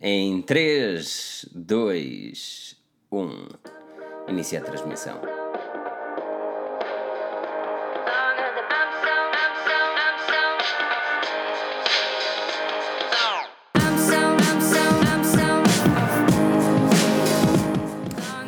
Em 3, 2, 1. Inicia a transmissão.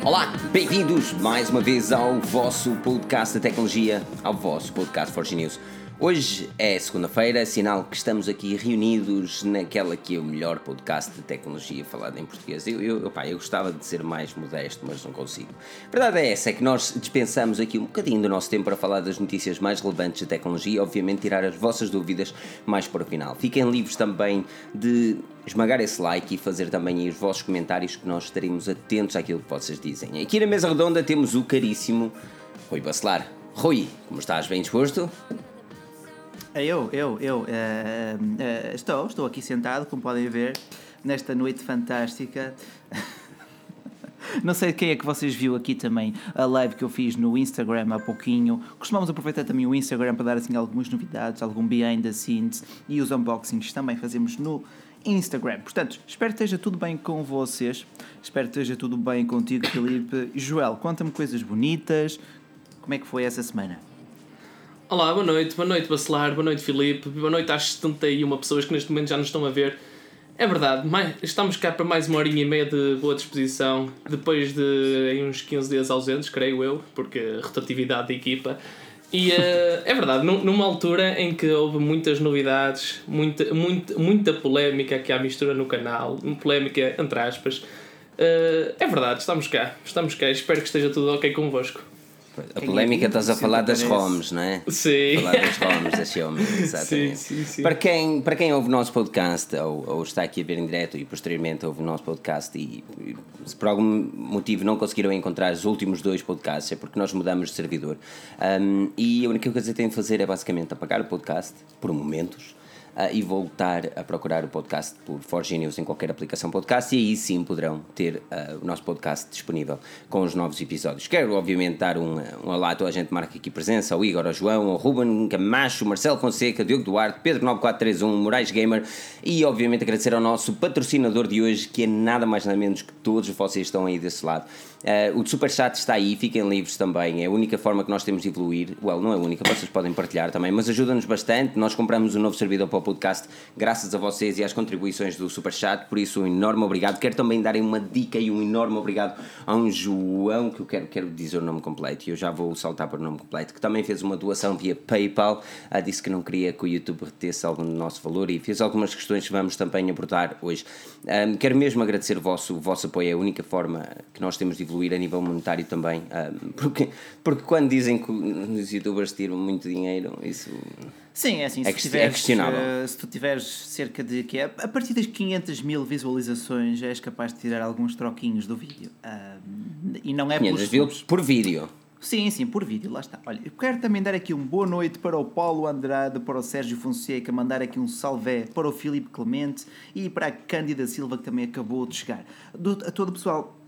Olá, bem-vindos mais uma vez ao vosso podcast de tecnologia, ao vosso podcast Forge News. Hoje é segunda-feira, sinal que estamos aqui reunidos naquela que é o melhor podcast de tecnologia falado em português. Eu, eu, opa, eu gostava de ser mais modesto, mas não consigo. A verdade é essa, é que nós dispensamos aqui um bocadinho do nosso tempo para falar das notícias mais relevantes de tecnologia e, obviamente, tirar as vossas dúvidas mais para o final. Fiquem livres também de esmagar esse like e fazer também os vossos comentários que nós estaremos atentos àquilo que vocês dizem. Aqui na mesa redonda temos o caríssimo Rui Bacelar. Rui, como estás? Bem disposto? É eu, eu, eu uh, uh, estou, estou aqui sentado, como podem ver, nesta noite fantástica. Não sei quem é que vocês viu aqui também a live que eu fiz no Instagram há pouquinho. Costumamos aproveitar também o Instagram para dar assim algumas novidades, algum behind the scenes e os unboxings também fazemos no Instagram. Portanto, espero que esteja tudo bem com vocês. Espero que esteja tudo bem contigo, Felipe. Joel, conta-me coisas bonitas. Como é que foi essa semana? Olá, boa noite, boa noite Bacelar, boa noite Filipe, boa noite às 71 pessoas que neste momento já nos estão a ver. É verdade, estamos cá para mais uma horinha e meia de boa disposição, depois de uns 15 dias ausentes, creio eu, porque rotatividade de equipa. E uh, é verdade, numa altura em que houve muitas novidades, muita, muita, muita polémica aqui à mistura no canal, polémica entre aspas, uh, é verdade, estamos cá, estamos cá, espero que esteja tudo ok convosco. A polémica estás a falar das ROMs, não é? Sim. Falar das ROMs, das Xiaomi, exatamente. Sim, sim, sim. Para, quem, para quem ouve o nosso podcast, ou, ou está aqui a ver em direto e posteriormente ouve o nosso podcast e, e se por algum motivo não conseguiram encontrar os últimos dois podcasts, é porque nós mudamos de servidor. Um, e a única coisa que têm de fazer é basicamente apagar o podcast, por momentos, e voltar a procurar o podcast por Forge News em qualquer aplicação podcast e aí sim poderão ter uh, o nosso podcast disponível com os novos episódios. Quero obviamente dar um, um olá a toda a gente marca aqui presença, ao Igor, ao João, ao Ruben Camacho, Marcelo Fonseca, Diogo Duarte, Pedro 9431, Moraes Gamer e obviamente agradecer ao nosso patrocinador de hoje que é nada mais nada menos que todos vocês estão aí desse lado. Uh, o Superchat está aí, fiquem livres também. É a única forma que nós temos de evoluir. Well, não é a única, vocês podem partilhar também, mas ajuda-nos bastante. Nós compramos um novo servidor para o podcast graças a vocês e às contribuições do Superchat, por isso um enorme obrigado. Quero também dar uma dica e um enorme obrigado a um João, que eu quero, quero dizer o nome completo e eu já vou saltar para o nome completo, que também fez uma doação via PayPal. Uh, disse que não queria que o YouTube retesse algum do nosso valor e fez algumas questões que vamos também abordar hoje. Um, quero mesmo agradecer o vosso, o vosso apoio, é a única forma que nós temos de evoluir a nível monetário também, porque, porque quando dizem que os youtubers tiram muito dinheiro, isso Sim, é assim, é, se, tiveres, é questionável. Uh, se tu tiveres cerca de que é, a partir das 500 mil visualizações és capaz de tirar alguns troquinhos do vídeo e não é 500 mil por vídeo. Sim, sim, por vídeo, lá está. Olha, eu quero também dar aqui uma boa noite para o Paulo Andrade, para o Sérgio Fonseca, mandar aqui um salve para o Filipe Clemente e para a Cândida Silva que também acabou de chegar. Do, a todo o pessoal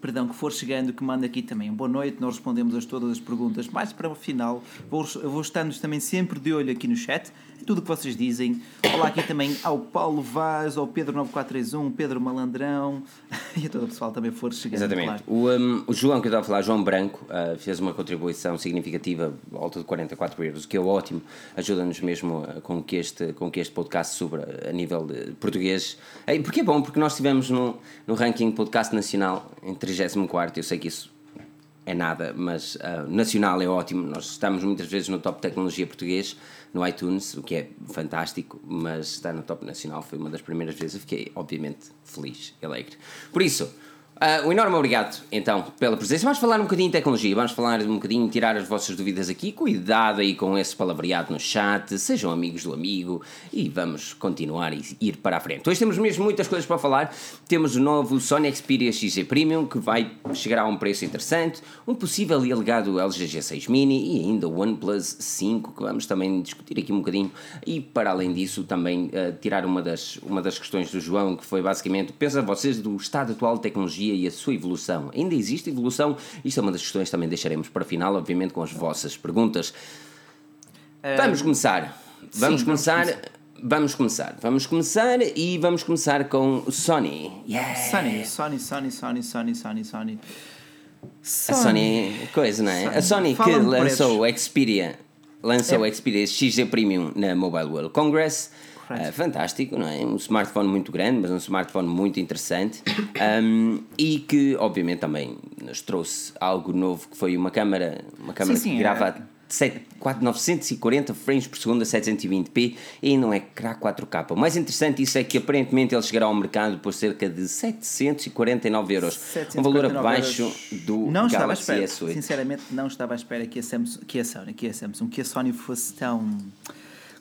perdão, que for chegando, que manda aqui também. Boa noite, nós respondemos a todas as perguntas. Mais para o final, vou, vou estando também sempre de olho aqui no chat, tudo o que vocês dizem. Olá aqui também ao Paulo Vaz, ao Pedro 9431, Pedro Malandrão e a todo o pessoal também for chegando. Exatamente. Claro. O, um, o João que eu estava a falar, João Branco, uh, fez uma contribuição significativa, alta de 44 euros, o que é ótimo, ajuda-nos mesmo uh, com, que este, com que este podcast suba a nível de português. É, porque é bom, porque nós estivemos no, no ranking podcast nacional em 34, eu sei que isso é nada, mas uh, nacional é ótimo. Nós estamos muitas vezes no top tecnologia português no iTunes, o que é fantástico, mas estar no top nacional foi uma das primeiras vezes. Eu fiquei, obviamente, feliz e alegre. Por isso, Uh, um enorme obrigado, então, pela presença. Vamos falar um bocadinho de tecnologia, vamos falar um bocadinho, tirar as vossas dúvidas aqui. Cuidado aí com esse palavreado no chat, sejam amigos do amigo e vamos continuar e ir para a frente. Hoje temos mesmo muitas coisas para falar. Temos o novo Sony Xperia XZ Premium, que vai chegar a um preço interessante, um possível e alegado LG G6 Mini e ainda o OnePlus 5, que vamos também discutir aqui um bocadinho. E, para além disso, também uh, tirar uma das, uma das questões do João, que foi basicamente, pensa vocês do estado atual de tecnologia e a sua evolução. Ainda existe evolução? Isto é uma das questões que também deixaremos para final, obviamente, com as vossas perguntas. Vamos começar. Vamos Sim, começar. vamos começar. Vamos começar e vamos começar com o Sony. Yeah. Sony, Sony, Sony, Sony, Sony, Sony, Sony. A Sony, coisa, não é? Sony. A Sony que lançou o Xperia, lançou É. o Xperia XZ Premium na Mobile World Congress. Correto. Ah, fantástico, não é? Um smartphone muito grande, mas um smartphone muito interessante um, e que, obviamente, também nos trouxe algo novo que foi uma câmara, uma câmara Sim, sim, que é. grava a 7 4 940 frames por segundo a 720p e não é ecrã 4K. O mais interessante isso é que aparentemente ele chegará ao mercado por cerca de 749 euros, um valor 749 abaixo euros. do não Galaxy espera, S8. Sinceramente, não estava à espera que a, Samsung, que a Sony, que a Samsung, que a Sony fosse tão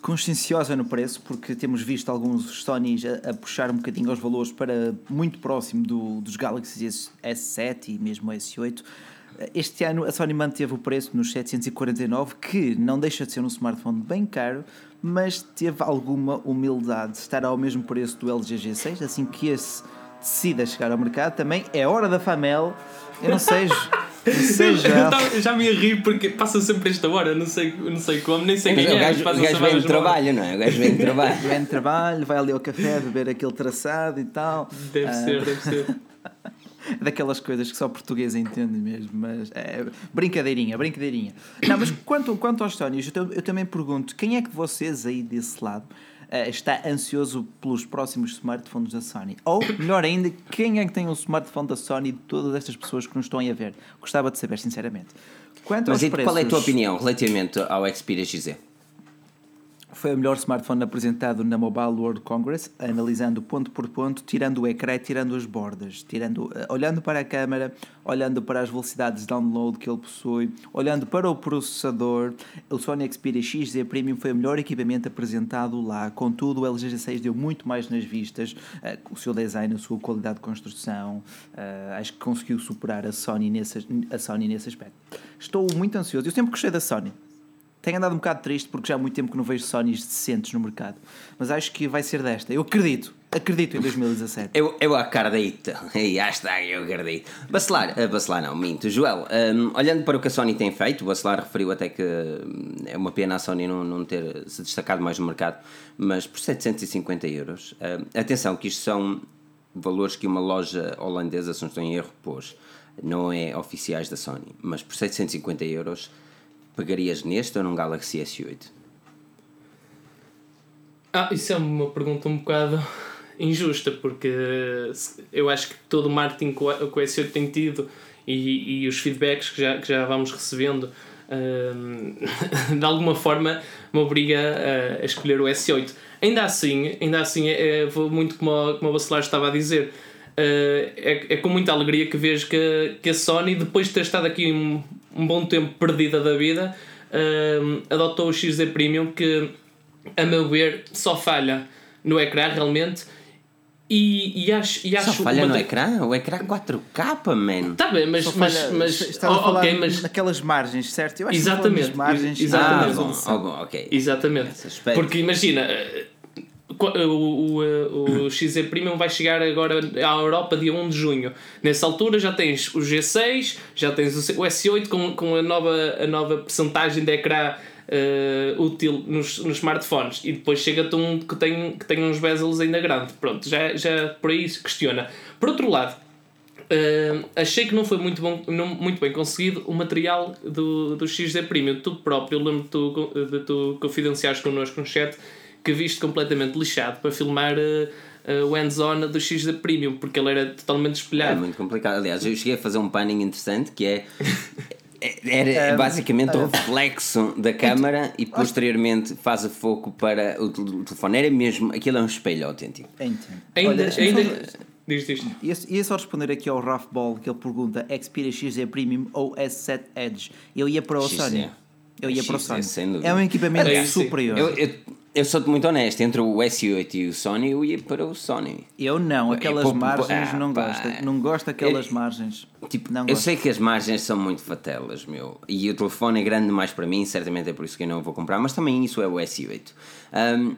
conscienciosa no preço, porque temos visto alguns Sonys a, a puxar um bocadinho aos valores para muito próximo do, dos Galaxy S, S7 e mesmo o S8. Este ano a Sony manteve o preço nos 749, que não deixa de ser um smartphone bem caro, mas teve alguma humildade de estar ao mesmo preço do LG G6, assim que esse decida chegar ao mercado. Também é hora da Famel. Eu não sei, sei Eu tava- eu já me rir porque passa sempre esta hora, não sei, não sei como, nem sei quem o é. gajo, mas o gajo vem de trabalho, não é? O gajo vem de trabalho. Vem de trabalho, vai ali ao café beber aquele traçado e tal. Deve Ah, ser, deve ser. daquelas coisas que só português entende mesmo, mas é brincadeirinha, brincadeirinha. Não, mas quanto, quanto aos Sony's, eu, eu também pergunto, quem é que vocês aí desse lado está ansioso pelos próximos smartphones da Sony? Ou, melhor ainda, quem é que tem um smartphone da Sony de todas estas pessoas que nos estão a ver? Gostava de saber, sinceramente. Quanto Mas aos e qual é a tua preços, opinião relativamente ao Xperia XZ? Foi o melhor smartphone apresentado na Mobile World Congress, analisando ponto por ponto, tirando o ecrã tirando as bordas, tirando, eh, olhando para a câmera, olhando para as velocidades de download que ele possui, olhando para o processador, o Sony Xperia XZ Premium foi o melhor equipamento apresentado lá. Contudo, o LG G6 deu muito mais nas vistas, eh, o seu design, a sua qualidade de construção, eh, acho que conseguiu superar a Sony nesse, a Sony nesse aspecto. Estou muito ansioso. Eu sempre gostei da Sony. Tenho andado um bocado triste porque já há muito tempo que não vejo Sonys decentes no mercado. Mas acho que vai ser desta. Eu acredito. Acredito em 2017. Eu, eu acredito. E hashtag eu acredito. Bacelar, uh, Bacelar não, minto. Joel, um, olhando para o que a Sony tem feito, o Bacelar referiu até que hum, é uma pena a Sony não, não ter se destacado mais no mercado, mas por 750 euros. hum, atenção, que isto são valores que uma loja holandesa, se não estou em erro, pôs. Não é oficiais da Sony, mas por 750 euros pegarias neste ou num Galaxy S8? Ah, isso é uma pergunta um bocado injusta, porque eu acho que todo o marketing que o que o S8 tem tido e, e os feedbacks que já, que já vamos recebendo hum, de alguma forma me obriga a, a escolher o S8. Ainda assim, ainda assim é, é- muito como, a- como Bacelar estava a dizer. Uh, é, é com muita alegria que vejo que, que a Sony, depois de ter estado aqui um, um bom tempo perdida da vida, hum, adotou o XZ Premium que a meu ver, só falha no ecrã realmente. E, e acho, e Só acho falha uma no ecrã? O ecrã 4K, man! Tá bem, mas, Só mas, falha- mas estás a oh, falar ok, mas naquelas margens, certo? Eu acho Exatamente, que margens. ex- Ah, exatamente. bom, oh, bom, ok. exatamente. Porque imagina, eh, o, o, o XZ Premium vai chegar agora à Europa dia 1 de junho. Nessa altura já tens o G6, já tens o C- o S8 com, com a nova, a nova percentagem de ecrã eh, útil nos, nos smartphones e depois chega-te um que tem, que tem uns bezels ainda grandes. Pronto, já, já por aí se questiona. Por outro lado, Uh, achei que não foi muito, bom, não, muito bem conseguido o material do, do XZ Premium. Tu próprio, lembro de tu, de tu confidenciares connosco no chat que viste completamente lixado para filmar uh, uh, o hands-on do XZ Premium porque ele era totalmente É espelhado. muito complicado. Aliás, eu cheguei a fazer um panning interessante que é. Era basicamente o reflexo da câmara e posteriormente faz a foco para o tel- o telefone. Era mesmo. Aquilo é um espelho autêntico. Entendo. ainda, Olha, ainda, só- diz, diz. Ia, só responder aqui ao Raf Ball que ele pergunta Xperia XZ Premium ou S7 Edge. Eu ia para o. Sony. Eu ia para o Sony. É um equipamento É, superior. Eu, eu, eu sou-te muito honesto. Entre o S8 e o Sony, eu ia para o Sony. Eu não, aquelas pô, margens ah, não pá. gosto. Não gosto daquelas Eu- margens. Tipo, não eu gosto. sei que as margens são muito fatelas, meu. E o telefone é grande demais para mim, certamente é por isso que eu não vou comprar. Mas também isso é o S8. Ahm,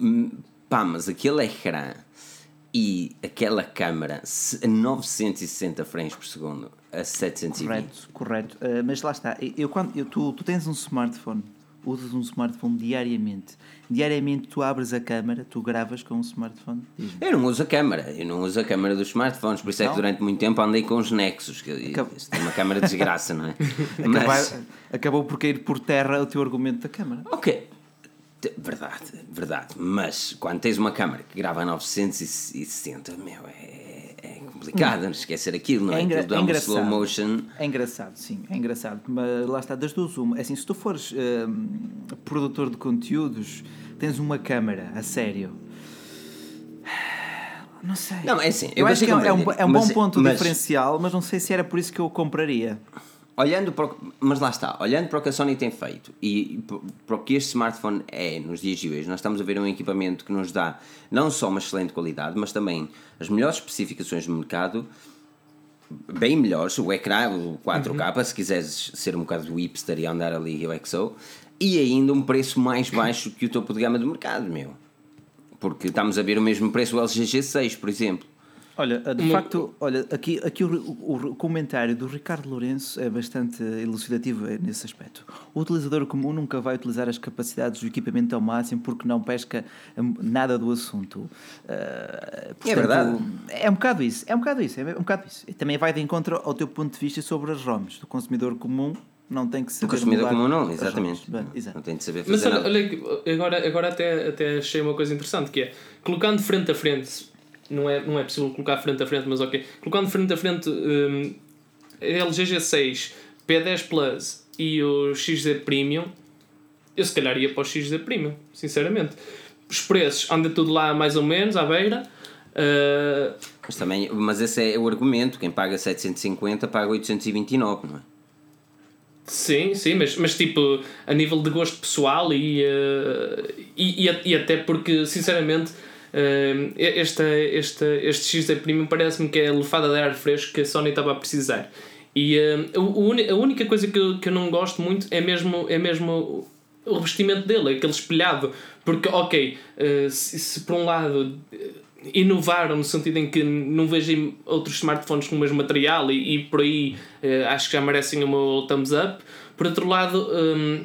hum, pá, mas aquele ecrã e aquela câmara se- a 960 frames por segundo a 720. Correto, correto. Uh, mas lá está. Eu, quando, eu, tu, tu tens um smartphone, usas um smartphone diariamente. Diariamente tu abres a câmara, tu gravas com um smartphone. Eu não uso a câmara, eu não uso a câmara dos smartphones, por isso é que durante muito tempo andei com os Nexus, que Acab- tem uma câmara de desgraça, não é? Mas, Acabou por cair por terra o teu argumento da câmara. ok, verdade, verdade, mas quando tens uma câmara que grava a 960, meu, é, é complicado não esquecer aquilo, não é? É engra- é engraçado. slow motion. É engraçado, sim, é engraçado. Mas lá está, das duas, uma. É Assim, se tu fores hum, produtor de conteúdos, tens uma câmara, a sério. Não sei. Não, é assim, eu, eu acho que é, é um, é um mas- bom ponto mas- diferencial, mas não sei se era por isso que eu compraria. Olhando para o, mas lá está, olhando para o que a Sony tem feito e para o que este smartphone é nos dias de hoje, nós estamos a ver um equipamento que nos dá não só uma excelente qualidade, mas também as melhores especificações do mercado, bem melhores, o ecrã, o 4K, se quiseres ser um bocado hipster e andar ali o XO, e ainda um preço mais baixo que o topo de gama do mercado, meu. Porque estamos a ver o mesmo preço do LG G6, por exemplo. Olha, de Uma- facto, olha, aqui, aqui o, o- o comentário do Ricardo Lourenço é bastante elucidativo eh, nesse aspecto. O utilizador comum nunca vai utilizar as capacidades do equipamento ao máximo porque não pesca hum, nada do assunto. Ah, portanto, verdade. É um bocado isso, é um bocado isso, é um bocado isso. E também vai de encontro ao teu ponto de vista sobre as ROMs. Do consumidor comum não tem que O saber consumidor mudar comum não, exatamente. Bem. Não tem de saber Mas fazer olha, nada. olha que agora, agora até, até achei uma coisa interessante que é colocando frente a frente, não é, não é possível colocar frente a frente, mas ok, colocando frente a frente hum, LG G6, P10 Plus e o XZ Premium, eu se calhar ia para o XZ Premium, sinceramente. Os preços anda tudo lá mais ou menos à beira. Uh, Mas, também, mas esse é o argumento: quem paga 750 paga 829, não é? Sim, sim, mas, mas tipo, a nível de gosto pessoal e, eh, e, e, e até porque, sinceramente, esta, esta, este XD Premium parece-me que é a lefada de ar fresco que a Sony estava a precisar. E o uni- a única coisa que eu, que eu não gosto muito é mesmo, é mesmo o revestimento dele, aquele espelhado. Porque, ok, eh, se, se por um lado eh, inovaram no sentido em que não vejo outros smartphones com o mesmo material e, e por aí eh, acho que já merecem o meu thumbs up. Por outro lado, hum,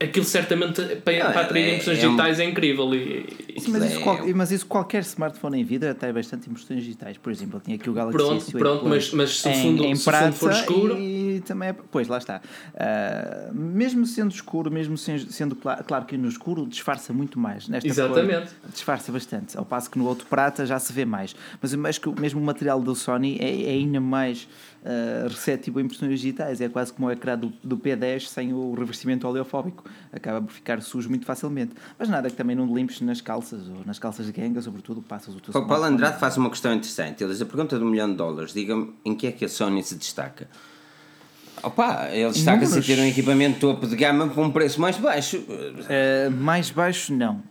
aquilo certamente para, Não, para atrair é- impressões é um- digitais é incrível. E, e- Sim, mas, isso É, qual- mas isso qualquer smartphone em vida tem bastante impressões digitais. Por exemplo, eu tinha aqui o Galaxy Pronto, S8 pronto, Plus mas- mas se o em, fundo- em se for escuro- e também é, pois lá está. Ah, mesmo sendo escuro, mesmo sen- sendo claro, claro que no escuro disfarça muito mais. Nesta Exatamente. cor, disfarça bastante. Ao passo que no outro prata já se vê mais. Mas eu acho que o- mesmo o material do Sony é, é ainda mais ah, receptivo a impressões digitais. É quase como o ecrã do, do P10 sem o revestimento oleofóbico. Acaba por ficar sujo muito facilmente. Mas nada que também não limpes nas calças ou nas calças de ganga, sobretudo passas o teu O Paulo. Andrade faz uma questão interessante. Ele diz: a pergunta do milhão de dólares, diga-me em que é que a Sony se destaca? Opa, ele destaca-se em Números. ter um equipamento topo de gama por um preço mais baixo. Uh, mais baixo, não.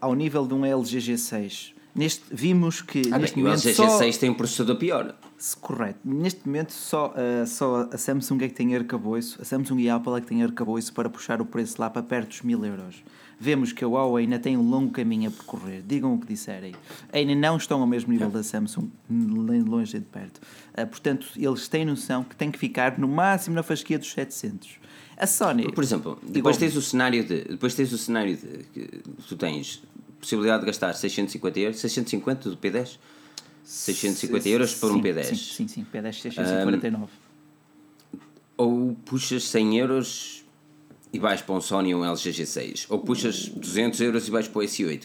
Ao nível de um LG G6. Neste, vimos que Ah, neste bem, o momento LG só... G6 tem um processador pior. Correto. Neste momento só, uh, só a Samsung é que tem arcabouço, a Samsung e a Apple é que têm arcabouço para puxar o preço lá para perto dos mil euros. Vemos que a Huawei ainda tem um longo caminho a percorrer. Digam o que disserem. Ainda não estão ao mesmo nível da Samsung, nem longe de perto. Uh, portanto, eles têm noção que tem que ficar no máximo na fasquia dos 700. A Sony... Por exemplo, depois tens o cenário de. Depois tens o cenário de. que tu tens possibilidade de gastar 650 euros. 650 do P10? 650 euros por um Sim, P10. Sim, sim, sim P10 649. Ou puxas 100 euros e vais para um Sony ou um LG G6. Ou puxas 200 euros e vais para o S8.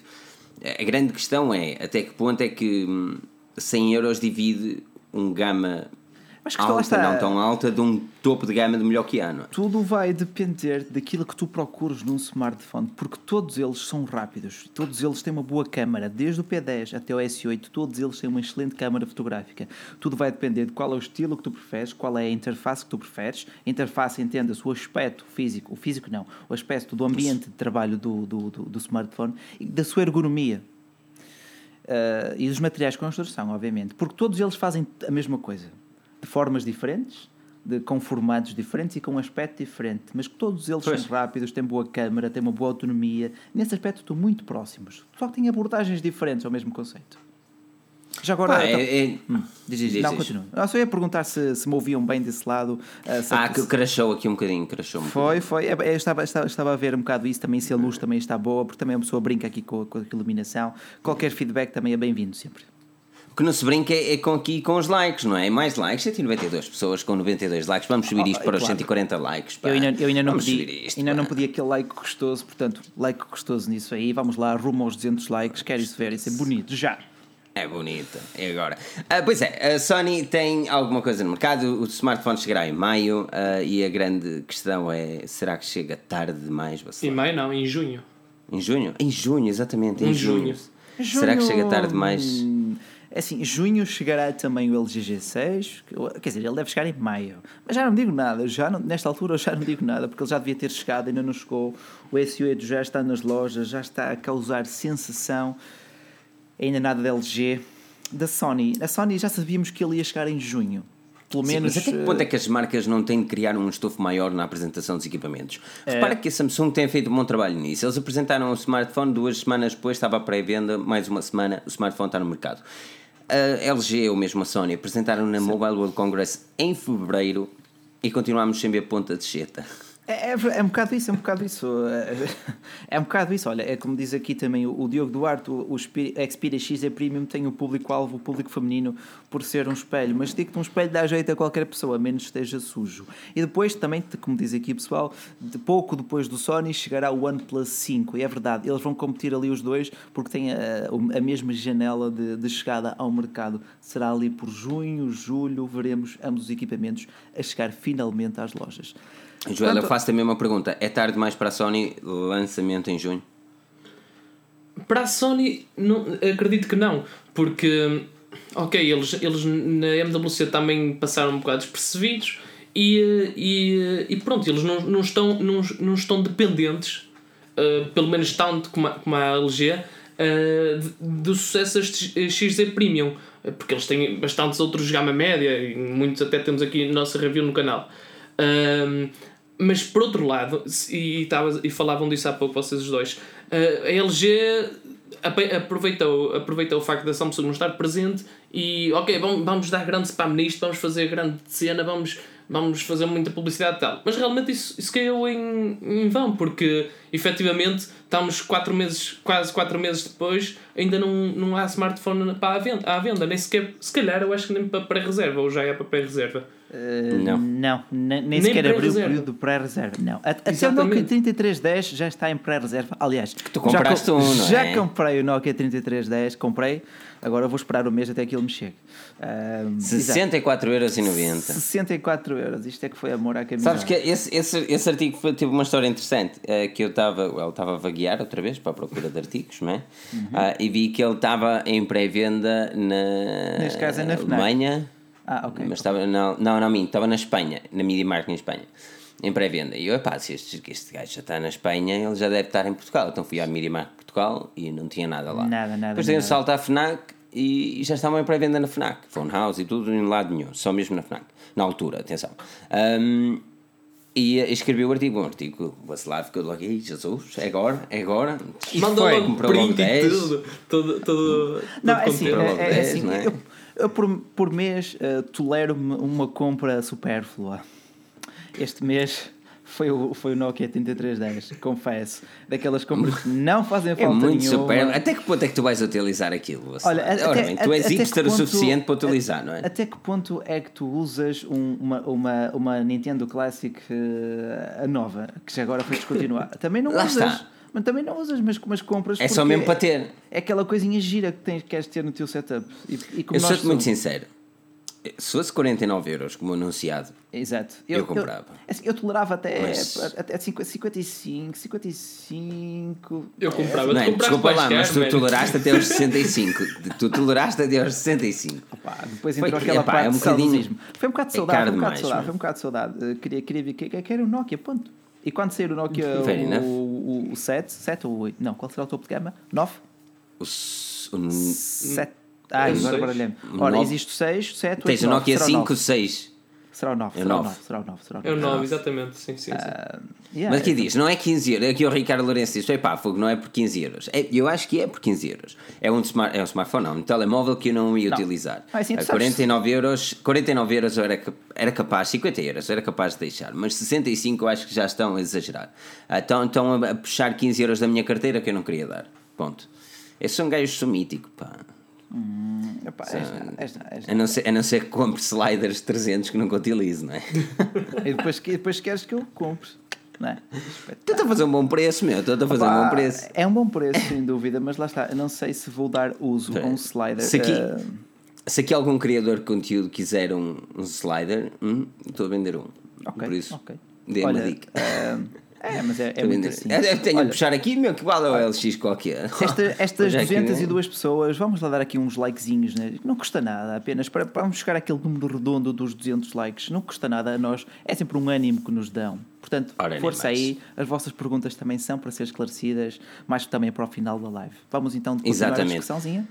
A grande questão é até que ponto é que hum, 100 euros divide um gama Mas que lá alta, está. não tão alta, de um topo de gama de melhor que ano. Tudo vai depender daquilo que tu procures num smartphone, porque todos eles são rápidos, todos eles têm uma boa câmara, desde o P10 até o S8, todos eles têm uma excelente câmara fotográfica. Tudo vai depender de qual é o estilo que tu preferes, qual é a interface que tu preferes. A interface entenda-se o aspecto físico, o físico não, o aspecto do ambiente de trabalho do, do, do, do smartphone e da sua ergonomia. Uh, e dos materiais de construção, obviamente, porque todos eles fazem a mesma coisa, de formas diferentes, de, com formatos diferentes e com um aspecto diferente, mas que todos eles Pois. são rápidos, têm boa câmara, têm uma boa autonomia. Nesse aspecto, estão muito próximos, só que têm abordagens diferentes ao mesmo conceito. Já agora. Pá, então- é- é- Hum, diz, diz, não, diz. continua. Eu só ia perguntar se, se me ouviam bem desse lado. ah, se- Ah, que crashou aqui um bocadinho, crashou um Foi, foi. É, é, estava, estava, estava a ver um bocado isso também, se a luz também está boa, porque também a pessoa brinca aqui com, com a iluminação. Qualquer feedback também é bem-vindo sempre. Que não se brinca é, é com aqui com os likes, não é? Mais likes, 192 pessoas com 92 likes. Vamos subir isto Ah, para os claro. 140 likes. pá. Eu ainda, eu ainda não Vamos pedi, isto, ainda pá. não pedi aquele like gostoso, portanto, like gostoso nisso aí. Vamos lá, rumo aos 200 likes. Quero isso ver, isso é bonito, já. É bonita, é agora. Ah, pois é, a Sony tem alguma coisa no mercado, o smartphone chegará em maio ah, e a grande questão é: será que chega tarde demais? Em maio não, em junho. Em junho? Em junho, exatamente, em, Em junho. junho. Será que chega tarde demais? É assim, junho chegará também o LG G6, que- quer dizer, ele deve chegar em maio. Mas já não digo nada, já não- nesta altura eu já não digo nada, porque ele já devia ter chegado, ainda não chegou. O S8 já está nas lojas, já está a causar sensação. Ainda nada da LG. Da Sony, a Sony já sabíamos que ele ia chegar em junho. Pelo Sim, menos. mas até que eh, ponto é que as marcas não têm de criar um estofo maior na apresentação dos equipamentos? É. Repara que a Samsung tem feito um bom trabalho nisso. Eles apresentaram o smartphone duas semanas depois, estava à pré-venda, mais uma semana, o smartphone está no mercado. A LG ou mesmo a Sony apresentaram na Mobile World Congress em fevereiro e continuamos sem ver ponta de cheta. É, é, é um bocado isso, é um bocado isso. É, é um bocado isso. Olha, é como diz aqui também o, Diogo Duarte, o, o Xperia- X é Premium tem o público-alvo, o público feminino, por ser um espelho. Mas digo-te, um espelho dá jeito a qualquer pessoa, menos esteja sujo. E depois também, como diz aqui pessoal, de pouco depois do Sony chegará o OnePlus 5. E é verdade, eles vão competir ali os dois porque têm a, a mesma janela de, de chegada ao mercado. Será ali por junho, julho, veremos ambos os equipamentos a chegar finalmente às lojas. Joel, eu Portanto- faço também uma pergunta. É tarde demais para a Sony lançamento em junho? Para a Sony, não, acredito que não, porque, ok, eles, eles na MWC também passaram um bocado despercebidos e, eh, e, e pronto, eles não, não, estão, não, não estão dependentes, eh, pelo menos tanto como a, como a LG, eh, de- do sucesso das XZ Premium, eh, porque eles têm bastantes outros gama média e muitos até temos aqui na nossa review no canal. Ahm, mas por outro lado, e, tava, e falavam disso há pouco vocês os dois, ah, a LG aproveitou, aproveitou o facto da Samsung não estar presente e ok, vamos, vamos dar grande spam nisto, vamos fazer grande cena, vamos, vamos fazer muita publicidade e tal. Mas realmente isso, isso caiu em, em vão, porque efetivamente estamos quatro meses, quase 4 meses depois, ainda não, não há smartphone para a venda, à venda, nem sequer, se calhar eu acho que nem para pré-reserva, ou já é para pré-reserva. Uh, Não. não, nem, nem sequer abriu o período de pré-reserva. Não. Até o. Nokia 3310 já está em pré-reserva. Aliás, tu compraste já, um, não já é? comprei o Nokia 3310, comprei. Agora vou esperar o mês até que ele me chegue. Um, exato. 64,90€. 64 euros. Isto é que foi amor à camisa. Sabes que esse, esse, esse artigo foi- teve uma história interessante. eh, que eu estava eu estava a vaguear outra vez para a procura de artigos, não é? Uhum. Ah, e vi que ele estava em pré-venda na Neste caso é na FNAC. Alemanha. Ah, ok. Mas estava, não, não, não, estava na Espanha, na Media Market em Espanha, em pré-venda. E eu, epá, se este, este gajo já está na Espanha, ele já deve estar em Portugal. Então fui à Market Portugal e não tinha nada lá. Nada, nada, Depois um nada. salto à FNAC e já estavam em pré-venda na FNAC. Phone House e tudo, em lado nenhum, só mesmo na FNAC. Na altura, atenção. E eh, escrevi o artigo, um artigo, o Vacilar ficou logo, "Ei, Jesus, é agora, é agora. Mandou Foi, logo comprou logo print e 10. tudo. Todo, todo, Não, todo é assim, é, logo é 10, assim não é? eu, eu por, por mês uh, tolero-me uma compra supérflua. Este mês foi o, foi o Nokia 3310, confesso. Daquelas compras que não fazem É falta muito nenhuma. super. Até que ponto é que tu vais utilizar aquilo? Olha, Vacilar? Ora bem, tu és até hipster o suficiente para utilizar, não é? Até que ponto é que tu usas um- uma, uma, uma Nintendo Classic a nova, que já agora foi descontinuada? Também não Lá usas. está. Mas também não usas, mas, mas compras É só mesmo para ter. É aquela coisinha gira que tens, queres ter no teu setup. E, e Eu sou-te muito sincero. Se fosse 49 euros, como anunciado, Exato. Eu comprava. assim, eu tolerava até, Mas- até 50, 55, 55. Eu comprava. não é? Desculpa lá, mas tu toleraste até aos 65. Tu toleraste até aos 65. Pá, depois Foi- entrou aquela epá, parte é um de bocadinho-. Foi um bocado de é saudade, caro foi um bocado de saudade, foi um bocado de saudade. Queria, queria ver que, que era o Nokia, ponto. E quando sair o Nokia Fair o, o, o 7, 7 ou 8? Não, qual será o topo de gama? 9? O, s- o, 7. Ah, agora seis. baralhei-me. Ora, Nove. existe o 6, 7, 8, tens o 9. Nokia será o 5, 9. 6. Será o 9, É o será o 9. 9, será o 9, será o É o 9. 9, exatamente. Sim, sim, sim. Ah, yeah, Mas aqui diz, não é 15 euros. Aqui o Ricardo Lourenço diz, pá, fogo, não é por 15 euros. É, eu acho que é por 15 euros. É um, smart, é um smartphone, não, um telemóvel que eu não ia Não. utilizar. Ah, sim, tu A sabes- 49 euros, 49 euros eu era, era capaz, 50 euros eu era capaz de deixar, mas 65 eu acho que já estão a exagerar. Ah, Estão, estão a a puxar 15 euros da minha carteira que eu não queria dar. Ponto. Eu sou um gajo sou mítico, pá. Epá, esta, esta, esta. A não ser, a não ser que compre sliders de 300 que nunca utilizo, não é? E depois, depois queres que eu compre. É? Estou a fazer um bom preço, meu. Estou a fazer um Pá, bom preço. É um bom preço, sem dúvida, mas lá está. Eu não sei se vou dar uso a um slider. Se aqui, ah, se aqui algum criador de conteúdo quiser um, um slider, hum, estou a vender um. ok, Por isso, ok. dê uma Olha, dica. ah, é, mas é, é muito assim. Eu tenho de Olha, puxar aqui, meu, que vale o LX qualquer. Esta- estas Já que- 202 pessoas, vamos lá dar aqui uns likezinhos, né? não custa nada, apenas para, para vamos chegar àquele número redondo dos 200 likes, não custa nada a nós, é sempre um ânimo que nos dão. Portanto, Ora, força aí, as vossas perguntas também são para ser esclarecidas, mais que também para o final da live. Vamos então continuar Exatamente. a discussãozinha?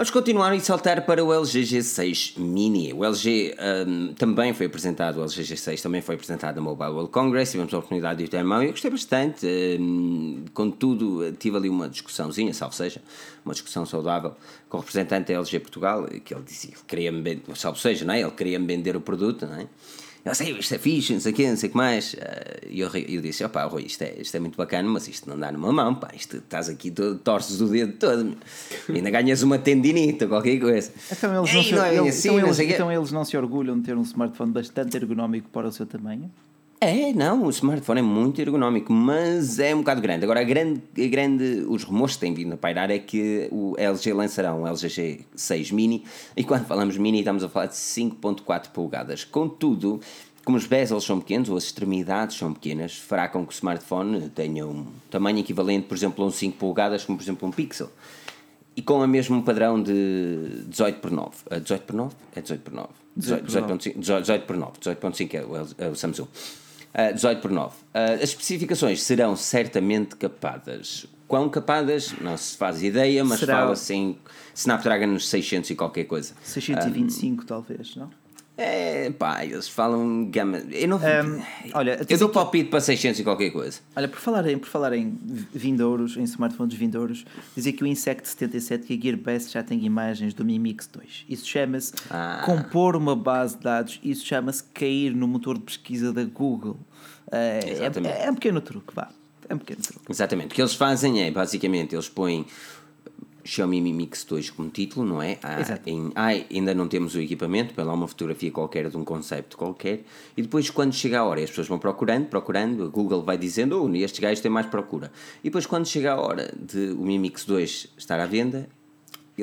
Vamos continuar e saltar para o LG G6 Mini. O LG hum, também foi apresentado, o LG G6 também foi apresentado na Mobile World Congress, tivemos a oportunidade de o ter em mão e eu gostei bastante. hum, contudo, tive ali uma discussãozinha, salvo seja, uma discussão saudável com o representante da LG Portugal, que ele disse que queria-me salvo seja, não é? ele queria-me vender o produto, não é? Eu sei, isto é fixe, não sei o quê, não sei o que mais. Eh, E eu, eu disse, opá, Rui, isto é, isto é muito bacana, mas isto não dá numa mão, pá, isto estás aqui, todo, torces o dedo todo, ainda ganhas uma tendinite ou qualquer coisa. Então eles, Ei, não se, não é eles- assim, então eles- então eles não se orgulham de ter um smartphone bastante ergonómico para o seu tamanho? É, não, o smartphone é muito ergonómico, mas é um bocado grande. Agora, a grande, a grande, os rumores que têm vindo a pairar é que o LG lançará um LG G6 Mini, e quando falamos Mini estamos a falar de 5.4 polegadas. Contudo, como os bezels são pequenos, ou as extremidades são pequenas, fará com que o smartphone tenha um tamanho equivalente, por exemplo, a um 5 polegadas, como por exemplo um Pixel. E com o mesmo padrão de 18 por 9. Ah, 18 por 9? É 18 por 9. 18, 18.5 18 por 9. 18.5 é o, é o Samsung. Ah, 18 por 9. Ah, as especificações serão certamente capadas. Quão capadas? Não se faz ideia, mas Será- fala-se em Snapdragon nos 600 e qualquer coisa. 625 talvez, não? É, pá, eles falam gama. Eu não. olha, eu dou aqui- palpite para 600 e qualquer coisa. Olha, por falar em, por falar em vindouros, em smartphones vindouros, dizer que o Insect 77 que a Gearbest já tem imagens do Mi Mix 2. Isso chama-se Ah. compor uma base de dados, isso chama-se cair no motor de pesquisa da Google. É, é, Exatamente. é um pequeno truque, vá. É um pequeno truque. Exatamente. O que eles fazem é, basicamente, eles põem Xiaomi Mi Mix 2 como título, não é? Ah, Exato. em, ah, ainda não temos o equipamento, põe lá uma fotografia qualquer de um conceito qualquer, e depois quando chega a hora, as pessoas vão procurando, procurando, a Google vai dizendo, oh, estes gajos têm mais procura. E depois quando chega a hora de o Mi Mix 2 estar à venda,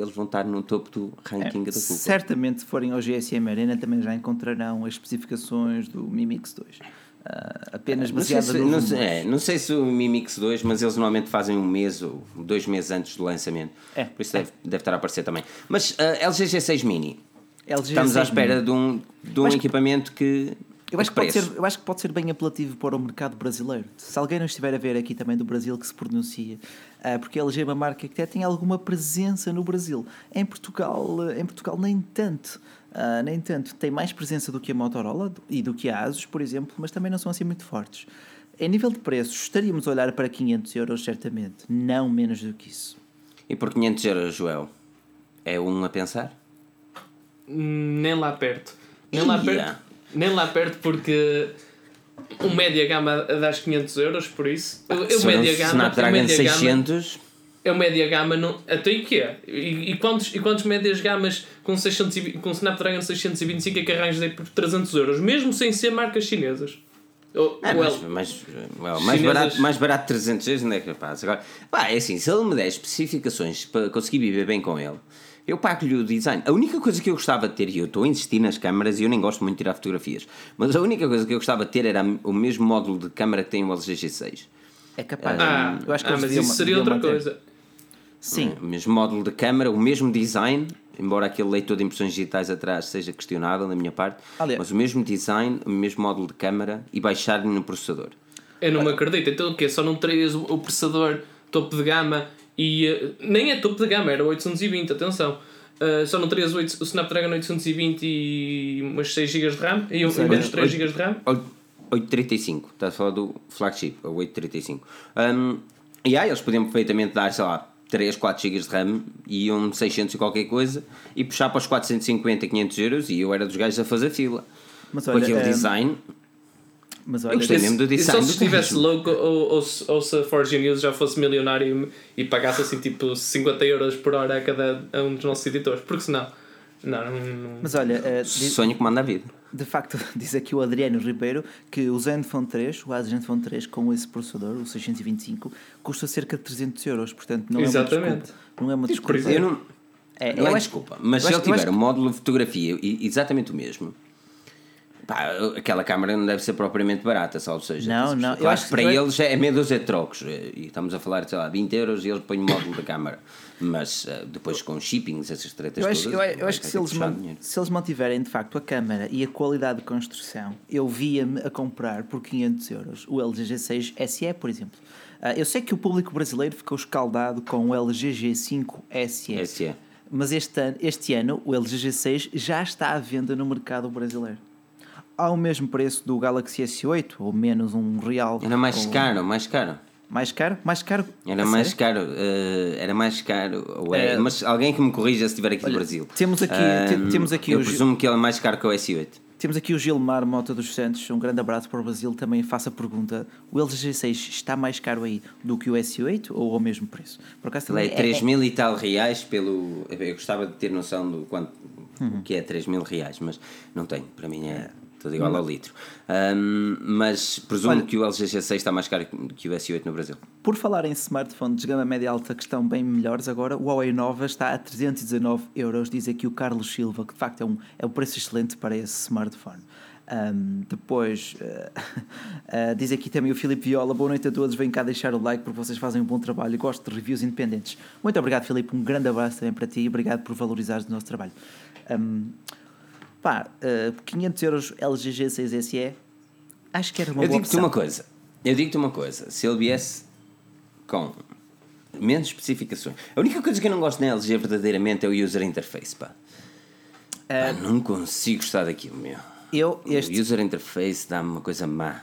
eles vão estar no topo do ranking da Google. Certamente, se forem ao GSM Arena, também já encontrarão as especificações do Mi Mix 2. Ah, apenas Não sei, baseada se, nos não, sei, é, não sei se o Mi Mix 2, mas eles normalmente fazem um mês ou dois meses antes do lançamento. É, Por isso deve, deve estar a aparecer também. Mas uh, LG G6 Mini, LG estamos à G6 espera Mini. de um, de um equipamento que. Eu acho, que pode ser, eu acho que pode ser bem apelativo para o mercado brasileiro. Se alguém não estiver a ver aqui também do Brasil que se pronuncia, ah, porque a LG é uma marca que até tem alguma presença no Brasil. Em Portugal, em Portugal nem tanto. Ah, nem tanto. Tem mais presença do que a Motorola e do que a Asus, por exemplo, mas também não são assim muito fortes. Em nível de preços, estaríamos a olhar para 500 euros, certamente. Não menos do que isso. E por 500 euros, Joel, é um a pensar? Nem lá perto. Nem lá Ia. perto. Nem lá perto porque um média gama dá 500 euros, por isso. Eu, eu um média gama, Snapdragon média gama, 600, é o média gama não. Até e quê? E, e quantos, e quantos médias gamas com, 600 e, vi- com Snapdragon 625 é que arranjas aí por 300 euros, mesmo sem ser marcas chinesas? Ou, É, ou mas, el- mas, well, mais, Chinesas. barato, mais barato 300 euros, não é capaz. Agora, pá, é assim, se ele me der especificações para conseguir viver bem com ele, eu pago-lhe o design. A única coisa que eu gostava de ter, e eu estou a insistir nas câmaras e eu nem gosto muito de tirar fotografias, mas a única coisa que eu gostava de ter era o mesmo módulo de câmara que tem o LG G6. É capaz. ah, eu acho que ah mas isso seria outra manter. coisa. Sim. O mesmo módulo de câmara, o mesmo design, embora aquele leitor de impressões digitais atrás seja questionável da minha parte, Aliás- mas o mesmo design, o mesmo módulo de câmara e baixar-lhe no processador. Eu não me acredito. Então o quê? Só não terias o processador topo de gama e. eh, nem é topo de gama, era 820, atenção. Uh, só não terias 8, o Snapdragon 820 e umas 6 GB de RAM e um- menos 3 GB de RAM. 835, estás a falar do flagship, o 835. Um, e aí eles podiam perfeitamente dar, sei lá, 3, 4 GB de RAM e um 600 e qualquer coisa e puxar para os 450, 500 euros e eu era dos gajos a fazer fila. Mas Com olha, aquele eh, design, Mas Eu olha, gostei desse- mesmo do design só se estivesse louco ou, ou, se- ou se a Forge News já fosse milionário e, e pagasse assim tipo 50 euros por hora a cada a um dos nossos editores. Porque senão. Não, não. não- mas olha, di- sonho que manda a vida. De facto, diz aqui o Adriano Ribeiro que o Zenfone 3, o Zenfone 3 com esse processador, o 625, custa cerca de 300 euros. Portanto, não é uma Exatamente. desculpa. Não é uma desculpa. Eu não, É, não eu é acho- desculpa, mas se ele eu acho tiver um módulo de fotografia exatamente o mesmo, pá, aquela câmara não deve ser propriamente barata, só, ou seja, Não, não, eu acho que para vai- eles é meia dúzia de trocos eh, e estamos a falar, sei lá, 20 euros e eles põem o módulo da câmara, mas eh, depois com shippings, essas tretas Eu acho, todas, eu, eu acho que se eles, se eles mantiverem de facto a câmara e a qualidade de construção, eu via-me a comprar por 500 euros o LG G6 SE, por exemplo. Ah, eu sei que o público brasileiro ficou escaldado com o LG G5 SE, SE. mas este ano, este ano o LG G6 já está à venda no mercado brasileiro. Ao mesmo preço do Galaxy S8, ou menos um real. Era mais ou- caro, mais caro. Mais caro? Mais caro? Era mais caro, eh, era mais caro, ou é, Eh, mas alguém que me corrija se estiver aqui no Brasil. temos aqui- Ahm, temos aqui Eu os- presumo que ele é mais caro que o S8. Temos aqui o Gilmar Mota dos Santos, um grande abraço para o Brasil. Também faça a pergunta: o LG G6 está mais caro aí do que o S8 ou ao mesmo preço? Por acaso Ele é também 3 mil e tal reais pelo. Eu gostava de ter noção do quanto Uhum. o que é 3 mil reais, mas não tenho. Para mim é tudo igual ao litro. Ahm, mas presumo Olha- que o LG G6 está mais caro que o S8 no Brasil. Por falar em smartphones de gama média alta que estão bem melhores agora, o Huawei Nova está a 319 euros, diz aqui o Carlos Silva, que de facto é um, é um preço excelente para esse smartphone. Ahm, depois, eh, eh, diz aqui também o Filipe Viola, boa noite a todos, vem cá deixar o like porque vocês fazem um bom trabalho e gosto de reviews independentes. Muito obrigado Filipe, um grande abraço também para ti e obrigado por valorizares o nosso trabalho. Ahm, pá, eh, 500 euros LG G6 SE, acho que era uma eu boa digo-te opção. uma coisa. Eu digo-te uma coisa. Se ele viesse com menos especificações. A única coisa que eu não gosto na LG verdadeiramente é o user interface, pá. Eh, Pá, não consigo gostar daquilo, meu. Eu, este, O user interface dá-me uma coisa má.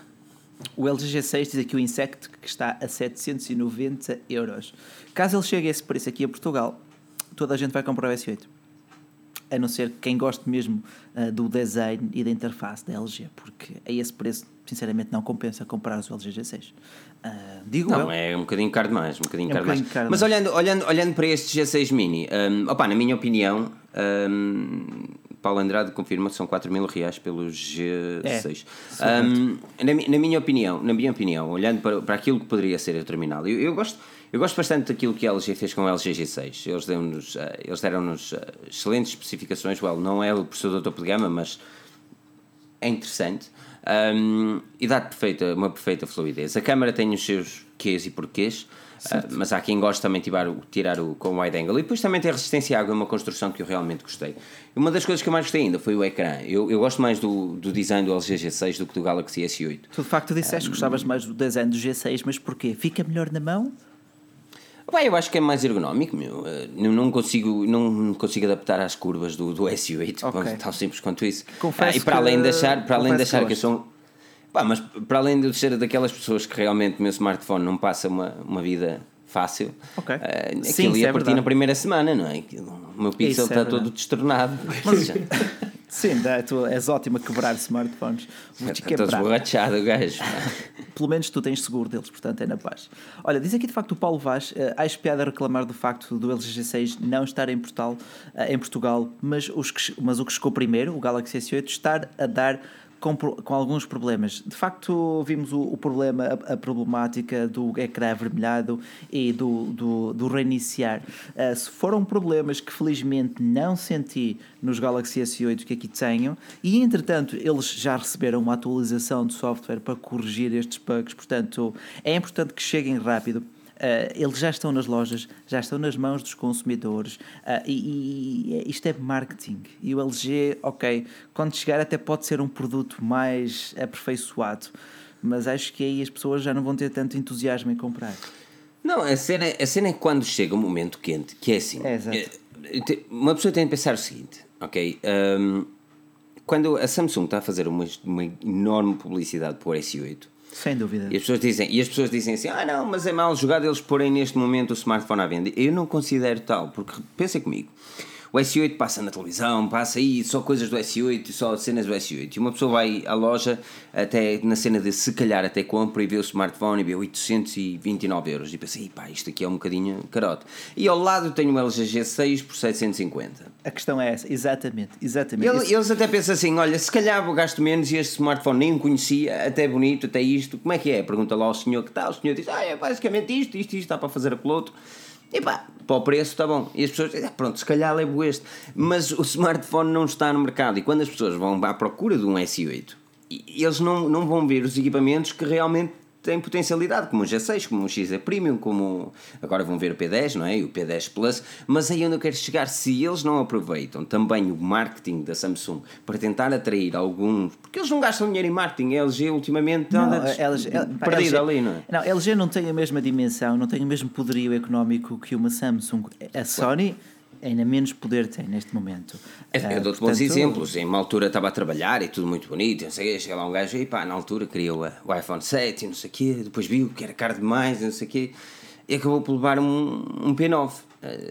O LG G6 diz aqui o Insect que está a 790 euros. Caso ele chegue a esse preço aqui a Portugal, toda a gente vai comprar o S8. A não ser quem goste mesmo ah, do design e da interface da LG, porque a esse preço, sinceramente, não compensa comprar o LG G6. Ah, digo eu. Não, é um bocadinho caro demais, um bocadinho É um caro bocadinho demais. caro Mas olhando, olhando, olhando para este G6 Mini, hum, opa, na minha opinião, hum, Paulo Andrade confirma que são 4 mil reais pelo G6. É, na, na minha opinião, na minha opinião, olhando para, para aquilo que poderia ser a terminal, eu, eu gosto, eu gosto bastante daquilo que a LG fez com o LG G6. Eles deram-nos eles eh, excelentes especificações. Well, não é o processador topo de gama, mas é interessante um, e dá perfeita, uma perfeita fluidez. A câmara tem os seus quês e porquês, uh, mas há quem goste também de tirar o, tirar o com wide angle. E depois também tem resistência à água, é uma construção que eu realmente gostei. Uma das coisas que eu mais gostei ainda foi o ecrã. Eu, eu gosto mais do, do design do LG G6 do que do Galaxy S8. Tu de facto disseste que gostavas mais do design do G6, mas porquê? Fica melhor na mão? Bem, eu acho que é mais ergonómico, meu. Não, não, consigo, não consigo adaptar às curvas do, do S8, Ok. tão simples quanto isso. Confesso Ah, e para além de achar, para além de confesso que achar que, eu sou. Pá, mas para além de eu ser daquelas pessoas que realmente o meu smartphone não passa uma, uma vida fácil, Ok. uh, aquilo Sim, ia é partir na primeira semana, não é? Aquilo- O meu pixel é está verdade. todo destornado. Sim, dá, tu és ótimo a quebrar smartphones. Vou-te Está todo quebrar. esborrachado o gajo. Pelo menos tu tens seguro deles, portanto é na paz. Olha, diz aqui de facto o Paulo Vaz, uh, há espiada a reclamar do facto do LG G6 não estar em Portugal, eh, em Portugal mas, os que, mas o que chegou primeiro, o Galaxy S8, estar a dar com, com alguns problemas. De facto, vimos o, o problema, a, a problemática do ecrã avermelhado e do, do, do reiniciar. Eh, se foram problemas que felizmente não senti nos Galaxy S8 que aqui tenho, e entretanto eles já receberam uma atualização de software para corrigir estes bugs, portanto é importante que cheguem rápido. Uh, eles já estão nas lojas, já estão nas mãos dos consumidores uh, e, e isto é marketing. E o LG, ok, quando chegar até pode ser um produto mais aperfeiçoado, mas acho que aí as pessoas já não vão ter tanto entusiasmo em comprar. Não, a cena, a cena é quando chega um momento quente, que é assim. É, exato. eh, uma pessoa tem de pensar o seguinte, ok? Um, quando a Samsung está a fazer uma, uma enorme publicidade para o S8, sem dúvida. E as pessoas dizem, e as pessoas dizem assim: ah, não, mas é mal jogado eles porem neste momento o smartphone à venda. Eu não considero tal, porque pensem comigo. O S8 passa na televisão, passa aí só coisas do S8, só cenas do S8. E uma pessoa vai à loja, até na cena de se calhar até compra e vê o smartphone e vê 829 euros. E pensa, pá, isto aqui é um bocadinho carote. E ao lado tenho o LG G6 por 750. A questão é essa, exatamente. exatamente. Ele, eles até pensam assim: olha, se calhar vou gasto menos e este smartphone nem o conhecia, até bonito, até isto. Como é que é? Pergunta lá ao senhor que está. O senhor diz: ah, é basicamente isto, isto, isto, está para fazer aquele outro. E pá, para o preço está bom. E as pessoas dizem, pronto, se calhar levo este. Mas o smartphone não está no mercado. E quando as pessoas vão à procura de um S8, eles não, não vão ver os equipamentos que realmente tem potencialidade, como o G6, como o XE Premium, como agora vão ver o P10, não é? E o P10 Plus, mas aí onde eu quero chegar, se eles não aproveitam também o marketing da Samsung para tentar atrair alguns, porque eles não gastam dinheiro em marketing, a LG ultimamente anda não, LG, perdida ali, não é? Não, a LG não tem a mesma dimensão, não tem o mesmo poderio económico que uma Samsung. A Sony ainda menos poder tem neste momento. É, eu dou-te bons exemplos. Em uma altura estava a trabalhar e tudo muito bonito, não sei chega lá um gajo e pá, na altura criou o iPhone 7 e não sei o quê, depois viu que era caro demais não sei o quê, e acabou por levar um, um P9.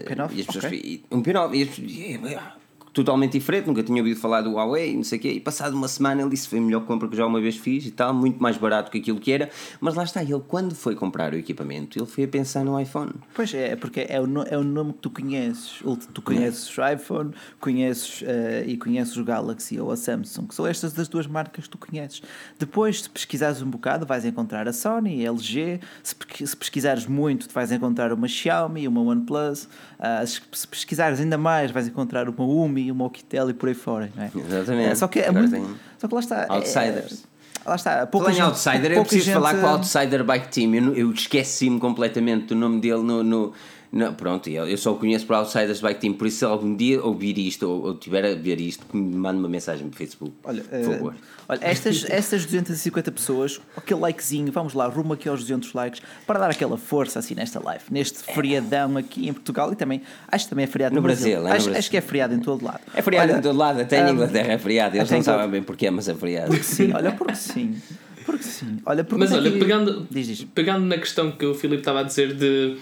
P9? E as pessoas, okay. Um P9. E as pessoas, totalmente diferente, nunca tinha ouvido falar do Huawei, não sei o quê, e passado uma semana ele disse foi a melhor compra que já uma vez fiz e tal, muito mais barato que aquilo que era, mas lá está, ele quando foi comprar o equipamento, ele foi a pensar no iPhone. Pois é, porque é o, é o nome que tu conheces, tu conheces é. o iPhone, conheces uh, e conheces o Galaxy ou a Samsung, que são estas das duas marcas que tu conheces. Depois, se pesquisares um bocado, vais encontrar a Sony, a LG, se, se pesquisares muito, vais encontrar uma Xiaomi, uma OnePlus, uh, se pesquisares ainda mais, vais encontrar uma Umi, e o Moquitel e por aí fora, não é? Exatamente. É, só, que é muito, tem... só que lá está. É- Outsiders. É, lá está. Pouca gente, outsider, eu preciso gente... falar com o Outsider Bike Team. Eu, eu esqueci-me completamente do nome dele no, no não, pronto, eu só o conheço para Outsiders Bike Team, por isso se algum dia ouvir isto ou, ou tiver a ver isto, que me mande uma mensagem no Facebook. Olha, por favor. Uh, olha estas, estas 250 pessoas, aquele likezinho, vamos lá, rumo aqui aos 200 likes, para dar aquela força assim nesta live, neste feriadão aqui em Portugal e também, acho que também é feriado no, no Brasil. Brasil. É no acho, Brasil. acho, que é feriado em todo lado. É feriado olha, em todo lado, até em Inglaterra é feriado, eles não sabem bem porquê, mas é feriado. Porque sim, olha, porque sim. Porque sim. Olha, porque mas olha, pegando, diz, diz. pegando na questão que o Filipe estava a dizer de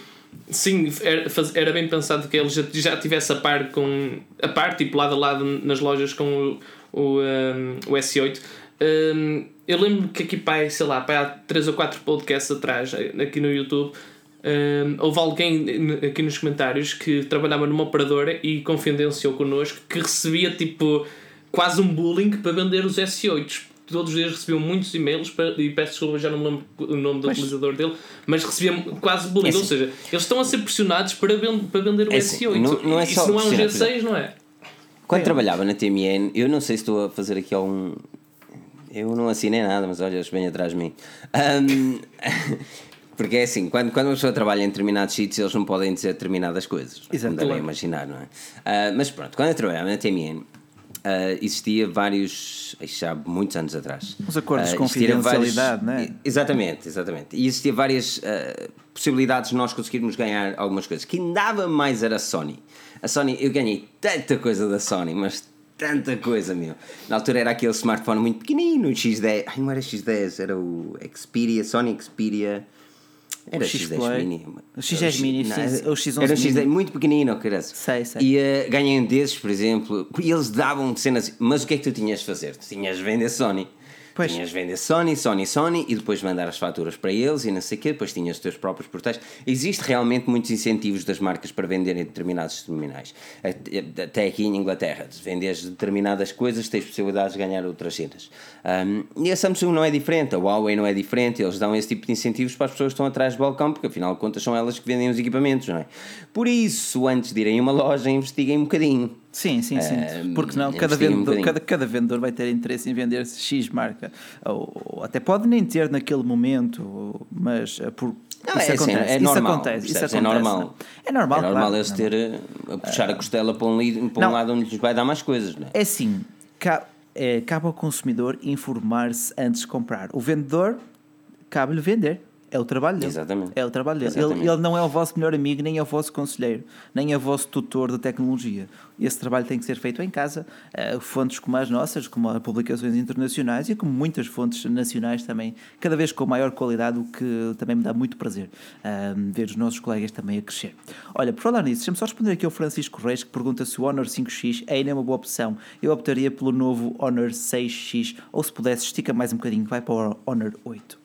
Sim, era, era bem pensado que ele já, já tivesse a par com a par, tipo lado a lado nas lojas com o, o, um, o S8. Um, eu lembro que aqui, pai, sei lá, pai, há 3 ou 4 podcasts atrás, aqui no YouTube, um, houve alguém aqui nos comentários que trabalhava numa operadora e confidenciou connosco que recebia tipo quase um bullying para vender os S8 todos os dias recebiam muitos e-mails para, e peço desculpa, já não me lembro o nome do mas, utilizador dele, mas recebiam quase bullying. É assim. Ou seja, eles estão a ser pressionados para, para vender o é S8. Assim, não, não é só Isso não é um G6, não é? Quando é. trabalhava na TMN, eu não sei se estou a fazer aqui algum. Eu não assinei nada, mas olha, eles vêm atrás de mim. Um, porque é assim, quando, quando uma pessoa trabalha em determinados sítios, eles não podem dizer determinadas coisas. Exato. Como devem imaginar, não é? Uh, mas pronto, quando eu trabalhava na TMN, Uh, existia vários, já muitos anos atrás. Os acordos de uh, confidencialidade, vários, não é? Exatamente, exatamente. E existia várias uh, possibilidades de nós conseguirmos ganhar algumas coisas. Quem dava mais era a Sony. A Sony, eu ganhei tanta coisa da Sony, mas tanta coisa, meu. Na altura era aquele smartphone muito pequenino, o X10. Ai, não era X10, era o Xperia, Sony Xperia. Era o X10 Mini. O X10 Mini, não, o X11 Era um X10 muito pequenino, caralho. Sei, sei. E uh, ganhei um desses, por exemplo, e eles davam cenas. Mas o que é que tu tinhas de fazer? Tu tinhas de vender Sony. Pois. Tinhas de vender Sony, Sony, Sony e depois mandar as faturas para eles e não sei o quê, depois tinhas os teus próprios portais. Existe realmente muitos incentivos das marcas para venderem determinados terminais. Até aqui em Inglaterra, vendes determinadas coisas, tens possibilidades de ganhar outras cenas. Um, e a Samsung não é diferente, a Huawei não é diferente, eles dão esse tipo de incentivos para as pessoas que estão atrás do balcão, porque afinal de contas são elas que vendem os equipamentos, não é? Por isso, antes de irem a uma loja, investiguem um bocadinho Sim, sim, sim. Uh, Porque não, cada vendedor, um cada, cada vendedor vai ter interesse em vender X marca. Ou, ou, até pode nem ter naquele momento, mas eh, por. Não, isso, é, assim, acontece, é normal, isso acontece. Isso acontece. É normal. É normal. É normal claro, eles ter eh, a puxar a costela para um, para um lado onde lhes vai dar mais coisas. Não é? é assim, é, cabe ao consumidor informar-se antes de comprar. O vendedor cabe-lhe vender. É o trabalho dele. Exatamente. É o trabalho dele. Ele, ele não é o vosso melhor amigo, nem é o vosso conselheiro, nem é o vosso tutor de tecnologia. Esse trabalho tem que ser feito em casa. Eh, fontes como as nossas, como as publicações internacionais e como muitas fontes nacionais também, cada vez com maior qualidade, o que também me dá muito prazer eh, ver os nossos colegas também a crescer. Olha, por falar nisso, deixa-me só responder aqui ao Francisco Reis que pergunta se o Honor 5X é ainda uma boa opção. Eu optaria pelo novo Honor 6X ou se pudesse, estica mais um bocadinho, vai para o Honor 8.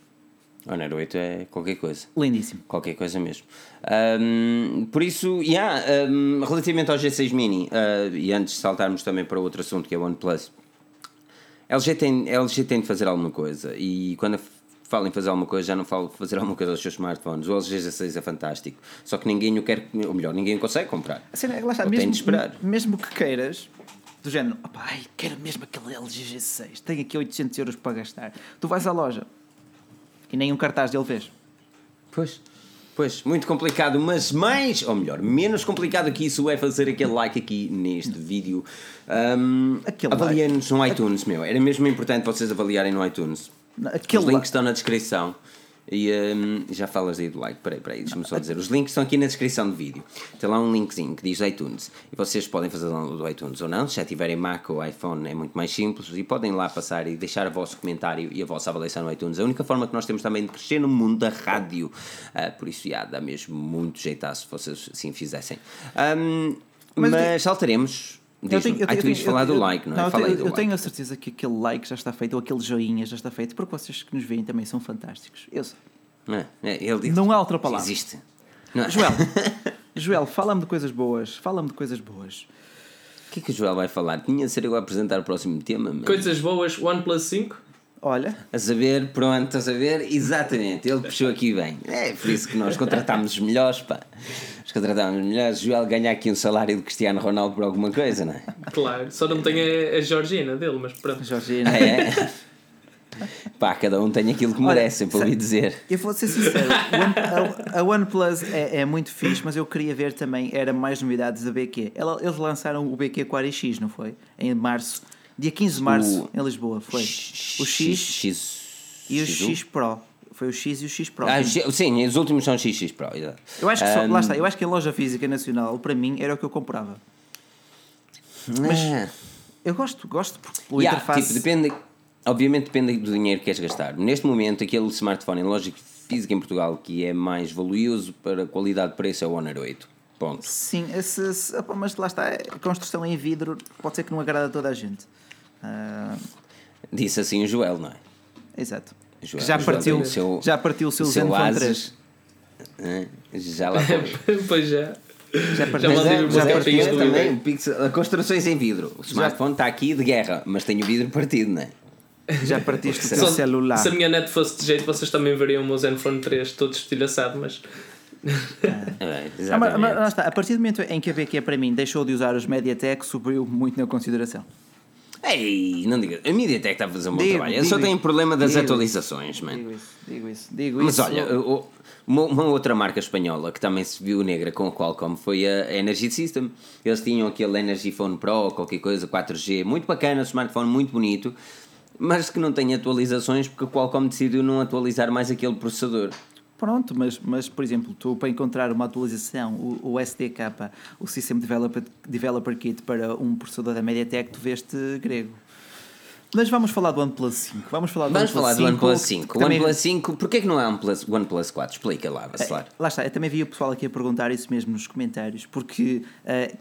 Honor 8 é qualquer coisa. Lindíssimo. Qualquer coisa mesmo. Ahm, por isso, yeah, ahm, relativamente ao G6 Mini, ah, e antes de saltarmos também para outro assunto que é o OnePlus, LG tem, LG tem de fazer alguma coisa. E quando falo em fazer alguma coisa, já não falo fazer alguma coisa aos seus smartphones. O LG G6 é fantástico. Só que ninguém o quer, ou melhor, ninguém o consegue comprar. A cena que lá está, Ou tem mesmo, de esperar. mesmo que queiras, do género, opá, ai, quero mesmo aquele LG G6, tenho aqui 800 euros para gastar. Tu vais à loja e nem um cartaz dele vês. Pois. Pois, muito complicado, mas mais, ou melhor, menos complicado que isso é fazer aquele like aqui neste vídeo. Um, Avaliem-nos no iTunes, meu. Era mesmo importante vocês avaliarem no iTunes. Aquele Os links estão na descrição. E um, já falas aí do like, peraí, peraí, deixa-me só dizer. Os links estão aqui na descrição do vídeo. Tem lá um linkzinho que diz iTunes. E vocês podem fazer download do iTunes ou não. Se já tiverem Mac ou iPhone é muito mais simples. E podem lá passar e deixar o vosso comentário e a vossa avaliação no iTunes. É a única forma que nós temos também de crescer no mundo da rádio. Ah, por isso, já, dá mesmo muito jeitaço se vocês assim fizessem. Um, Mas mas, saltaremos. Eu tenho- eu Ah, tu ias falar do like, não é? eu tenho- do eu like. tenho a certeza que aquele like já está feito, ou aquele joinha já está feito, porque vocês que nos veem também são fantásticos. Eu sei. Não, é, ele diz- Não há outra palavra. Existe. Não é? Joel, Joel, fala-me de coisas boas, fala-me de coisas boas. O que é que o Joel vai falar? Tinha de ser eu a apresentar o próximo tema, mas... Coisas boas, OnePlus 5. Olha, A saber, pronto, estás a ver? Exatamente, ele puxou aqui bem. É por isso que nós contratámos os melhores, pá. Nós contratámos os melhores. Joel ganha aqui um salário de Cristiano Ronaldo por alguma coisa, não é? Claro, só não tem a, a Georgina dele, mas pronto. Georgina. Ah, é? Pá, cada um tem aquilo que Olha, merece, ouvi sa- dizer. Eu vou ser sincero, o One- a, a OnePlus é, é muito fixe, mas eu queria ver também, era mais novidades da BQ. Ela- Eles lançaram o BQ Quad X, não foi? Em março, dia 15 de março, O- em Lisboa, foi. O X X... e o X1? X Pro. Foi o X e o X Pro. Ah, X- sim, os últimos são XX Pro. exato. Eu acho que só, Ahm, lá está, eu acho que a loja física nacional, para mim, era o que eu comprava. ah. Eu gosto, gosto porque o Yeah, interface. tipo, depende, obviamente depende do dinheiro que queres gastar. Neste momento, aquele smartphone em loja física em Portugal que é mais valioso para qualidade de preço é o Honor 8. Ponto. Sim, esse, esse- mas lá está, a construção em vidro pode ser que não agrada a toda a gente. Ah, Disse assim o Joel, não é? exato. Joel- já, partiu, seu- já partiu o seu seu Zenfone Asus. 3. Hã? Já lá foi. pois já. Já partiu, Já é, umas mas é também, pixel- a construções em vidro. O smartphone está aqui de guerra, mas tem o vidro partido, não é? já partiste o teu Só- celular. Se a minha net fosse de jeito, vocês também veriam o meu Zenfone 3 todo estilhaçado, mas É, Ah, mas, mas está, a partir do momento em que a BQ para mim deixou de usar os MediaTek, subiu muito na consideração. Ei, não diga. A MediaTek está a fazer um bom Digo, trabalho. Eu digo só tenho isso. problema das Digo atualizações, mano. Digo isso, digo isso, digo Mas isso. olha, uma, uma outra marca espanhola que também se viu negra com a Qualcomm foi a Energy System. Eles tinham aquele Energy Phone Pro, qualquer coisa, 4G, muito bacana, smartphone muito bonito, mas que não tem atualizações porque a Qualcomm decidiu não atualizar mais aquele processador. Pronto, mas, mas por exemplo, tu para encontrar uma atualização, o, o SDK, o System Developer, Developer Kit para um processador da MediaTek, tu veste grego. Mas vamos falar do OnePlus 5. Vamos falar do Vamos OnePlus falar do 5, OnePlus que 5. O também- OnePlus 5, porquê que não é um Plus, OnePlus 4? Explica lá, Bacelar. Lá está, eu também vi o pessoal aqui a perguntar isso mesmo nos comentários, porque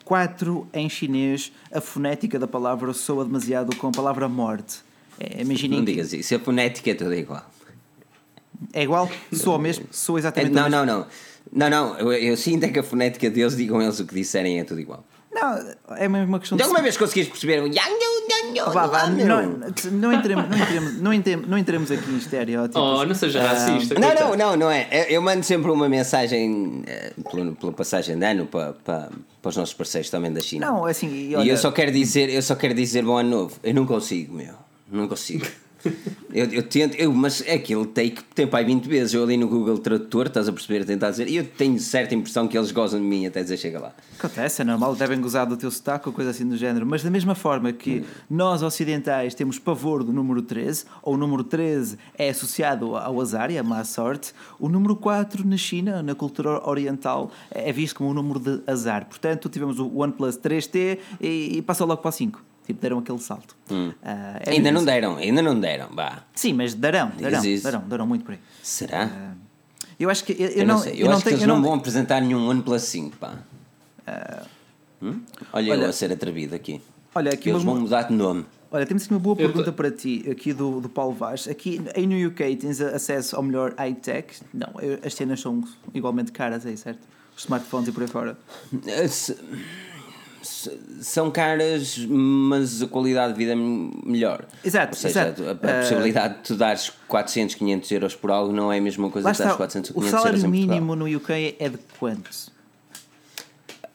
4 em chinês, a fonética da palavra soa demasiado com a palavra morte. É, imaginem Não digas isso, a fonética é toda igual. É igual? Soa mesmo? Soa É, exatamente não, o mesmo. não, não. Não, não, eu, eu sinto é que a fonética deles, digam eles o que disserem, é tudo igual. Não, é mesmo uma questão De de. alguma vez conseguiste perceber? um não, não, não, entremos, não, entremos, não, entremos, não entremos aqui em estereótipos. Oh, não seja Ah, racista. Não, não, não, não é. Eu- mando sempre uma mensagem eh, pela, pela passagem de ano para, para, para os nossos parceiros também da China. Não, assim, e E olha, eu só quero dizer, eu só quero dizer bom ano novo. Eu não consigo, meu. Não consigo. Eu, eu tento, eu, mas é que ele tem pai 20 vezes. Eu ali no Google Tradutor, estás a perceber, tentar dizer, e eu tenho certa impressão que eles gozam de mim até dizer chega lá. Acontece, é normal, devem gozar do teu sotaque ou coisa assim do género. Mas da mesma forma que nós ocidentais temos pavor do número 13, ou o número 13 é associado ao azar e à má sorte, o número 4 na China, na cultura oriental, é visto como um número de azar. Portanto, tivemos o OnePlus 3T e, e passou logo para o 5. Tipo, deram aquele salto. Ah, é ainda não deram, ainda não deram, vá. Sim, mas darão, darão, isso. darão, darão muito por aí. Será? Eu acho que eu, eu eu não, não, sei. Eu, eu acho que tenho- eles eu não, não- vão apresentar nenhum OnePlus 5, pá. Hum? Olha, eu olha- a ser atrevido aqui. Olha, aqui eles uma- vão mudar de nome. Olha, temos aqui uma boa Eu pergunta te- para ti, aqui do, do Paulo Vaz. Aqui aí no UK tens acesso ao melhor high-tech? Não, eu- as cenas são igualmente caras aí, certo? Os smartphones e por aí fora. São caras, mas a qualidade de vida é melhor. Exato, Ou seja, exato. a, a Eh, possibilidade de tu dares 400, 500 euros por algo não é a mesma coisa que dares está, 400, o 500 euros salário em Portugal. mínimo no UK é de quanto?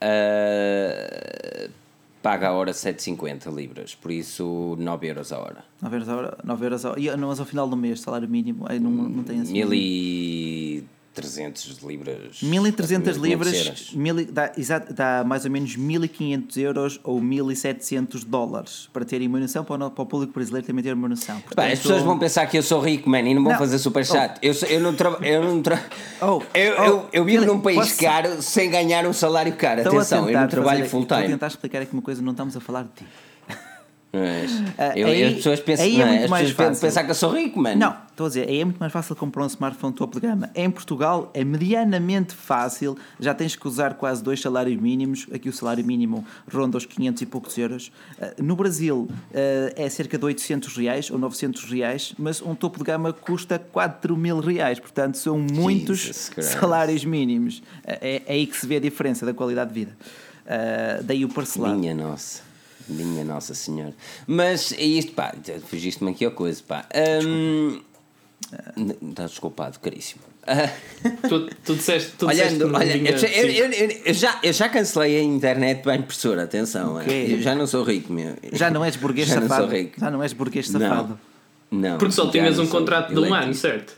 Eh, paga a hora 7,50 libras, por isso 9 euros a hora. 9 euros a hora? 9 euros a hora. E, não, mas ao final do mês, salário mínimo, não, não tem assim. 1.300 libras. 1300 4.500 libras mil, dá, exato, dá mais ou menos 1500 euros ou 1700 dólares para terem uma noção, para o, para o público brasileiro também ter noção. Pá, as Portanto, pessoas vão pensar que eu sou rico, man, e não vão Não. fazer super chat. Eu, sou- eu não trabalho. Eu, não tra... Oh, eu, oh, eu, eu vivo num país posso- caro sem ganhar um salário caro. Estou Atenção, eu não trabalho fazer- full Estou a time. tentar explicar aqui uma coisa, não estamos a falar de ti. Mas, Ah, eu, aí- as pessoas pensam, aí é não, muito as pessoas fácil. pensar que eu sou rico, mano. Não, estou a dizer, aí é muito mais fácil comprar um smartphone topo de gama. Em Portugal é medianamente fácil, já tens que usar quase dois salários mínimos. Aqui o salário mínimo ronda os 500 e poucos euros. Ah, No Brasil ah, é cerca de 800 reais ou 900 reais, mas um topo de gama custa 4 mil reais. Portanto, são muitos salários mínimos. É, é aí que se vê a diferença da qualidade de vida. Daí o parcelado. Minha nossa. Minha Nossa Senhora. Mas é isto, pá. Fugiste-me aqui a coisa, pá. Hum, Estás desculpado, caríssimo. Tu, tu disseste, tu disseste Olhando, não olha, eu, já- eu- eu- eu- já, eu já cancelei a internet para a impressora, atenção. Ok. Eu já não sou rico, meu. Já não és burguês Já não safado. sou rico. Já não és burguês Não. safado. Não. Porque só tinhas não um contrato de um ano, certo?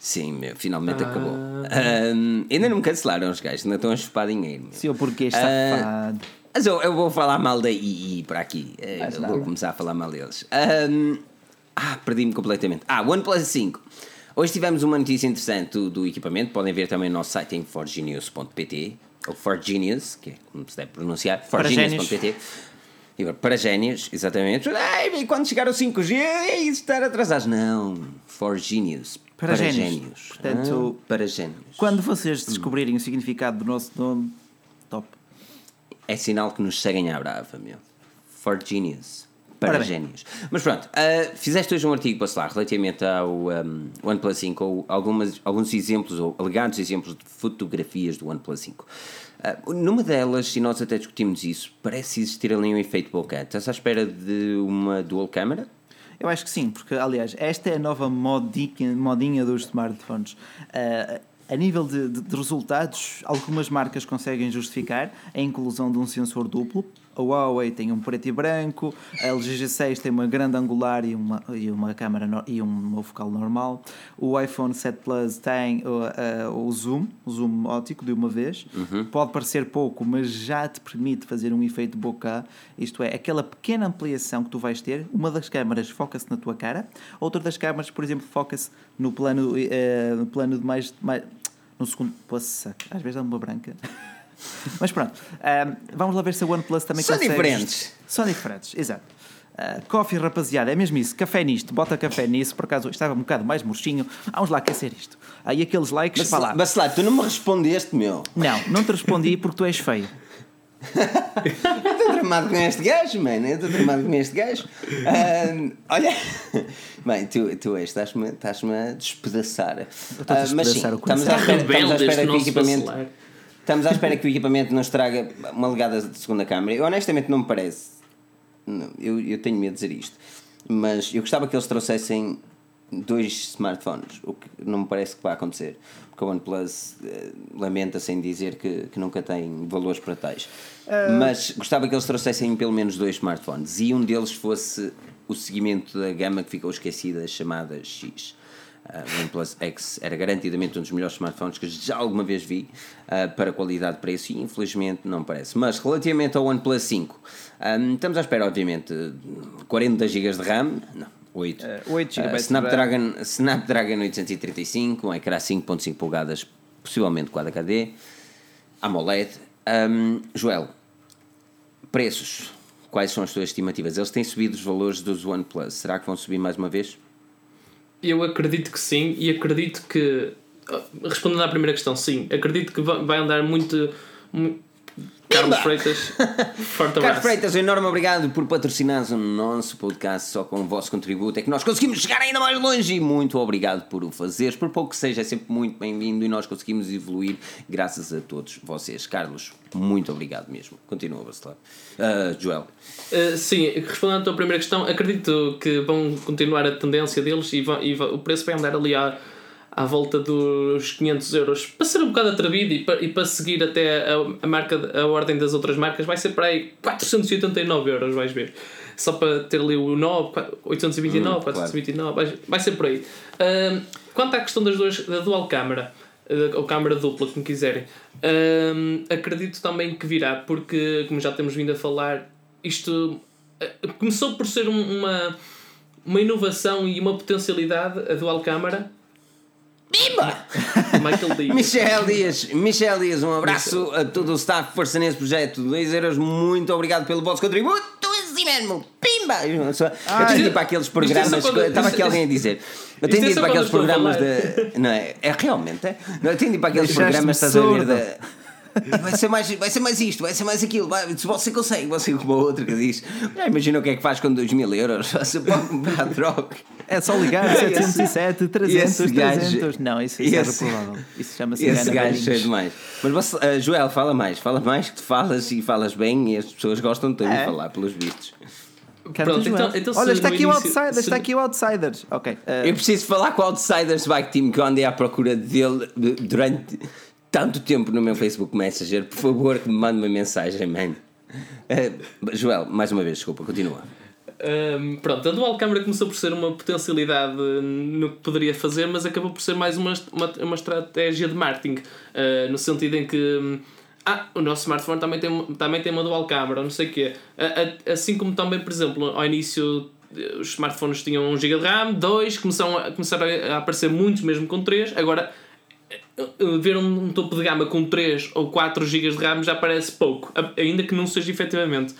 Sim, meu, finalmente Ah. acabou. Ahm, ainda não me cancelaram os gajos, ainda estão a chupar dinheiro. Meu. Seu burguês Ah, safado. Mas eu, eu vou falar mal da II para aqui. Eh, eu nada. vou começar a falar mal deles. Ahm, ah, perdi-me completamente. Ah, OnePlus 5. Hoje tivemos uma notícia interessante do, do equipamento. Podem ver também no nosso site em forgenius.pt ou Forgenius, que é como se deve pronunciar. Para Forgenius.pt. Para génios, exatamente. Ai, e quando chegar ao 5G, é isso estar atrasados. Não, Forgenius. Para génios. Portanto, Ah, para génios. Quando vocês descobrirem o significado do nosso nome. É sinal que nos seguem à brava, meu. For genius. Para bem. génios. Mas pronto, ah, fizeste hoje um artigo para lá relativamente ao um, OnePlus 5, ou algumas, alguns exemplos, ou alegados exemplos de fotografias do OnePlus 5. Ah, numa delas, e nós até discutimos isso, parece existir ali um efeito bokeh. Estás à espera de uma dual camera? Eu acho que sim, porque aliás, esta é a nova modinha, modinha dos smartphones. Ah, a nível de, de- de resultados, algumas marcas conseguem justificar a inclusão de um sensor duplo. A Huawei tem um preto e branco, a LG G6 tem uma grande angular e uma, e uma câmera no- e um focal normal. O iPhone 7 Plus tem uh, uh, o zoom, o zoom óptico de uma vez. Pode parecer pouco, mas já te permite fazer um efeito bokeh. Isto é, aquela pequena ampliação que tu vais ter. Uma das câmaras foca-se na tua cara, outra das câmaras, por exemplo, foca-se no plano, no plano de mais, mais. No segundo. Poxa, às vezes dá uma branca. Mas pronto, ahm, vamos lá ver se a OnePlus também São consegue. diferentes. São diferentes, exato. Ah, coffee, rapaziada, é mesmo isso. Café nisto, bota café nisso. Por acaso estava um bocado mais murchinho. Vamos lá aquecer isto. Aí aqueles likes, Mas, mas lá, tu não me respondeste, meu. Não, não te respondi porque tu és feio. Eu estou tramado com este gajo, mano. Eu estou tramado com este gajo. Ahm, olha, bem, tu, tu és, estás-me estás a despedaçar. estou a Ah, mas sim, despedaçar o estamos à espera, estamos à espera que o equipamento. vacilar. Estamos à espera que o equipamento nos traga uma legada de segunda câmara. Eu honestamente não me parece. Não, eu, eu tenho medo de dizer isto. Mas eu gostava que eles trouxessem dois smartphones, o que não me parece que vai acontecer. Porque a OnePlus eh, lamenta-se em dizer que, que nunca tem valores para tais. Mas gostava que eles trouxessem pelo menos dois smartphones e um deles fosse o seguimento da gama que ficou esquecida, chamada X. Uh, o OnePlus X era garantidamente um dos melhores smartphones que já alguma vez vi uh, para qualidade, preço e infelizmente não parece. Mas relativamente ao OnePlus 5, um, estamos à espera, obviamente, de 40 GB de RAM, não, 8, uh, 8 GB uh, Snapdragon, Snapdragon 835, um ecrã 5.5 polegadas, possivelmente Quad HD, AMOLED. Um, Joel, preços, quais são as tuas estimativas? Eles têm subido os valores dos OnePlus, será que vão subir mais uma vez? Eu acredito que sim, e acredito que. Respondendo à primeira questão, sim. Acredito que vai andar muito. Carlos Freitas, forte abraço. Carlos Freitas, um enorme obrigado por patrocinares o nosso podcast. Só com o vosso contributo é que nós conseguimos chegar ainda mais longe. E muito obrigado por o fazeres. Por pouco que seja, é sempre muito bem-vindo e nós conseguimos evoluir graças a todos vocês. Carlos, muito obrigado mesmo. Continua, Bacelar. Uh, Joel. Uh, sim, respondendo à tua primeira questão, acredito que vão continuar a tendência deles e, vão, e vão, o preço vai andar ali a à volta dos 500 euros para ser um bocado atrevido e para, e para seguir até a, a, marca, a ordem das outras marcas vai ser para aí 489 euros vais ver só para ter ali o 9 829, hum, 429 claro. vai, vai ser por aí um, quanto à questão das duas, da dual câmara ou câmara dupla, como quiserem um, acredito também que virá porque como já temos vindo a falar isto começou por ser uma uma inovação e uma potencialidade a dual câmara Bimba! Michael Dias. Michel Dias, Michel Dias, um abraço Michel. a todo o staff força nesse projeto. 2 euros, muito obrigado pelo vosso contributo. Assim mesmo, pimba! Eu atendi para aqueles programas. Quando, estava aqui alguém a dizer. Eu atendi para aqueles programas de. Não é? É realmente, é? Eu atendi para aqueles programas, estás a ver? De, vai ser, mais, vai ser mais isto, vai ser mais aquilo. Vai, se você consegue, você como outro que diz. Já imagina o que é que faz com 2 mil euros? Você pode comprar droga. É só ligar 707, 300, 300. Não, isso, isso esse, é reprovável. Isso chama-se Esse gajo é demais. Mas você, uh, Joel, fala mais. Fala mais que tu falas e falas bem e as pessoas gostam de é. falar, pelos vistos. Pronto, então, então Olha, está aqui, início, o Outsiders, se... está aqui o Outsiders. Ok. Uh... Eu preciso falar com o Outsiders Bike Team que eu andei à procura dele durante tanto tempo no meu Facebook Messenger. Por favor, que me mande uma mensagem, man. Uh, Joel, mais uma vez, desculpa, continua. Um, pronto, a dual câmara começou por ser uma potencialidade no que poderia fazer, mas acabou por ser mais uma, uma, uma estratégia de marketing, uh, no sentido em que ah, o nosso smartphone também tem, também tem uma dual câmara, não sei o quê. Uh, assim como também, por exemplo, ao início os smartphones tinham 1 GB de RAM, 2, começaram a, começaram a aparecer muitos mesmo com 3, agora ver um, um, topo de gama com 3 ou 4 GB de RAM já parece pouco, ainda que não seja efetivamente.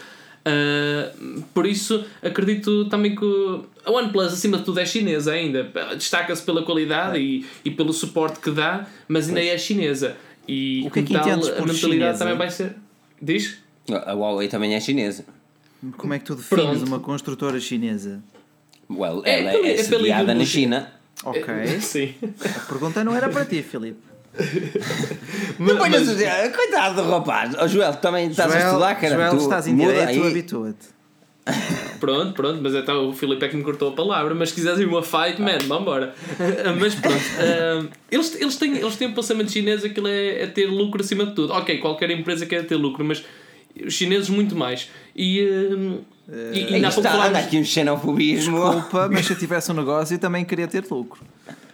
Uh, por isso, acredito também que a OnePlus, acima de tudo, é chinesa ainda. Destaca-se pela qualidade e, e pelo suporte que dá, mas ainda é chinesa. E o que é que tal, a mentalidade chinesa? também vai ser. Diz? A Huawei também é chinesa. Como é que tu defines Pronto. uma construtora chinesa? Well, é, ela é, é, é sediada na China. Ok. Sim. A pergunta não era para ti, Filipe. não ponhas mas... dizer, coitado do rapaz. Oh, Joel, também estás Joel, a estudar, cara. Joel, tu estás em direito, habitua-te. Pronto, pronto, mas então o Filipe é que me cortou a palavra. Mas se quiseres ir uma fight, man, vambora. mas pronto, uh, eles, eles, têm, eles têm um pensamento chinês, aquilo é, é ter lucro acima de tudo. Ok, qualquer empresa quer ter lucro, mas os chineses muito mais. E. Uh, e, e está, falámos... aqui um xenofobismo. Desculpa, mas se eu tivesse um negócio eu também queria ter lucro.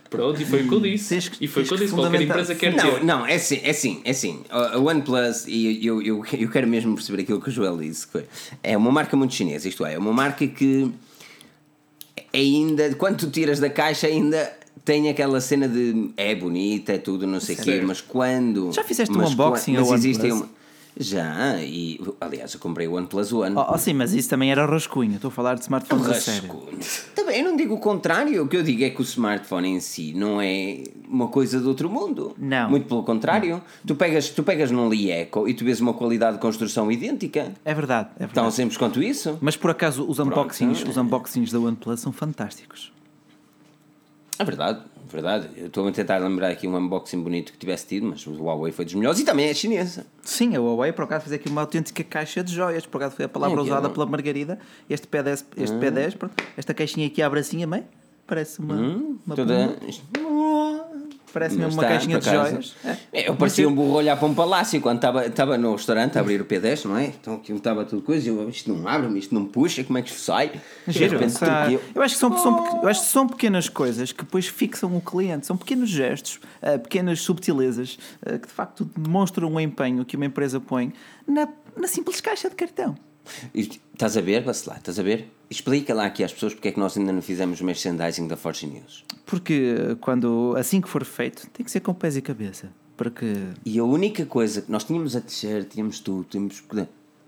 Pronto, e foi o que eu disse. Tens, e foi o que eu disse. Qualquer empresa quer não, ter. Não, é assim, é assim, é assim. A OnePlus, e eu, eu, eu quero mesmo perceber aquilo que o Joel disse, que foi, é uma marca muito chinesa, isto é, é uma marca que ainda, quando tu tiras da caixa, ainda tem aquela cena de é bonita, é tudo, não sei o quê, mas quando. Já fizeste um unboxing mas existe uma, já, e aliás eu comprei o OnePlus One. Oh, oh, sim, mas isso também era rascunho. Estou a falar de smartphones a sério. Também eu não digo o contrário. O que eu digo é que o smartphone em si não é uma coisa do outro mundo. Não. Muito pelo contrário. Tu pegas, tu pegas num Lieco e tu vês uma qualidade de construção idêntica. É verdade. É verdade. Tão simples quanto isso. Mas por acaso os unboxings, Pronto. os unboxings da OnePlus são fantásticos. É verdade verdade. Eu estou a tentar lembrar aqui um unboxing bonito que tivesse tido, mas o Huawei foi dos melhores e também é chinesa. Sim, a Huawei por acaso fez aqui uma autêntica caixa de joias, por acaso foi a palavra é, usada pela Margarida. Este P10, este hum. P10 esta caixinha aqui abre assim a meio, parece uma. Hum, uma toda... Parece mesmo uma caixinha de joias. É. É, Eu parecia um burro olhar para um palácio quando estava, estava no restaurante a abrir o P10, não é? Então aquilo estava tudo coisa, eu, isto não abre, isto não puxa, como é que isto sai? De Giro, repente, essa- eu- eu, acho que são, são pequ- eu acho que são pequenas coisas que depois fixam o cliente, são pequenos gestos, eh, pequenas subtilezas eh, que de facto demonstram o empenho que uma empresa põe na, na simples caixa de cartão. Estás a ver, Bacelar? Estás a ver? Explica lá aqui às pessoas porque é que nós ainda não fizemos merchandising da Forge News. Porque eh, quando assim que for feito, tem que ser com pés e cabeça. Porque E a única coisa que nós tínhamos a t-shirt, tínhamos tudo, tínhamos.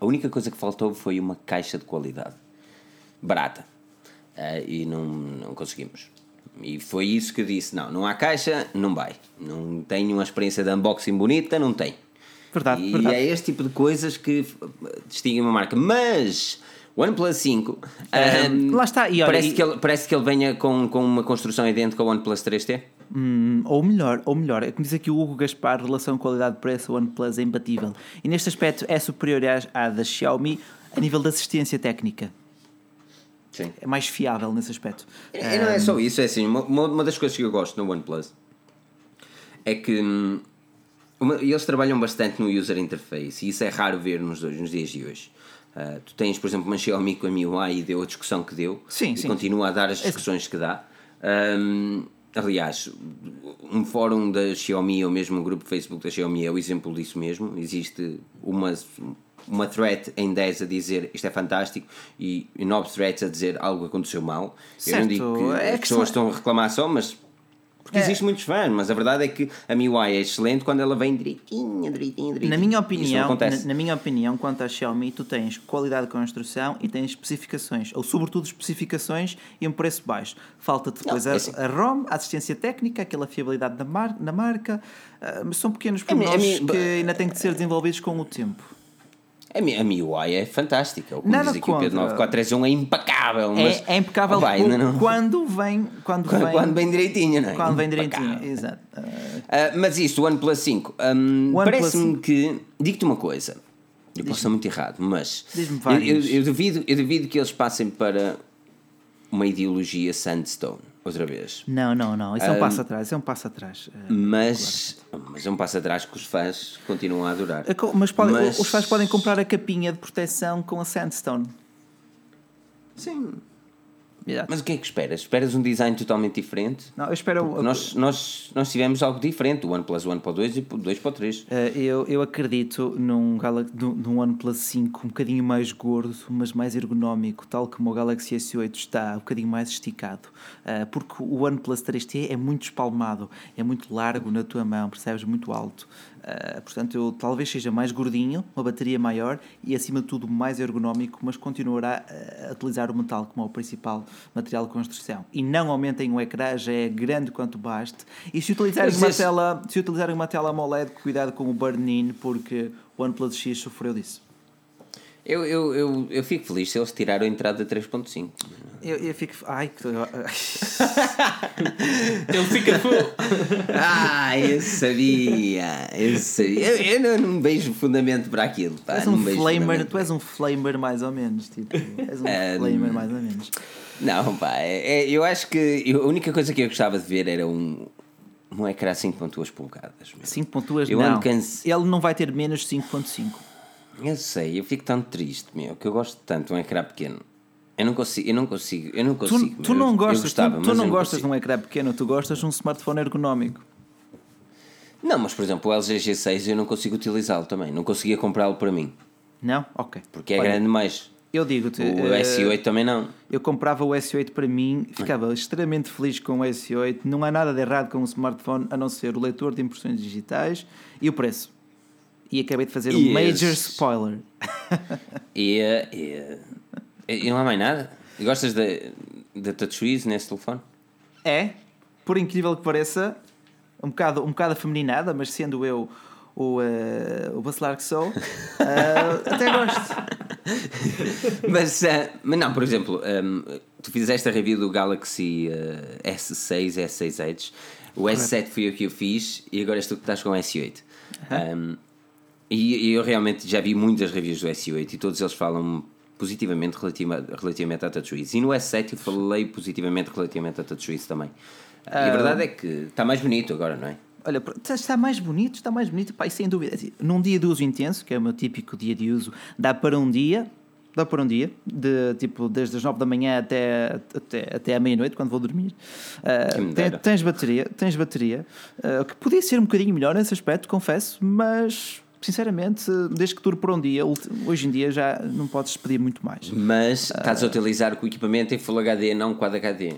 A única coisa que faltou foi uma caixa de qualidade barata. Ah, e não, não conseguimos. E foi isso que eu disse: não, não há caixa, não vai. Não tenho uma experiência de unboxing bonita, não tem. Verdade, e verdade. é este tipo de coisas que f- distinguem uma marca. Mas o OnePlus 5 ahm, lá está, e olha, parece, e- que ele, parece que ele venha com, com uma construção idêntica ao OnePlus 3T. Hum, ou melhor, ou melhor, é como diz aqui o Hugo Gaspar, relação qualidade-preço, o OnePlus é imbatível. E neste aspecto é superior à- da Xiaomi a nível de assistência técnica. Sim. É mais fiável nesse aspecto. E não é só isso, é assim, uma, uma uma das coisas que eu gosto no OnePlus é que eles trabalham bastante no user interface e isso é raro ver nos, dois, nos dias de hoje. Ah, tu tens, por exemplo, uma Xiaomi com a MIUI e deu a discussão que deu Sim, e sim. continua a dar as discussões que dá. Hum, aliás, um fórum da Xiaomi ou mesmo um grupo Facebook da Xiaomi é o exemplo disso mesmo. Existe uma, uma thread em 10 a dizer isto é fantástico e, e 9 threads a dizer algo aconteceu mal. Eu Certo, não digo que é as pessoas estão a reclamar só, mas porque É. existem muitos fãs, mas a verdade é que a MIUI é excelente quando ela vem direitinha, direitinha, direitinha. Na minha opinião, na, na minha opinião, quanto à Xiaomi, tu tens qualidade de construção e tens especificações, ou sobretudo especificações e um preço baixo. Falta-te depois Não, a, é assim. a ROM, a assistência técnica, aquela fiabilidade da mar, na marca, mas são pequenos A mi- a pormenores mi- que ainda têm que ser desenvolvidos com o tempo. A, mi- a MIUI é fantástica. O que diz aqui o Pedro contra. 9431 é impecável. Mas, é, é impecável Oh, ainda não- quando vem quando, Quando, vem, quando vem direitinho, não é? quando vem direitinho. Impecável. Exato. Ah, mas isto, o OnePlus 5, hum, OnePlus parece-me que. Digo-te uma coisa, eu posso estar muito errado, mas. Diz-me eu, eu, eu duvido, eu duvido que eles passem para uma ideologia Sandstone, outra vez. não, não, não. Isso é um Ah, passo atrás. Isso é um passo atrás. Ah, Mas, mas é um passo atrás que os fãs continuam a adorar. Mas, podem- Mas- os fãs podem comprar a capinha de proteção com a Sandstone. Sim. Exato. Mas o que é que esperas? Esperas um design totalmente diferente? Não, eu espero. Nós, nós, nós tivemos algo diferente, o OnePlus One para o 2 e o 2 para o 3. Eh, eu, eu acredito num, Galaxy, num, OnePlus 5 um bocadinho mais gordo, mas mais ergonómico, tal como o Galaxy S8 está, um bocadinho mais esticado. Eh, porque o OnePlus 3T é muito espalmado, é muito largo na tua mão, percebes? Muito alto. Eh, portanto, eu talvez seja mais gordinho, uma bateria maior e, acima de tudo, mais ergonómico, mas continuará a utilizar o metal como o principal material de construção. E não aumentem o ecrã, já é grande quanto baste. E se utilizarem uma tela se utilizarem uma tela AMOLED, cuidado com o burn-in, porque o OnePlus X sofreu disso. Eu, eu, eu, eu fico feliz se eles tiraram a entrada 3.5. Eu, eu fico. Ai, que. Ele fica Ah, eu sabia, eu sabia. Eu, eu não, não vejo fundamento para aquilo. Pá, Tu és um flamer, tu és um flamer mais ou menos, tipo, és um flamer mais ou menos. Não, pá, é- é- eu acho que eu- a única coisa que eu gostava de ver era um, um ecrã 5.2 polegadas. meu. 5.2 Eu não. canse- Ele não vai ter menos de 5.5. Eu sei, eu fico tão triste, meu, que eu gosto tanto de um ecrã pequeno. Eu não consigo, eu não consigo, eu não Tu, consigo. tu meu. não Eu- eu gostas, gostava, tu, tu não gostas de um ecrã pequeno, tu gostas de um smartphone ergonómico. Não, mas por exemplo, o LG G6 eu não consigo utilizá-lo também. Não conseguia comprá-lo para mim, Não? Ok. porque é Olha, grande demais. Eu digo-te. O eh, S8 também não. Eu comprava o S8 para mim, ficava extremamente feliz com o S8. Não há nada de errado com o smartphone a não ser o leitor de impressões digitais e o preço. E acabei de fazer um Yes. major spoiler. E, e, e não há mais nada. Gostas da da TouchWiz nesse telefone? É, por incrível que pareça, um bocado, um bocado afeminada, mas sendo eu o, eh, o bacelar que sou, eh, até gosto. mas, ah, mas não, por exemplo, ahm, tu fizeste a review do Galaxy ah, S6, S6 Edge. O S7 foi o que eu fiz e agora és tu que estás com o S8. Ahm, e, e eu realmente já vi muitas reviews do S8 e todos eles falam positivamente relativa, relativamente à TouchWiz. E no S7 eu falei positivamente relativamente à TouchWiz também. E a verdade é que está mais bonito agora, não é? Olha, está mais bonito, está mais bonito, pai, sem dúvida. Assim, num dia de uso intenso, que é o meu típico dia de uso, dá para um dia, dá para um dia, de, tipo, desde as 9 da manhã até, até, até à meia-noite, quando vou dormir. Uh, tem, tens bateria, tens bateria, uh, que podia ser um bocadinho melhor nesse aspecto, confesso, mas sinceramente, desde que dure por um dia, hoje em dia já não podes pedir muito mais. Mas estás a utilizar o equipamento em Full HD, não Quad HD. Uh,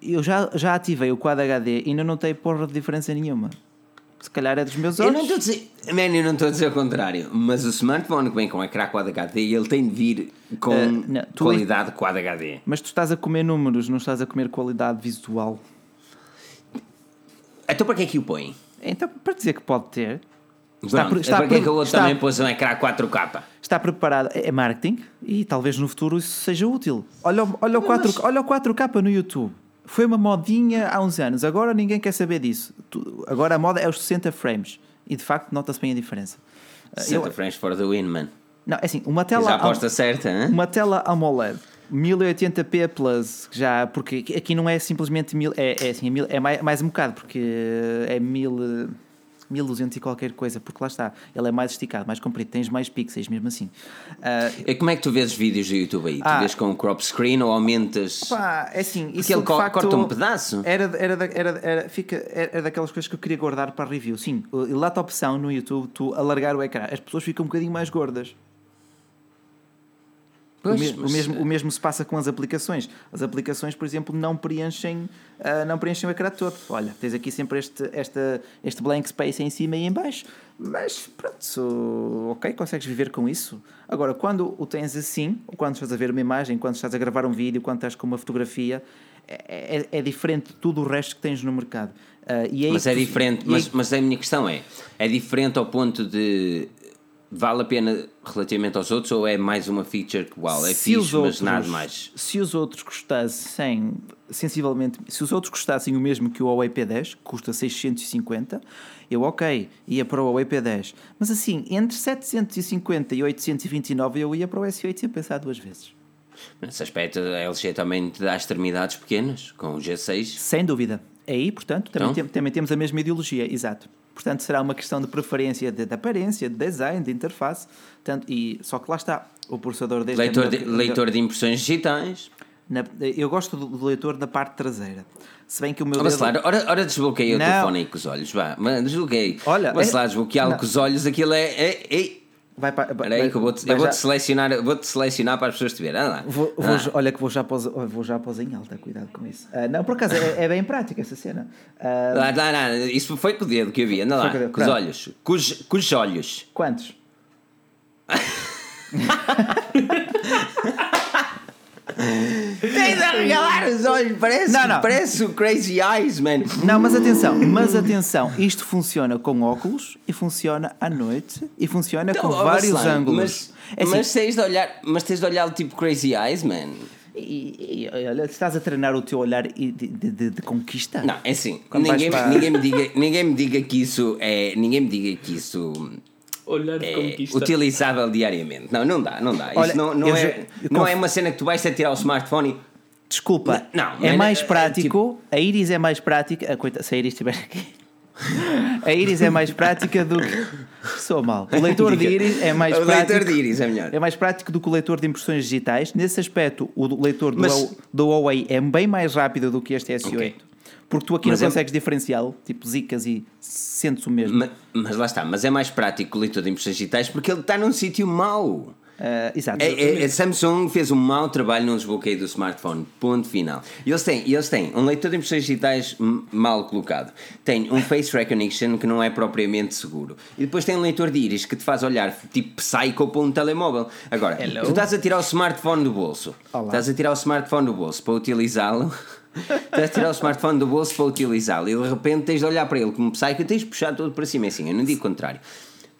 eu já, já ativei o Quad HD e ainda não tem porra de diferença nenhuma. Se calhar é dos meus olhos. Eu não estou a dizer, man, eu não estou a dizer o contrário, mas o smartphone que vem com ecrã Quad HD, ele tem de vir com uh, não, qualidade é... Quad HD. Mas tu estás a comer números, não estás a comer qualidade visual. Então para que é que o põe? Então, para dizer que pode ter, Está, Pronto, está, para que é que o outro está, também pôs um ecrã 4K? Está preparado, é marketing e talvez no futuro isso seja útil. Olha, olha, o, 4, mas... olha o 4K no YouTube. Foi uma modinha há uns anos, agora ninguém quer saber disso. Agora a moda é os 60 frames e de facto nota-se bem a diferença. 60 Eu, frames for the win, man. Não, é assim, uma tela. Já aposta certa, hein? Uma tela AMOLED 1080p Plus, já, porque aqui não é simplesmente mil, é, é, assim, é, é mais, mais um bocado, porque é mil 1200 e qualquer coisa, porque lá está, ele é mais esticado, mais comprido, tens mais pixels mesmo assim. Uh, e como é que tu vês os vídeos do YouTube aí? Ah, tu vês com crop screen ou aumentas? Pá, é assim, porque ele facto, corta um pedaço. Era, era, era, era, fica, era daquelas coisas que eu queria guardar para review. Sim, lá a opção no YouTube, tu alargar o ecrã, as pessoas ficam um bocadinho mais gordas. Pois, o, mesmo, mas... o, mesmo, o mesmo se passa com as aplicações. As aplicações, por exemplo, não preenchem, uh, não preenchem o ecrã todo. Olha, tens aqui sempre este, esta, este blank space em cima e em baixo. Mas pronto, ok, consegues viver com isso. Agora, quando o tens assim, ou quando estás a ver uma imagem, quando estás a gravar um vídeo, quando estás com uma fotografia, é, é, é diferente de tudo o resto que tens no mercado. Uh, é mas é diferente, mas, mas a minha questão é: é diferente ao ponto de vale a pena relativamente aos outros ou é mais uma feature que igual é se fixe, outros, mas nada mais? Se os outros custassem sensivelmente, se os outros custassem o mesmo que o Huawei P10, que custa 650, eu ok, ia para o Huawei P10. Mas assim, entre 750 e 829 eu ia para o S8 sem pensar duas vezes. Nesse aspecto, a LG também te dá extremidades pequenas, com o G6. Sem dúvida. Aí, portanto, também, então? tem, também temos a mesma ideologia, exato. Portanto, será uma questão de preferência de, de aparência, de design, de interface. Tanto, e, só que lá está, o processador deste... Leitor, é de, leitor de impressões digitais. Na, eu gosto do, do, leitor da parte traseira. Se bem que o meu. Mas dedo... ora, ora desbloqueei o telefone aí com os olhos, vá. Mas desbloqueei. Olha, mas é... lá desbloqueá-lo com os olhos, aquilo é. é, é... Vai para, Espera aí que eu vou-te vou, selecionar, vou selecionar para as pessoas te verem. Ah, lá. Vou, vou, ah. Olha que vou já pôs, vou já pôs em alta, cuidado com isso. Uh, não, por acaso é, é, bem prática essa cena. Uh, não, não, não, isso foi com o dedo que eu vi. Anda lá, com, com os olhos. Com os, com os olhos. Quantos? Tens a regalar os olhos, parece, não, não. parece o Crazy Eyes, man. Não, mas atenção, mas atenção, isto funciona com óculos e funciona à noite e funciona então, com vários lá, ângulos. Mas, é assim, mas, tens de olhar, mas tens de olhar tipo Crazy Eyes, man. E, e, olha, estás a treinar o teu olhar de, de, de, de conquista. Não, é assim, ninguém, para... ninguém, me diga, ninguém me diga que isso é. Ninguém me diga que isso olhar de é conquista. utilizável diariamente. Não, não dá, não dá. Olha, Isso não, não, é, não é uma cena que tu vais a tirar o smartphone e. Desculpa, não, é mais prático. Tipo... A Iris é mais prática. A coita, se a Iris estiver aqui. A Iris é mais prática do que. Sou mal. O leitor de Iris é mais o prático. O leitor de Iris é melhor. É mais prático do que o leitor de impressões digitais. Nesse aspecto, o leitor do, Mas... do Huawei é bem mais rápido do que este S8. Okay. Porque tu aqui mas não é... consegues diferenciá-lo, tipo zicas e sentes o mesmo. Mas, mas, lá está, mas é mais prático o leitor de impressões digitais porque ele está num sítio mau. Uh, exato. É, é, a Samsung fez um mau trabalho no desbloqueio do smartphone. Ponto final. E eles têm, eles têm um leitor de impressões digitais mal colocado. Tem um face recognition que não é propriamente seguro. E depois tem um leitor de íris que te faz olhar tipo psycho para um telemóvel. Agora, Hello? tu estás a tirar o smartphone do bolso. Olá. Estás a tirar o smartphone do bolso para utilizá-lo. Estás a tirar o smartphone do bolso para utilizá-lo e de repente tens de olhar para ele como psycho e tens de puxar todo para cima. É assim, eu não digo o contrário.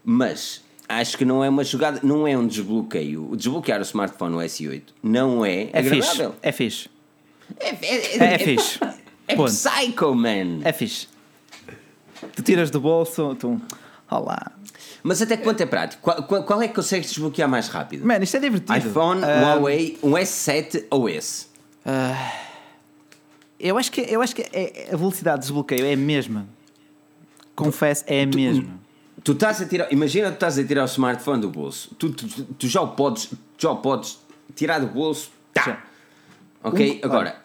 Mas acho que não é uma jogada, não é um desbloqueio. Desbloquear o smartphone no S8 não é, é agradável. Fixe. É fixe. É, é, é, é fixe. É, é psycho, man. É fixe. Tu tiras do bolso, tu. Olá. Mas até quanto é prático? Qual, qual, qual, é que consegues desbloquear mais rápido? Mano, isto é divertido. iPhone, uh... Huawei, um S7 ou S? Uh... Eu acho que, eu acho que é, a velocidade de desbloqueio é a mesma. Confesso, é a mesma. Tu estás a tirar, imagina que estás a tirar o smartphone do bolso. Tu, tu, tu já o podes, já o podes tirar do bolso. Tá. Já. Ok? Um- Agora,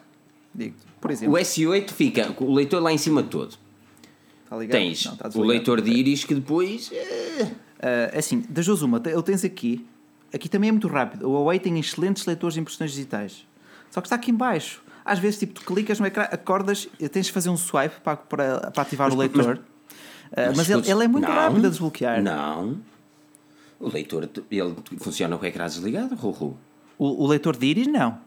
Digo, por exemplo, o S8 fica com o leitor lá em cima todo. está ligado? Tens Não, está o leitor de íris que depois. Ah, assim, das duas uma, ele tens aqui, aqui também é muito rápido. O Huawei tem excelentes leitores de impressões digitais. Só que está aqui em baixo. Às vezes, tipo, tu clicas no ecrã, acordas, e tens de fazer um swipe para, para, para ativar o leitor. Ah, mas ele, escuta, ele é muito não, rápido a desbloquear. Não. O leitor, ele funciona com o ecrã desligado, Ruru. O, o leitor de íris, não.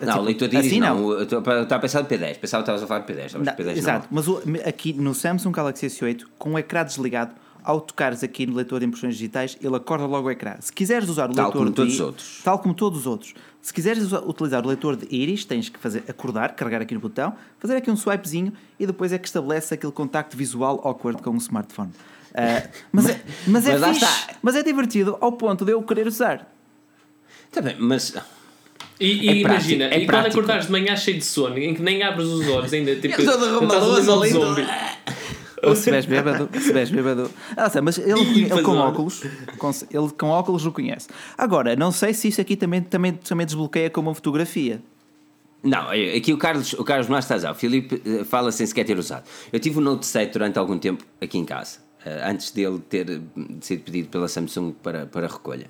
Não, Tipo, o leitor de íris assim não. Estou a pensar de P10. Pensava que estavas a falar de P10. Estavas Não, de P10 exato, mas o- aqui no Samsung Galaxy S8, com o ecrã desligado, ao tocares aqui no leitor de impressões digitais, ele acorda logo o ecrã. Se quiseres usar o Tal leitor como de todos os outros. Tal como todos os outros. Se quiseres utilizar o leitor de íris, tens que fazer acordar, carregar aqui no botão, fazer aqui um swipezinho e depois é que estabelece aquele contacto visual awkward com o smartphone. Ah, mas, é, mas, é Mas fixe, mas é divertido ao ponto de eu querer usar. Está bem, mas. E, É e prático, imagina, é e quando acordares de manhã cheio de sono, em que nem abres os olhos ainda, tipo, estás ali no ali, zombie. Ou se vês bêbado, se vês bêbado. Ah, sei, mas ele, Ih, ele com óculos, com- ele com óculos o conhece. Agora, não sei se isso aqui também, também, também desbloqueia com uma fotografia. Não, é- aqui o Carlos, o Carlos Mas está dizer, o Filipe eh, fala sem sequer ter usado. Eu tive o Note 7 durante algum tempo aqui em casa, eh, antes dele ter eh, sido pedido pela Samsung para, para recolha.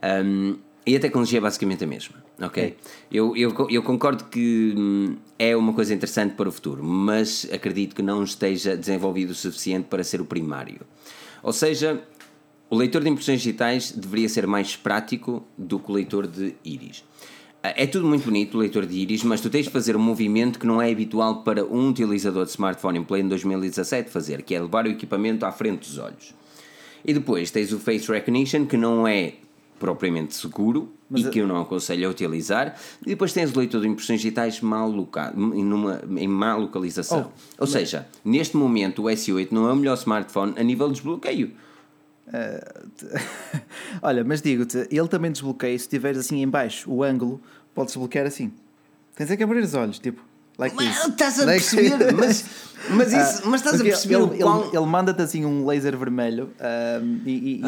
Ahm, e a tecnologia é basicamente a mesma, ok? Eu, eu, eu concordo que hum, é uma coisa interessante para o futuro, mas acredito que não esteja desenvolvido o suficiente para ser o primário. Ou seja, o leitor de impressões digitais deveria ser mais prático do que o leitor de íris. Ah, É tudo muito bonito, o leitor de íris, mas tu tens de fazer um movimento que não é habitual para um utilizador de smartphone em pleno 2017 fazer, que é levar o equipamento à frente dos olhos. E depois tens o Face Recognition, que não é propriamente seguro e a- que eu não aconselho a utilizar. E depois tens o leitor de impressões digitais mal loca- em, numa, em má localização. Ou seja, neste momento o S8 não é o melhor smartphone a nível de desbloqueio. Olha, mas digo-te, ele também desbloqueia. Se tiveres assim em baixo o ângulo, podes desbloquear assim. Tens é que abrir os olhos, tipo, like Mas this. estás a Like- perceber, mas, mas, isso, Ah, mas estás a perceber ele, quão... ele, ele manda-te assim um laser vermelho ahm, e, e- e-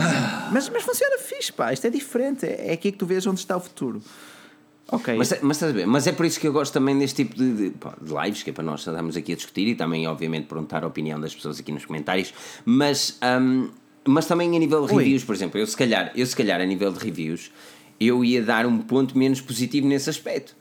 mas, mas funciona fixe, pá. Isto é diferente. É, é aqui que tu vês onde está o futuro. Ok. Mas, mas estás a ver? Mas é por isso que eu gosto também deste tipo de, de, de lives, que é para nós estarmos aqui a discutir e também, obviamente, perguntar a opinião das pessoas aqui nos comentários. Mas, hum, mas também a nível de reviews, por exemplo, eu se, calhar, eu se calhar a nível de reviews, eu ia dar um ponto menos positivo nesse aspecto.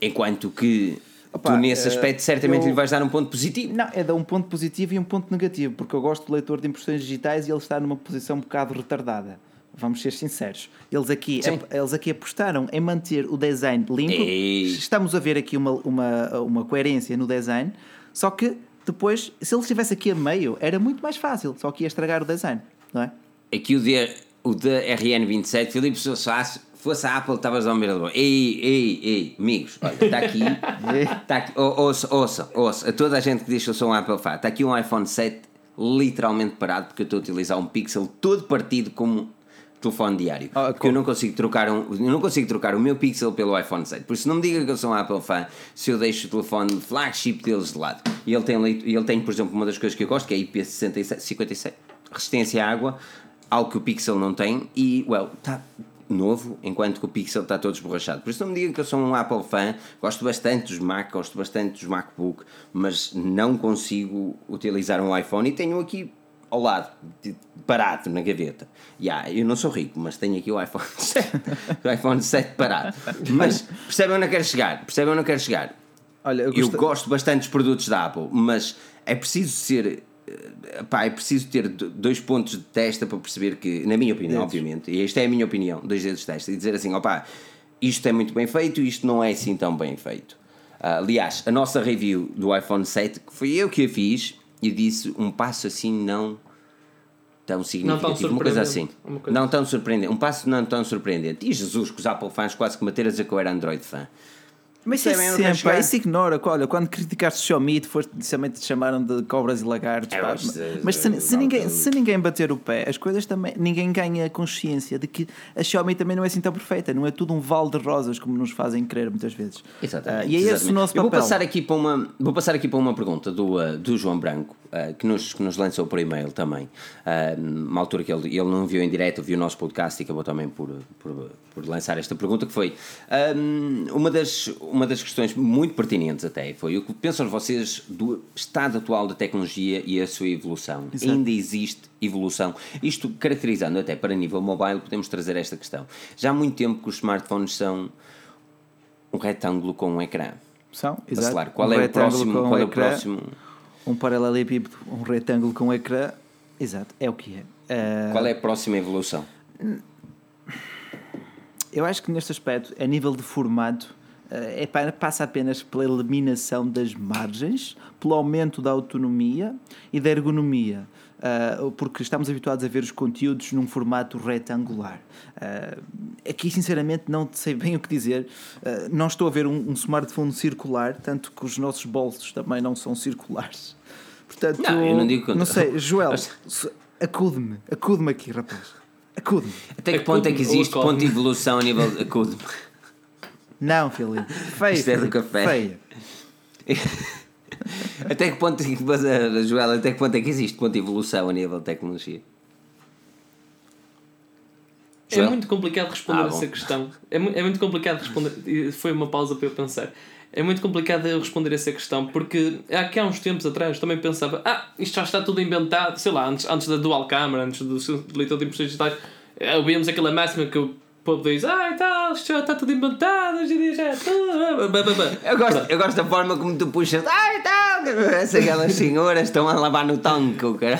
Enquanto que Opa, tu, nesse eh, aspecto, certamente eu- lhe vais dar um ponto positivo. Não, é dar um ponto positivo e um ponto negativo, porque eu gosto do leitor de impressões digitais e ele está numa posição um bocado retardada. Vamos ser sinceros. Eles aqui, Sim. eles aqui apostaram em manter o design limpo. Ei. Estamos a ver aqui uma, uma, uma coerência no design, só que depois, se ele estivesse aqui a meio, era muito mais fácil, só que ia estragar o design, não é? Aqui o, D, o DRN27, Filipe, se fosse, fosse a Apple, estavas a ouvir a. Ei, ei, ei, amigos, olha, está aqui, está aqui, ouça, ouça, ouça, a toda a gente que diz que eu sou um Apple fan, está aqui um iPhone 7 literalmente parado porque eu estou a utilizar um Pixel todo partido como telefone diário. Ah, porque eu não consigo trocar um, eu não consigo trocar o meu Pixel pelo iPhone 7. Por isso não me diga que eu sou um Apple fan se eu deixo o telefone flagship deles de lado. E ele tem, e ele tem, por exemplo, uma das coisas que eu gosto, que é a IP57, resistência à água, algo que o Pixel não tem, e, well, está novo, enquanto que o Pixel está todo esborrachado. Por isso não me diga que eu sou um Apple fan, gosto bastante dos Mac, gosto bastante dos MacBook, mas não consigo utilizar um iPhone e tenho aqui ao lado, parado na gaveta. Yeah, eu não sou rico, mas tenho aqui o iPhone 7, o iPhone 7 parado. Mas percebem onde eu quero chegar? Percebem onde eu quero chegar? Olha, eu, Eu gosto- gosto bastante dos produtos da Apple, mas é preciso ser. Eh, Pá, é preciso ter do- dois pontos de testa para perceber que, na minha opinião, Dedos. obviamente, e esta é a minha opinião, dois dedos de testa, e dizer assim: opá, isto é muito bem feito, isto não é assim tão bem feito. Ah, aliás, a nossa review do iPhone 7, que foi eu que a fiz, e disse um passo assim não tão significativo, uma coisa assim. uma coisa Não tão surpreendente, um passo não tão surpreendente. E Jesus, que os Apple fãs quase que me bateram a dizer que eu era Android fã. Mas isso é eu sempre, isso ignora. Olha, quando criticaste o Xiaomi, somente te chamaram de cobras e lagartos. É, pá. mas, eh, mas se, se ninguém, se ninguém bater o pé, as coisas também. Ninguém ganha consciência de que a Xiaomi também não é assim tão perfeita. Não é tudo um vale de rosas como nos fazem crer muitas vezes. Exatamente. Ah, e é esse o nosso Eu papel. vou passar aqui para uma, vou passar aqui para uma pergunta do, ah, do João Branco, ah, que, nos, que nos lançou por e-mail também. Ah, uma altura que ele, ele não viu em direto, viu o nosso podcast e acabou também por, por, por lançar esta pergunta, que foi ah, uma, das, uma das questões muito pertinentes até, foi o que pensam vocês do estado atual da tecnologia e a sua evolução? Exato. Ainda existe evolução? Isto caracterizando até para nível mobile, podemos trazer esta questão. Já há muito tempo que os smartphones são um retângulo com um ecrã. São, exato. Qual Um é o próximo? um Qual é o ecrã, próximo? Um paralelepípedo, um retângulo com um ecrã. Exato, é o que é. Ah, Qual é a próxima evolução? Eu acho que neste aspecto, a nível de formato, eh, é, pa- passa apenas pela eliminação das margens, pelo aumento da autonomia e da ergonomia. Ah, porque estamos habituados a ver os conteúdos num formato retangular. Ah, aqui, sinceramente, não sei bem o que dizer. Ah, não estou a ver um, um smartphone circular, tanto que os nossos bolsos também não são circulares. Portanto, Não, eu não digo contra- não sei, Joel, acude-me, acude-me aqui, rapaz. Acude-me. Até que É ponto é que existe ponto de evolução a nível de cubo? Não, Filipe. Feia. Isto é do café. Feia. Até que ponto, é ah, Joel, até que ponto é que existe ponto de evolução a nível de tecnologia? É Joel? muito complicado responder Ah, essa questão. É, mu- é muito complicado responder. Foi uma pausa para eu pensar. É muito complicado eu responder essa questão porque aqui há uns tempos atrás também pensava: ah, isto já está tudo inventado, sei lá, antes, antes da dual camera, antes do leitor de impressões digitais, eh, ouvíamos aquela máxima que o povo diz: ah, e tal, isto já está tudo inventado, hoje em dia já é tudo. Bah, bah, bah." Eu gosto, eu gosto da forma como tu puxas. Ai, tal! Aquelas senhoras estão a lavar no tanque, o cara.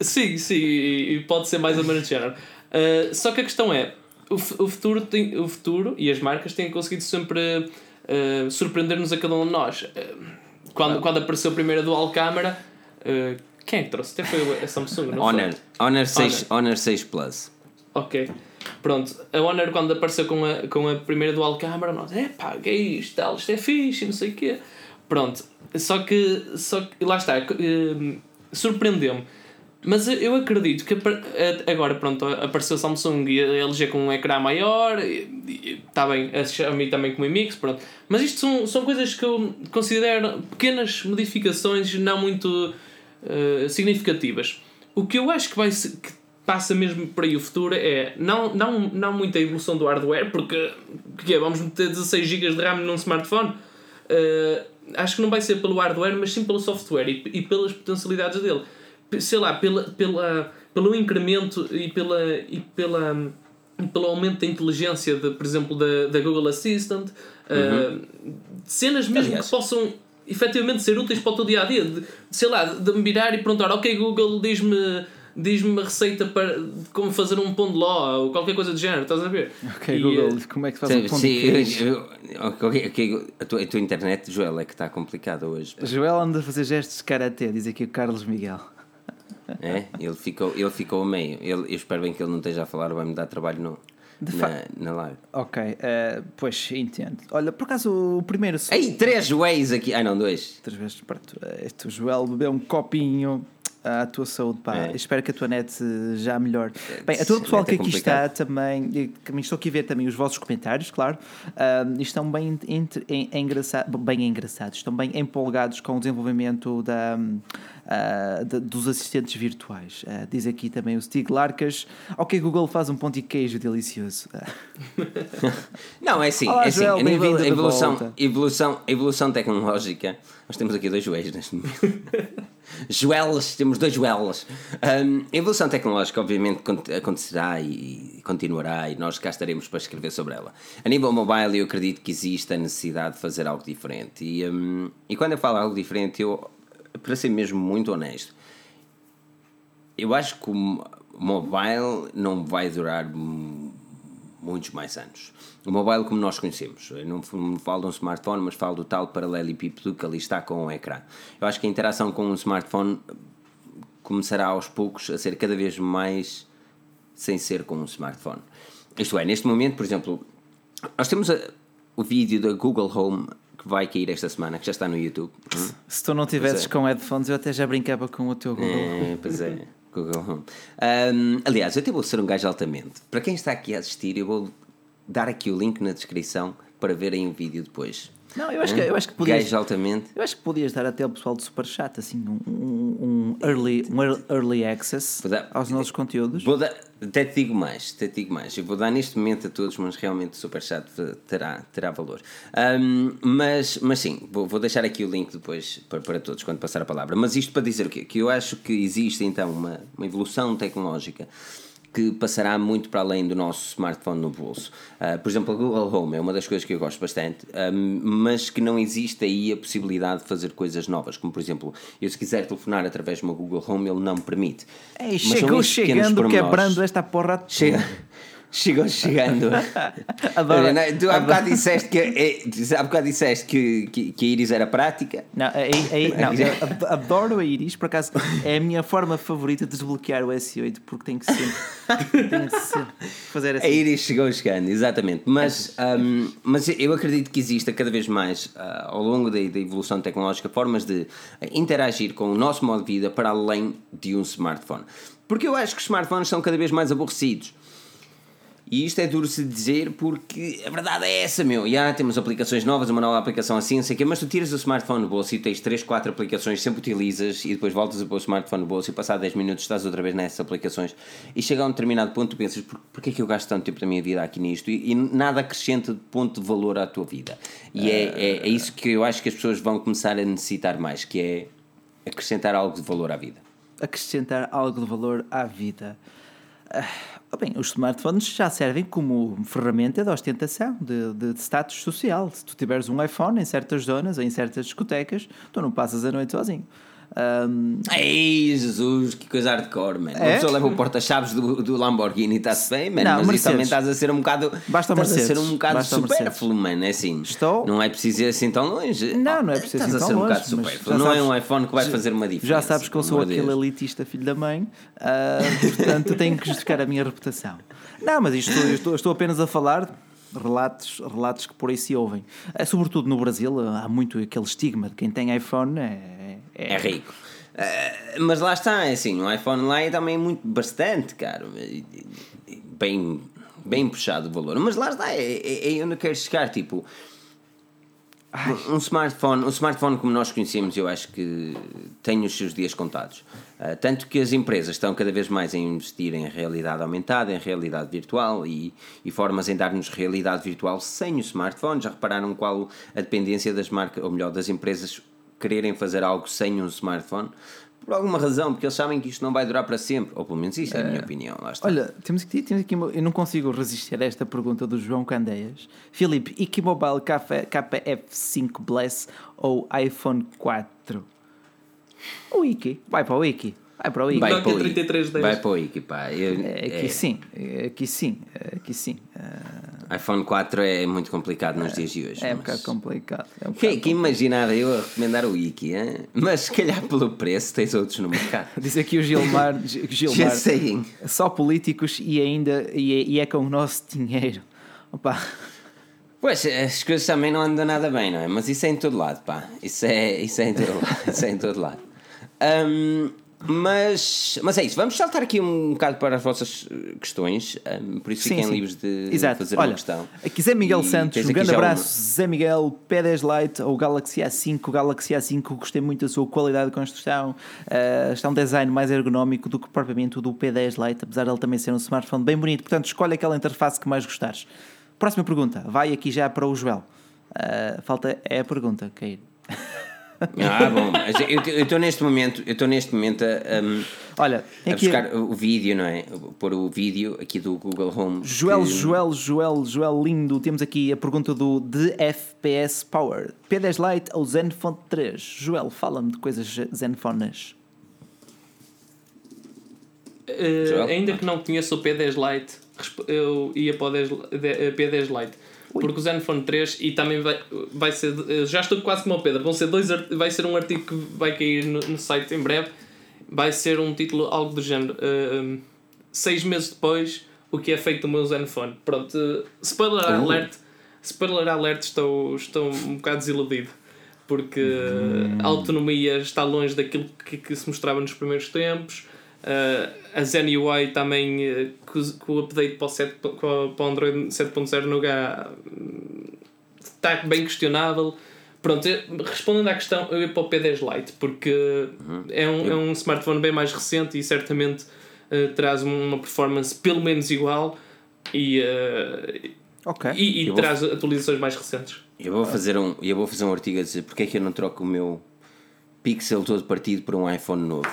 Sim, sim, e pode ser mais ou menos género. Uh, só que a questão é: o, o, futuro tem, o futuro e as marcas têm conseguido sempre uh, surpreender-nos a cada um de nós. Uh, quando, quando apareceu a primeira dual camera, uh, quem é que trouxe? Até foi a Samsung, não Honor, foi? Honor 6, Honor 6 Plus. Ok. Pronto, a Honor quando apareceu com a, com a primeira dual camera, nós, é pá, que é isto, tal, isto é fixe, não sei o quê. Pronto, só que, só que lá está, eh, surpreendeu-me. Mas eu- acredito que agora, pronto, apareceu Samsung e a LG com um ecrã maior, está bem, a Xiaomi também com o Mi Mix, pronto. Mas isto são, são coisas que eu considero pequenas modificações não muito eh, significativas. O que eu acho que vai que passa mesmo por aí o futuro é não, não, não muita evolução do hardware, porque que é, vamos meter 16 GB de RAM num smartphone. Eh, acho que não vai ser pelo hardware, mas sim pelo software e, e pelas potencialidades dele. Sei lá, pela, pela, pelo incremento e, pela, e pela, pelo aumento da inteligência, de, por exemplo, da, da Google Assistant. eh, cenas mesmo Aliás. que possam efetivamente ser úteis para o teu dia a dia. De, sei lá, de me virar e perguntar: Ok, Google, diz-me. Diz-me uma receita para de como fazer um pão de ló ou qualquer coisa do género, estás a ver? Ok, E, Google, eh, como é que se faz Sim, um pão sim, de queijo? eu- eu- ok, ok, a, tua, a tua internet, Joel, é que está complicada hoje. Joel anda a fazer gestos de karatê, diz aqui o Carlos Miguel. É? Ele, ficou, ele ficou a meio. Ele, eu espero bem que ele não esteja a falar, vai-me dar trabalho no, De na, fa- na live. Ok, eh, pois entendo. Olha, por acaso o primeiro. Ei, três ways aqui. Ai não, dois. Três vezes, pronto, eh, este Joel bebeu um copinho à tua saúde, pá. É. Espero que a tua net eh, já melhore. Bem, a todo o pessoal net que é aqui está também, que estou aqui a ver também os vossos comentários, claro, ah, e estão bem, entre- em- engraçados, bem engraçados, estão bem empolgados com o desenvolvimento da, ah, da- dos assistentes virtuais. Ah, diz aqui também o Stig Larcas, ok, Google faz um pão de queijo delicioso. Ah, Não, é assim, Olá, é assim Joel, a nível de de evolução, volta. evolução, evolução tecnológica, nós temos aqui dois Joéis neste momento. Joelas, temos dois Joelas. Um, a evolução tecnológica, obviamente, cont- acontecerá e continuará, e nós cá estaremos para escrever sobre ela. A nível mobile, eu acredito que existe a necessidade de fazer algo diferente. E, um, e quando eu falo algo diferente, eu, para ser mesmo muito honesto, eu acho que o mo- mobile não vai durar muitos mais anos. O mobile como nós conhecemos. Eu f- não falo de um smartphone, mas falo do tal paralelepípedo que ali está com o ecrã. Eu acho que a interação com um smartphone começará aos poucos a ser cada vez mais sem ser com um smartphone. Isto é, neste momento, por exemplo, nós temos a- o vídeo da Google Home que vai cair esta semana, que já está no YouTube. Hum? Se tu não tivesses é. com headphones, eu até já brincava com o teu Google. É, pois é. Google Home. Um, aliás, eu até vou ser um gajo altamente. Para quem está aqui a assistir, eu vou dar aqui o link na descrição para verem o vídeo depois. Não, eu acho que, eu acho que podias. Gajo altamente. Eu acho que podias dar até ao pessoal do Superchat assim um, um, um early, um ear- early access dar- aos nossos conteúdos. Vou dar, até te digo mais, até te digo mais. Eu vou dar neste momento a todos, mas realmente o Superchat terá, terá valor. Um, mas, mas sim, vou, vou deixar aqui o link depois para, para todos quando passar a palavra. Mas isto para dizer o quê? Que eu acho que existe então uma, uma evolução tecnológica que passará muito para além do nosso smartphone no bolso. Uh, por exemplo, a Google Home é uma das coisas que eu gosto bastante, um, mas que não existe aí a possibilidade de fazer coisas novas, como por exemplo, eu se quiser telefonar através do meu Google Home, ele não me permite. Ei, Mas chegou chegando, quebrando esta porra. toda. Chega, chegou chegando. Adoro- tu há bocado disseste que, é, há bocado disseste que, que, que a Iris era prática. Não, aí, não, adoro a Iris, por acaso é a minha forma favorita de desbloquear o S8 porque tem que sempre, tem que sempre fazer A assim. Iris chegou chegando, exatamente. Mas, hum, mas eu acredito que exista cada vez mais, ah, ao longo da, da evolução tecnológica, formas de interagir com o nosso modo de vida para além de um smartphone. Porque eu acho que os smartphones são cada vez mais aborrecidos. E isto é duro se dizer porque a verdade é essa, meu. Já temos aplicações novas, uma nova aplicação assim, não sei o quê, mas tu tiras o smartphone no bolso e tens 3, 4 aplicações, sempre utilizas e depois voltas a pôr o smartphone no bolso e passado 10 minutos estás outra vez nessas aplicações e chega a um determinado ponto tu pensas, por, porquê é que eu gasto tanto tempo da minha vida aqui nisto? E, e nada acrescenta de ponto de valor à tua vida. E é, é, é isso que eu acho que as pessoas vão começar a necessitar mais, que é acrescentar algo de valor à vida. acrescentar algo de valor à vida. Ah, bem, os smartphones já servem como ferramenta de ostentação, de, de, de status social. Se tu tiveres um iPhone em certas zonas, em certas discotecas, tu não passas a noite sozinho. Ahm, Ei, Jesus, que coisa hardcore, mano. Uma É? pessoa leva o porta-chaves do, do Lamborghini e está-se bem, mano. Não, mas Mercedes. isso também estás a ser um bocado. Basta estás a ser Mercedes. um bocado Basta supérfluo, mano. É assim. Estou- Não é preciso ir assim tão longe. Não, não é preciso Estás ir a tão ser um bocado supérfluo. Não é um iPhone que vai fazer uma diferença. já sabes que eu sou aquele Deus. elitista filho da mãe, ah, portanto tenho que justificar a minha reputação. Não, mas isto, estou, estou apenas a falar relatos, relatos que por aí se ouvem. Ah, sobretudo no Brasil, há muito aquele estigma de quem tem iPhone é, É rico. Eh, mas lá está, é assim, o iPhone lá é também muito, bastante caro. Bem, bem puxado o valor. Mas lá está, é, é, é onde eu quero chegar. Tipo, um smartphone, um smartphone como nós conhecemos, eu acho que tem os seus dias contados. Ah, tanto que as empresas estão cada vez mais a investir em realidade aumentada, em realidade virtual e, e formas em dar-nos realidade virtual sem o smartphone. Já repararam qual a dependência das marcas, ou melhor, das empresas quererem fazer algo sem um smartphone? Por alguma razão, porque eles sabem que isto não vai durar para sempre. Ou pelo menos isso é a minha opinião. Lá está. Olha, temos aqui, temos aqui eu não consigo resistir a esta pergunta do João Candeias. Filipe, Iki Mobile KF, KF5 Bless ou iPhone 4? O Iki, vai para o Iki. Vai para o Iki. vai para o 3310. Vai para o Iki, pá. Eu- É, aqui é- sim, é, aqui sim, é, aqui sim. Ah, iPhone 4 é muito complicado nos dias de hoje. É um mas- bocado complicado. É um Que, que imaginava eu a recomendar o Wiki, hein? mas se calhar pelo preço tens outros no mercado. Diz aqui o Gilmar, Gilmar Just saying. só políticos e ainda e é, e é com o nosso dinheiro. Opa, Pois, as coisas também não andam nada bem, não é? Mas isso é em todo lado, pá. Isso é, isso é, em, todo lado, isso é em todo lado. Ahm, mas, mas é isso, vamos saltar aqui um bocado para as vossas eh, questões, ahm, por isso Sim, fiquem sim. livres de Exato. fazer Olha, uma questão. Aqui Zé Miguel E Santos, um grande abraço. uma- Zé Miguel, P10 Lite ou Galaxy A5. O Galaxy A5 gostei muito da sua qualidade de construção. Uh, está um design mais ergonómico do que propriamente o do P10 Lite, apesar de ele também ser um smartphone bem bonito. Portanto, escolhe aquela interface que mais gostares. Próxima pergunta, vai aqui já para o Joel. Uh, falta é a pergunta, Cair. Ah, bom, eu estou neste momento, eu estou neste momento a, ahm, Olha, a aqui buscar o vídeo, não é? Pôr o vídeo aqui do Google Home. Joel, que- Joel, Joel, Joel lindo. Temos aqui a pergunta do DFPS Power. P10 Lite ou Zenfone 3? Joel, fala-me de coisas zenfonas. Uh, Joel? ainda que não conheça o P10 Lite, eu ia para o 10, de- eh, P10 Lite. Porque o Zenfone 3 e também vai, vai ser. eh, Já estou quase como o Pedro. Vão ser dois, vai ser um artigo que vai cair no, no site em breve. Vai ser um título algo do género. um, seis meses depois, o que é feito do meu Zenfone. Pronto, eh, spoiler Uh. alert. spoiler alert, estou, estou um bocado desiludido. Porque a autonomia está longe daquilo que, que se mostrava nos primeiros tempos. Uh, a Zen UI também, uh, com, o update para o, 7, para o Android 7.0 no H, está bem questionável. Pronto, respondendo à questão, eu ia para o P10 Lite, porque é, um, é um smartphone bem mais recente e certamente uh, traz uma performance pelo menos igual e, uh, Ok. e, e vou- traz atualizações mais recentes. Eu vou fazer um, eu vou fazer um artigo a dizer porque é que eu não troco o meu Pixel todo partido por um iPhone novo.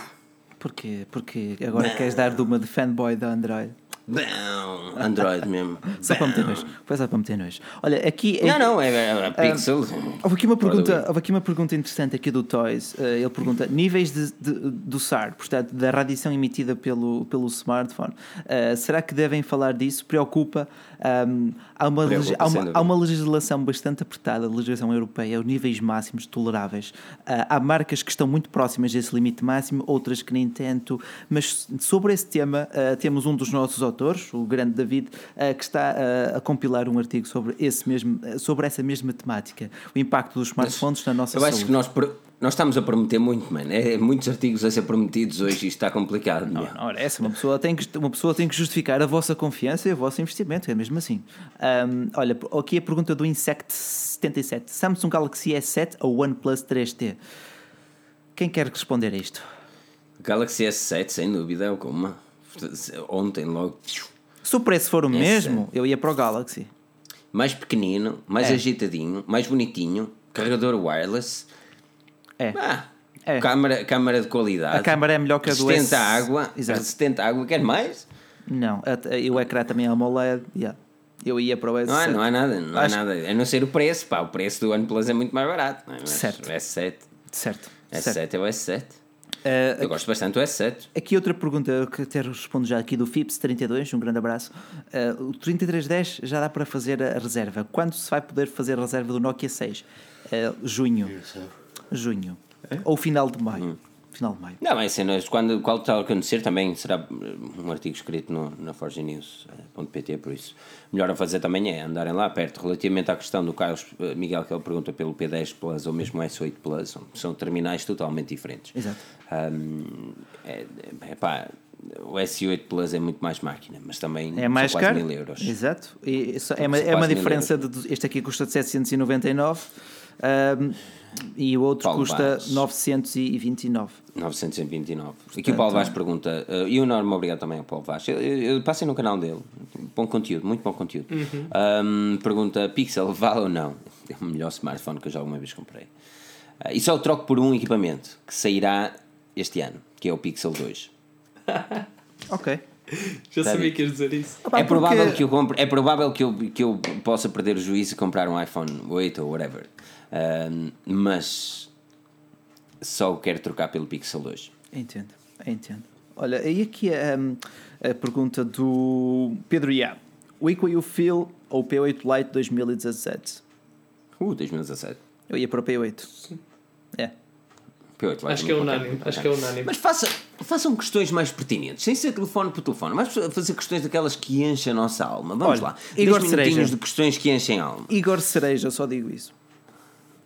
Porquê? Porque agora queres dar de uma de fanboy da Android. Bão, Android mesmo. Só para meter nojo. Foi só para meter nojo. Olha, aqui. Não, não, é, é, é Pixel. Houve aqui, uma pergunta, houve aqui uma pergunta interessante aqui do Toys. Eh, ele pergunta: níveis de, de- do SAR, portanto, da radiação emitida pelo, pelo smartphone, eh, será que devem falar disso? Preocupa? Ahm, há, uma, há, uma, há uma legislação bastante apertada, a legislação europeia, os níveis máximos toleráveis. Ah, há marcas que estão muito próximas desse limite máximo, outras que nem tanto. Mas sobre esse tema, ah, temos um dos nossos autores, o grande David, ah, que está a compilar um artigo sobre, esse mesmo, sobre essa mesma temática, o impacto dos smartphones na nossa Eu acho saúde. que nós, nós estamos a prometer muito, mano. É, muitos artigos a ser prometidos hoje e isto está complicado. meu. Ora, essa uma pessoa tem que uma pessoa tem que justificar a vossa confiança e o vosso investimento, é mesmo assim. Ahm, olha, aqui a pergunta do Insect77: Samsung Galaxy S7 ou OnePlus 3T? Quem quer responder a isto? Galaxy S7, sem dúvida, é o como. Ontem logo. Se o preço for o S7. mesmo, eu ia para o Galaxy. Mais pequenino, mais É. agitadinho, mais bonitinho, carregador wireless. É. Ah, É. câmara, câmara de qualidade. A câmara é melhor que a do S. à água. Exato. Resistente à água. Quer mais? Não, e o ecrã também é AMOLED. yeah. Eu ia para o S7. Não há, não há nada. Não Acho- há nada. A não ser o preço. Pá, o preço do OnePlus é muito mais barato. não é? Mas Certo. O S7. Certo. S7 certo. é o S7. Eh, Eu gosto bastante do S7. Aqui outra pergunta que até respondo já aqui do FIPS32, um grande abraço. Eh, o 3310 já dá para fazer a reserva. Quando se vai poder fazer a reserva do Nokia 6? Eh, junho. Junho. Ou final de maio. Final de maio. Não, é assim, nós, quando, quando está a acontecer também será um artigo escrito no, na forgenews.pt, por isso. Melhor a fazer também é andarem lá perto. Relativamente à questão do Carlos uh, Miguel, que ele pergunta pelo P10 Plus ou mesmo S8 Plus, são, são terminais totalmente diferentes. Exato. Um, é, é, pá, o S8 Plus é muito mais máquina, mas também É mais são quase caro. mil euros. Exato. E isso é, uma, é uma diferença de. Este aqui custa de 799 ahm, e o outro Paulo custa Vaz. 929. 929. Aqui o Paulo Vaz pergunta, uh, e o enorme obrigado também ao Paulo Vaz. Eu, passei no canal dele, bom conteúdo, muito bom conteúdo. Um, pergunta: Pixel vale ou não? É o melhor smartphone que eu já alguma vez comprei. Uh, e só o troco por um equipamento que sairá este ano, que é o Pixel 2. Ok. Já sabia que ias dizer isso. Opa, é, provável porque- que eu compre, é provável que eu, que eu possa perder o juízo e comprar um iPhone 8 ou whatever. Um, mas só o quero trocar pelo Pixel 2. Entendo, entendo. Olha, e aqui hum, a pergunta do Pedro Iá. O Equal You Feel ou P8 Lite 2017? Uh, 2017. Eu ia para o P8. É. P8 vai Acho que é unânime. qualquer- Acho que é unânime. Mas faça, façam questões mais pertinentes, sem ser telefone por telefone, mas fazer questões daquelas que enchem a nossa alma. Vamos Olha, lá. Igor 10 minutinhos Cereja. de questões que enchem a alma. Igor Cereja, só digo isso.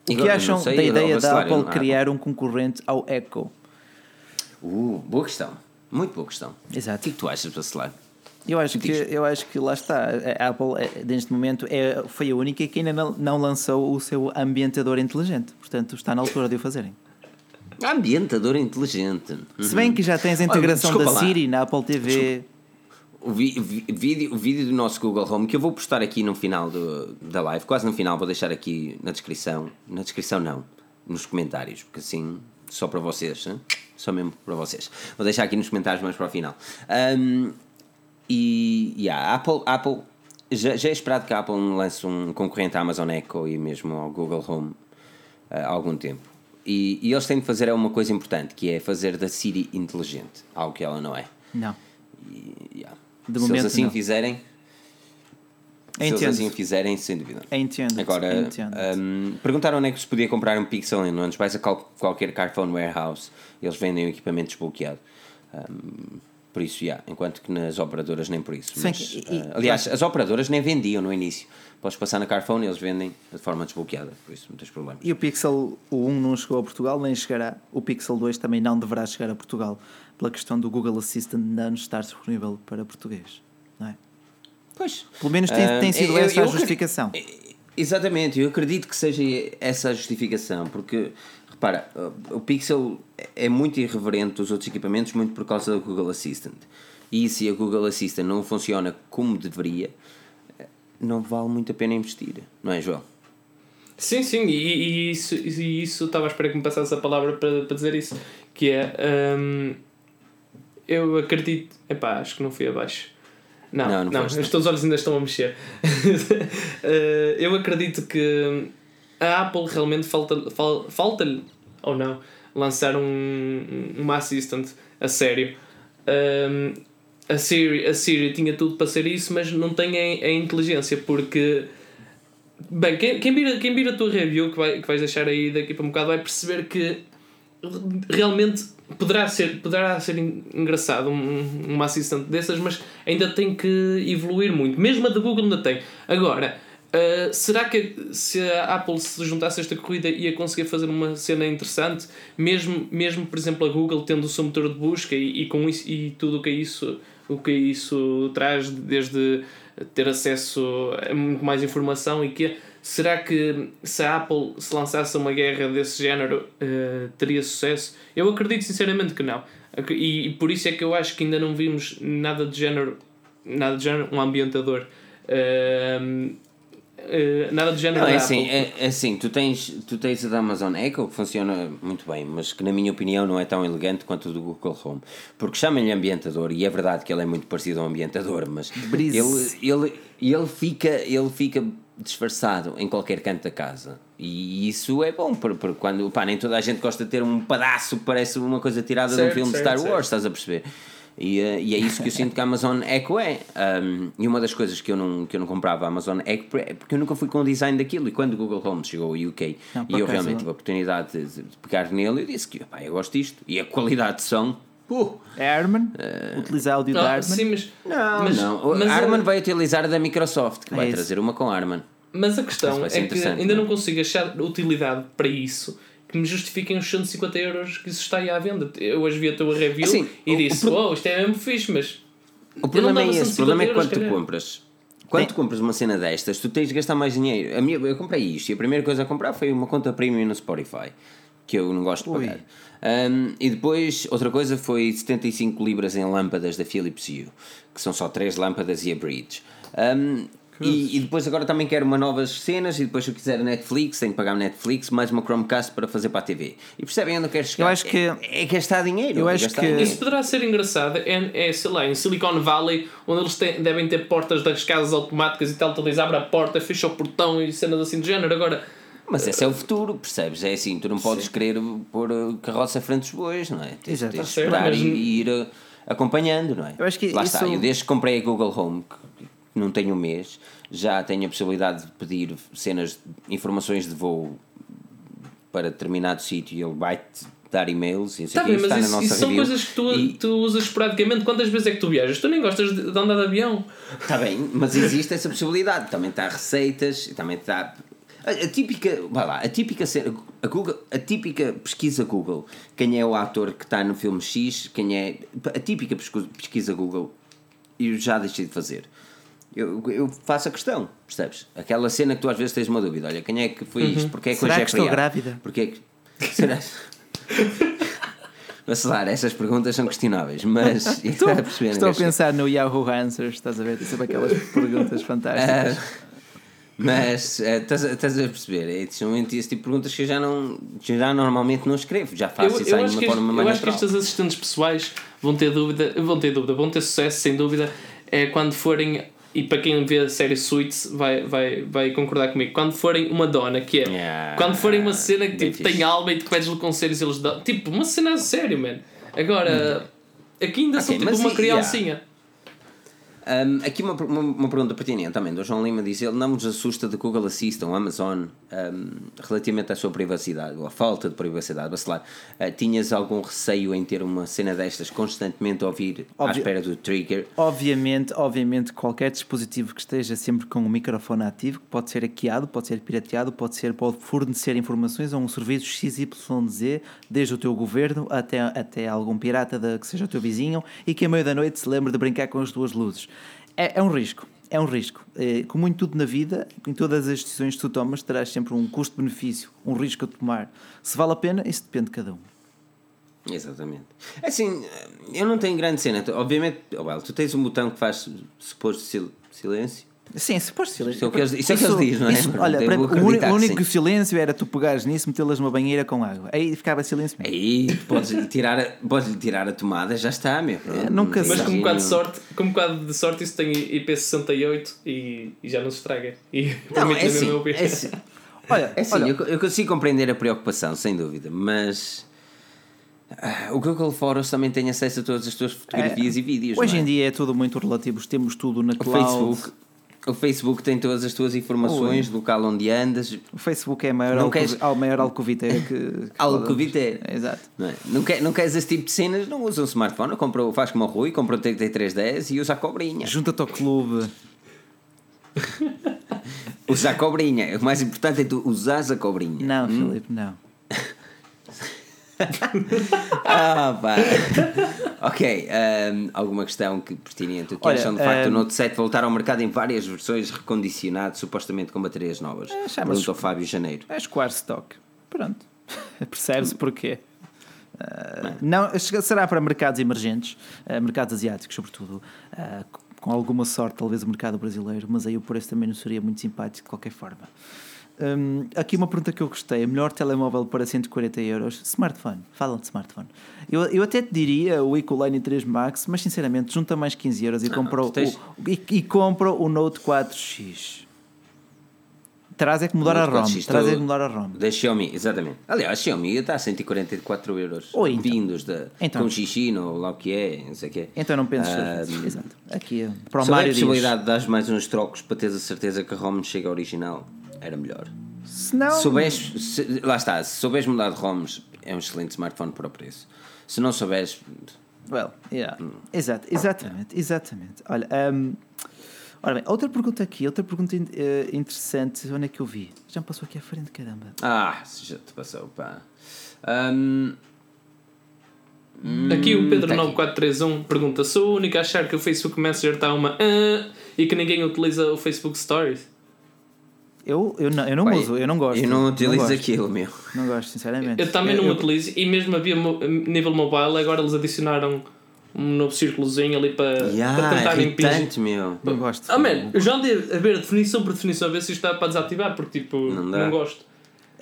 O que acham sei, da ideia da Apple não- criar um concorrente ao Echo? Uh, boa questão. Muito boa questão. O Exato. que é que tu achas, Bacelar? Eu acho, que, Diz. eu acho que lá está. A Apple, eh, neste momento, é, foi a única que ainda não, lançou o seu ambientador inteligente. Portanto, está na altura de o fazerem. Ambientador inteligente. Se bem que já tens a Olha, integração da desculpa lá. Siri na Apple TV. O, vi- vídeo, o vídeo do nosso Google Home que eu vou postar aqui no final do- da live, quase no final, vou deixar aqui na descrição. Na descrição, não, nos comentários, porque assim, só para vocês, hein? só mesmo para vocês. Vou deixar aqui nos comentários mais para o final. Ahm, e e a Apple, Apple já, já é esperado que a Apple lance um concorrente à Amazon Echo e mesmo ao Google Home há algum tempo. E, e eles têm de fazer uma coisa importante, que é fazer da Siri inteligente, algo que ela não é. Não. E, yeah. De se momento, eles assim não. fizerem, se Entendo. eles assim fizerem, sem dúvida. Entendo. Agora, entendo. hum, perguntaram onde é que se podia comprar um Pixel em Londres. Vais a qual- qualquer Carphone Warehouse, eles vendem o equipamento desbloqueado. Hum, Por isso, yeah, enquanto que nas operadoras nem por isso. Sim, Mas, e- eh, e- aliás, as operadoras nem vendiam no início. Podes passar na Carphone e eles vendem de forma desbloqueada, por isso não tens problema. E o Pixel o 1 não chegou a Portugal, nem chegará. O Pixel 2 também não deverá chegar a Portugal, pela questão do Google Assistant não estar disponível para português. Não é? Pois. Pelo menos tem, Ah, tem sido eu- essa eu a justificação. Exatamente, eu acredito que seja essa a justificação, porque repara, o Pixel é muito irreverente dos outros equipamentos, muito por causa do Google Assistant. E se a Google Assistant não funciona como deveria, não vale muito a pena investir, não é, João? Sim, sim, e, e isso, e isso estava à espera que me passasse a palavra para, para dizer isso, que é hum, eu acredito, epá, acho que não fui abaixo. Não, Não, não, não os teus olhos ainda estão a mexer. Eh, eu acredito que a Apple realmente falta, fal, falta-lhe, ou não, lançar um, uma assistant a sério. Hum, a, Siri, a Siri tinha tudo para ser isso, mas não tem a, a inteligência, porque Bem, quem, quem, vir, quem vir a tua review que, vai, que vais deixar aí daqui para um bocado vai perceber que realmente poderá ser, poderá ser en- engraçado um, uma assistente dessas, mas ainda tem que evoluir muito. Mesmo a da Google ainda tem. Agora, ah, será que se a Apple se juntasse a esta corrida ia conseguir fazer uma cena interessante? Mesmo, mesmo por exemplo, a Google tendo o seu motor de busca e, e com isso, e tudo o que isso o que isso traz desde ter acesso a muito mais informação e que será que se a Apple se lançasse uma guerra desse género eh, teria sucesso? Eu acredito sinceramente que não. E, e por isso é que eu acho que ainda não vimos nada de género, nada de género, um ambientador. Ehm, eh, nada de género Não, é assim, é, é assim tu, tens, tu tens a da Amazon Echo que funciona muito bem, mas que na minha opinião não é tão elegante quanto o do Google Home. Porque chamam-lhe ambientador, e é verdade que ele é muito parecido a um ambientador, mas Brise. ele, ele, ele, fica, ele fica disfarçado em qualquer canto da casa. E isso é bom, porque, quando pá, nem toda a gente gosta de ter um pedaço que parece uma coisa tirada de um Certo, filme de certo, Star certo. Wars, estás a perceber? E, eh, e é isso que eu sinto que a Amazon Echo é. Um, e uma das coisas que eu não, que eu não comprava a Amazon Echo é porque eu nunca fui com o design daquilo. E quando o Google Home chegou ao UK Não, e eu realmente não. tive a oportunidade de, de pegar nele, eu disse que pá, eu gosto disto. E a qualidade de som. Uh, Harman, utiliza áudio da Ah, Harman. sim, mas, não, mas, não. O mas a- Harman vai utilizar a da Microsoft, que É vai isso. trazer uma com Harman. Mas a questão é que ainda não é? não consigo achar utilidade para isso que me justifiquem os 150 euros que isso está aí à venda. Eu hoje vi a tua review Assim, e o- disse: o pro- Wow, isto é mesmo fixe, mas. O problema é esse, o problema é que 150 quando tu compras, quando tu compras uma cena destas, tu tens de gastar mais dinheiro. A minha, eu comprei isto e a primeira coisa a comprar foi uma conta premium no Spotify, que eu não gosto de pagar. Um, e depois, outra coisa foi 75 libras em lâmpadas da Philips Hue, que são só 3 lâmpadas e a bridge. Um, e, e depois agora também quero uma novas cenas e depois se eu quiser a Netflix, tenho que pagar Netflix, mais uma Chromecast para fazer para a TV. E percebem onde eu quero chegar? Eu acho que- É, é gastar dinheiro. Eu é acho que- dinheiro. Isso poderá ser engraçado, é, é sei lá, em Silicon Valley, onde eles têm, devem ter portas das casas automáticas e tal, tu lhes abre a porta, fecha o portão e cenas assim do género. Agora, Mas esse é o futuro, percebes? É assim, tu não podes querer pôr carroça à frente dos bois, não é? Tens, Exato. tens Tá de certo, esperar mas- e, ir uh, acompanhando, não é? Eu acho que Lá isso- está, eu desde que comprei a Google Home, não tenho um mês, já tenho a possibilidade de pedir cenas, informações de voo para determinado sítio e ele vai-te dar e-mails e sei tá bem, mas na isso, isso são coisas que tu, E- tu usas esporadicamente. Quantas vezes é que tu viajas? Tu nem gostas de, andar de avião. Está bem, mas existe essa possibilidade. Também está receitas, e também está. A, a típica, vai lá, a típica a, Google, a típica pesquisa Google, quem é o ator que está no filme X, quem é. A típica pesquisa Google, eu já deixei de fazer. Eu, eu faço a questão, percebes? Aquela cena que tu às vezes tens uma dúvida: olha, quem é que foi isto? Porque é que Será hoje é que estou feriado? grávida? Porque é que. Será? Vacilar, essas perguntas são questionáveis, mas. Estou, a perceber, estou a pensar no Yahoo Answers, estás a ver? Tem sempre aquelas perguntas fantásticas. Ah, mas eh, estás a- estás a perceber, é esse tipo de perguntas que eu já, não, já normalmente não escrevo, já faço Eu, isso eu, de uma que, forma este- mais eu acho que natural. estes assistentes pessoais vão ter dúvida, vão ter dúvida, vão ter sucesso sem dúvida, é quando forem, e para quem vê a série Suits vai, vai, vai concordar comigo, quando forem uma dona, que é Yeah, quando forem uma cena que tipo, tem alma e tu pedes-lhe conselhos e eles dão, tipo, uma cena a sério, man. Agora, aqui ainda são Ok, tipo uma criancinha. Um, aqui uma, uma, uma, pergunta pertinente também. Do João Lima diz ele não nos assusta de Google Assistant ou Amazon um, relativamente à sua privacidade ou à falta de privacidade. Bacelar, uh, tinhas algum receio em ter uma cena destas constantemente a ouvir Obvi à espera do trigger? Obviamente, obviamente qualquer dispositivo que esteja sempre com o microfone ativo pode ser hackeado, pode ser pirateado, pode ser pode fornecer informações a um serviço XYZ desde o teu governo até, até algum pirata da, que seja o teu vizinho e que à meia da noite se lembre de brincar com as duas luzes é, é um risco. É um risco. É, como em tudo na vida, em todas as decisões que tu tomas, terás sempre um custo-benefício, um risco a tomar. Se vale a pena, isso depende de cada um. Exatamente. É assim, eu não tenho grande cena. Obviamente, oh, well, tu tens um botão que faz suposto silêncio Sim, se pôs silêncio. Isso é o que eles, isso é que eles dizem, não é? Isso, olha, para, o único silêncio era tu pegares nisso, metê-las numa banheira com água. Aí ficava silêncio mesmo. Aí podes tirar, podes tirar a tomada, já está, meu. É, nunca Mas com um bocado de sorte, com um bocado de sorte, isso tem IP68 e, e já não se estraga. E não, é assim, é assim. Olha, é assim, olha. Eu, eu consigo compreender a preocupação, sem dúvida, mas. Uh, o Google Photos também tem acesso a todas as tuas fotografias é, e vídeos. Hoje é? em dia é tudo muito relativo, temos tudo na o cloud. Facebook, o Facebook tem todas as tuas informações, do local onde andas. O Facebook é a maior, alco... queres... a maior alcoviteira que. que alcoviteira. Exato. Não, é? não, quer, não queres esse tipo de cenas, não usa um smartphone, compra, faz como o Rui, compra o TT310 e usa a cobrinha. Junta-te ao clube. usa a cobrinha. O mais importante é tu usares a cobrinha. Não, hum? Filipe, não. ah, pá. ok, um, alguma questão que pertinente? O que Olha, acham de facto um, o Note 7 voltar ao mercado em várias versões recondicionado, supostamente com baterias novas? É, Pergunta ao Fábio Janeiro. É square stock. Pronto. Percebe-se porquê. Uh, não, será para mercados emergentes, uh, mercados asiáticos, sobretudo. Uh, com alguma sorte, talvez o mercado brasileiro, mas aí o preço também não seria muito simpático de qualquer forma. Um, aqui uma pergunta que eu gostei: melhor telemóvel para 140 euros? Smartphone. Falam de smartphone. Eu, eu até te diria o Ecoline 3 Max, mas sinceramente, junta mais 15 euros e compra, o, tens... e, e compra o Note 4X. Traz é que mudar a ROM. Traz é que mudar a ROM. Da Xiaomi, exatamente. Aliás, a Xiaomi está a 144 euros. Ou então. Vindos de, então. com xixi, ou lá o que é, não sei o que é. Então não penses. Uh, Exato. Aqui, para o Mário. A possibilidade de dar mais uns trocos para teres a certeza que a ROM chega original era melhor. Se não. Se, lá está, se souberes mudar de ROMs, é um excelente smartphone para o preço. Se não souberes. Well, yeah. Hum. Exato, exatamente, exatamente. Olha, um, ora bem, outra pergunta aqui, outra pergunta uh, interessante. Onde é que eu vi? Já me passou aqui à frente, caramba. Ah, já te passou, pá. Um, Aqui o Pedro 9431 tá pergunta: Sou o único a achar que o Facebook Messenger está uma uh, e que ninguém utiliza o Facebook Stories? Eu, eu não, eu não Pai, uso, eu não gosto. Eu não utilizo não aquilo, meu. Não gosto, sinceramente. Eu também não eu, utilizo e mesmo havia nível mobile, agora eles adicionaram um novo círculozinho ali para, yeah, para tentar impingir. meu. Não gosto. Ah, man, eu já andei a ver definição por definição a ver se isto está para desativar, porque tipo, não, não gosto.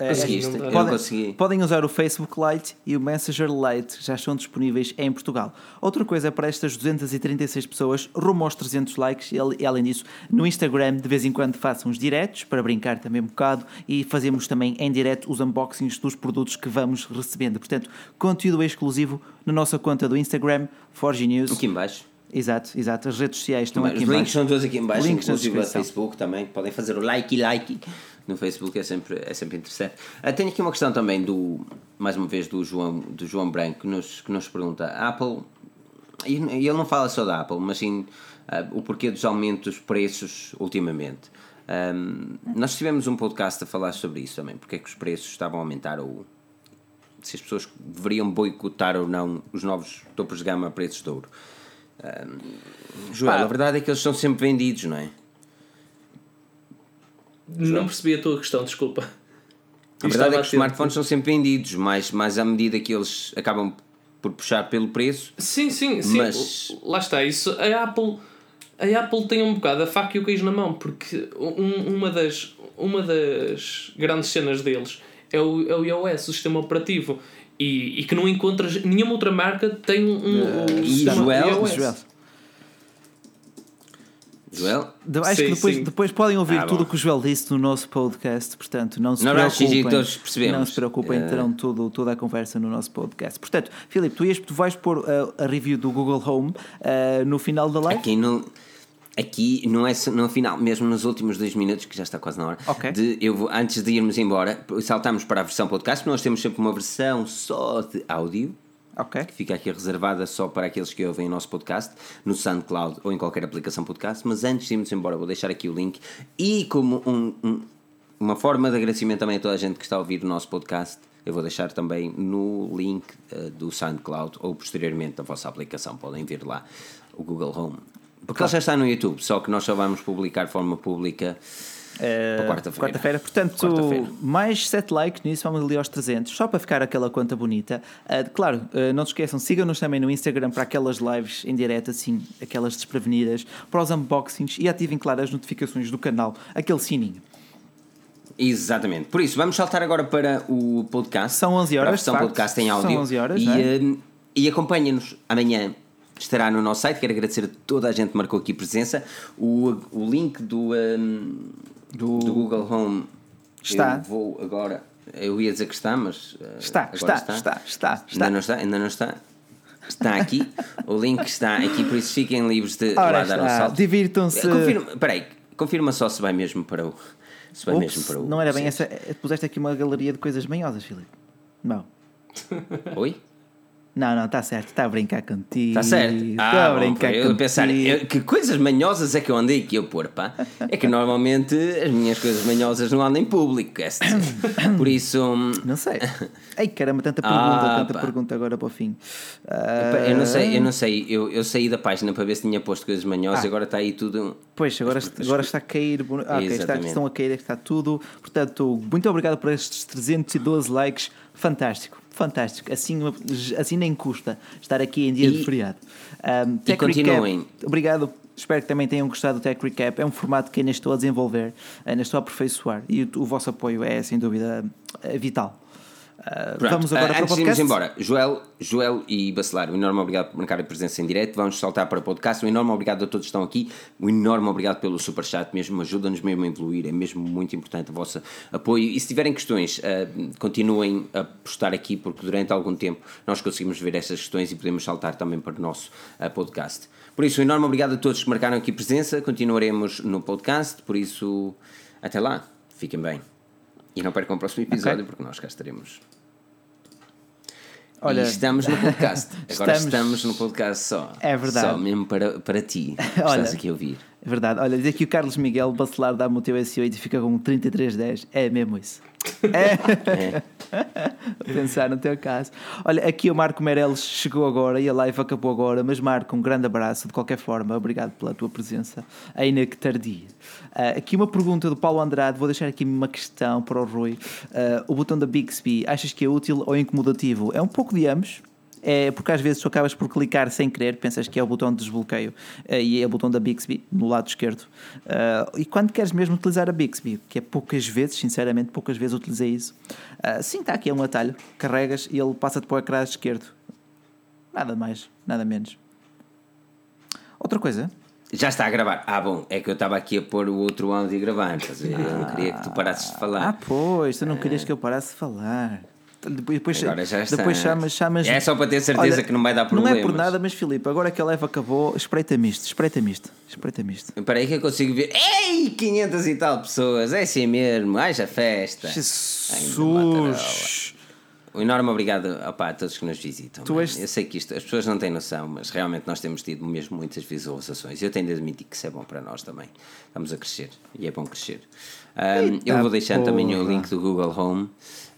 É, Conseguiste? É, podem, consegui. podem usar o Facebook Lite e o Messenger Lite, já estão disponíveis em Portugal. Outra coisa para estas 236 pessoas, rumo aos 300 likes, e além disso, no Instagram de vez em quando façam uns diretos para brincar também um bocado e fazemos também em direto os unboxings dos produtos que vamos recebendo. Portanto, conteúdo exclusivo na nossa conta do Instagram, Forge News. Aqui embaixo. Exato, exato. As redes sociais estão aqui Os links são todos aqui em baixo, links inclusive o Facebook também. Podem fazer o like e like no Facebook, é sempre, é sempre interessante. Uh, tenho aqui uma questão também do, mais uma vez, do João, do João Branco, que nos, que nos pergunta: Apple, e ele não fala só da Apple, mas sim uh, o porquê dos aumentos dos preços ultimamente. Um, nós tivemos um podcast a falar sobre isso também, porque é que os preços estavam a aumentar ou se as pessoas deveriam boicotar ou não os novos topos de gama a preços de ouro. Um, Joel, Pá. a verdade é que eles são sempre vendidos, não é? Não percebi a tua questão, desculpa. A verdade é que os smartphones são sempre vendidos, mas, mas à medida que eles acabam por puxar pelo preço. Sim, sim, sim. Mas... Lá está, isso. A Apple, a Apple tem um bocado a faca e o queijo na mão, porque um, uma, das, uma das grandes cenas deles é o, é o iOS, o sistema operativo e, e que não encontras nenhuma outra marca tem um, uh, Joel, Joel. Joel? Acho sim, que depois, depois podem ouvir ah, tudo o que o Joel disse no nosso podcast, portanto não se não, preocupem. Não, não se preocupem, uh... terão tudo, toda a conversa no nosso podcast. Portanto, Filipe, tu, ias, tu vais pôr a, a review do Google Home uh, no final da live? Aqui não aqui não é no final, mesmo nos últimos dois minutos, que já está quase na hora, Ok. de, eu vou, antes de irmos embora, saltamos para a versão podcast, nós temos sempre uma versão só de áudio, Ok. que fica aqui reservada só para aqueles que ouvem o nosso podcast, no SoundCloud ou em qualquer aplicação podcast, mas antes de irmos embora, vou deixar aqui o link, e como um- um- uma forma de agradecimento também a toda a gente que está a ouvir o nosso podcast, eu vou deixar também no link eh, do SoundCloud ou posteriormente da vossa aplicação, podem vir lá, o Google Home. Porque ele já está no YouTube, só que nós só vamos publicar de forma pública Eh, para quarta-feira. quarta-feira. Portanto, Quarta-feira. mais 7 likes nisso, vamos ali aos 300, só para ficar aquela conta bonita. Eh, claro, eh, não se esqueçam, sigam-nos também no Instagram para aquelas lives em direto, assim, aquelas desprevenidas, para os unboxings e ativem, claro, as notificações do canal, aquele sininho. Exatamente. Por isso, vamos saltar agora para o podcast. São 11 para a horas, versão facto. podcast em São áudio. 11 horas, e, é? e acompanha-nos amanhã. Estará no nosso site. Quero agradecer a toda a gente que marcou aqui presença. O, o link do, eh, do, Google Home Está. Eu vou agora. Eu ia dizer que está, mas. eh, Está, agora está, está, está, está. Ainda não está, ainda não está. Está aqui. o link está aqui, por isso fiquem livres de Ora lá dar um está, salto. divirtam-se. Confirma, peraí, confirma só se vai mesmo para o. Se vai Ups, mesmo para o. não era bem essa. eh, Puseste aqui uma galeria de coisas manhosas, Filipe. Não. Oi? Não, não, está certo, está a brincar contigo. Está certo? Está Ah, a bom, brincar foi eu contigo. pensar, eu- que coisas manhosas é que eu andei aqui a pôr, pá? É que normalmente as minhas coisas manhosas não andam em público, quer dizer. Por isso, hum, Não sei. Ai caramba, tanta pergunta, Ah, tanta pá. pergunta agora para o fim. pá, eu não sei, Ah, eu não sei, eu, eu saí da página para ver se tinha posto coisas manhosas Ah. e agora está aí tudo. Pois, agora, agora está a cair. Ah, ok, está, estão a cair, está tudo. Portanto, muito obrigado por estes 312 likes. Fantástico, fantástico. Assim, assim nem custa estar aqui em dia E- de feriado. Um, e continuem. Recap, obrigado. Espero que também tenham gostado do Tech Recap. É um formato que ainda estou a desenvolver, ainda estou a aperfeiçoar e o, o vosso apoio é, sem dúvida, vital. Uh, Pronto, vamos agora ah, para o antes de podcast. embora, Joel, Joel e Bacelar, um enorme obrigado por marcar a presença em direto. Vamos saltar para o podcast. Um enorme obrigado a todos que estão aqui. Um enorme obrigado pelo superchat, mesmo ajuda-nos mesmo a evoluir. É mesmo muito importante o vosso apoio. E se tiverem questões, ah, continuem a postar aqui, porque durante algum tempo nós conseguimos ver essas questões e podemos saltar também para o nosso ah, podcast. Por isso, um enorme obrigado a todos que marcaram aqui presença. Continuaremos no podcast. Por isso, até lá. Fiquem bem. E não percam o próximo episódio, porque nós cá estaremos. Olha, e estamos no podcast. Agora estamos- estamos, no podcast só. É verdade. Só mesmo para, para ti. que Olha. estás aqui a ouvir. É verdade. Olha, diz aqui o Carlos Miguel Bacelar dá-me o teu SO8 e fica com um 3310. É mesmo isso. É. A pensar no teu caso. Olha, aqui o Marco Meirelles chegou agora e a live acabou agora, mas Marco, um grande abraço de qualquer forma. Obrigado pela tua presença, ainda que tardia. Ah, aqui uma pergunta do Paulo Andrade, vou deixar aqui uma questão para o Rui. Ah, o botão da Bixby, achas que é útil ou incomodativo? É um pouco de ambos. É porque às vezes tu acabas por clicar sem querer, pensas que é o botão de desbloqueio eh, e é o botão da Bixby no lado esquerdo. Ah, e quando queres mesmo utilizar a Bixby, que é poucas vezes, sinceramente, poucas vezes utilizei isso, ah, sim, está aqui é um atalho, carregas e ele passa-te para o ecrã esquerdo. Nada mais, nada menos. Outra coisa, Já está a gravar. Ah, bom, é que eu estava aqui a pôr o outro áudio a gravar. estás a ver? Eu não queria que tu parasses de ah, falar. pois, tu não querias que eu parasse de falar. Depois, depois, Agora já está. depois chamas, chamas. É só para ter certeza que não vai dar Não é por nada, mas Filipe, agora que a live acabou, espreita-me isto, espreita-me isto, espreita-me isto. Espera aí que eu consigo ver. Ei, 500 e tal pessoas. É assim mesmo. Haja festa. Jesus! Um enorme obrigado opa, a todos que nos visitam. És- Eu sei que isto, as pessoas não têm noção, mas realmente nós temos tido mesmo muitas visualizações. Eu tenho de admitir que isso é bom para nós também. Estamos a crescer e é bom crescer. Um, eu vou deixar também o porra. link do Google Home.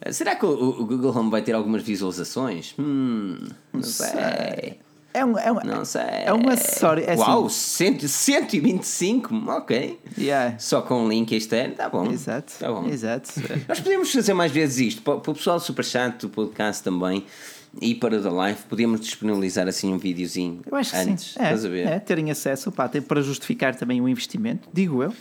Uh, Será que o, o Google Home vai ter algumas visualizações? Hum, não sei. É um, é um, Não sei. É um acessório. É Uau, assim, 100, 125? Ok. yeah. Só com um link externo, tá bom. Exato, Tá bom. exato. Nós podemos fazer mais vezes isto, para, para o pessoal do Superchat do podcast também e para o da live, podíamos disponibilizar assim um videozinho Eu acho que antes. sim. É, Estás a ver? é, terem acesso pá, para justificar também o investimento, digo eu.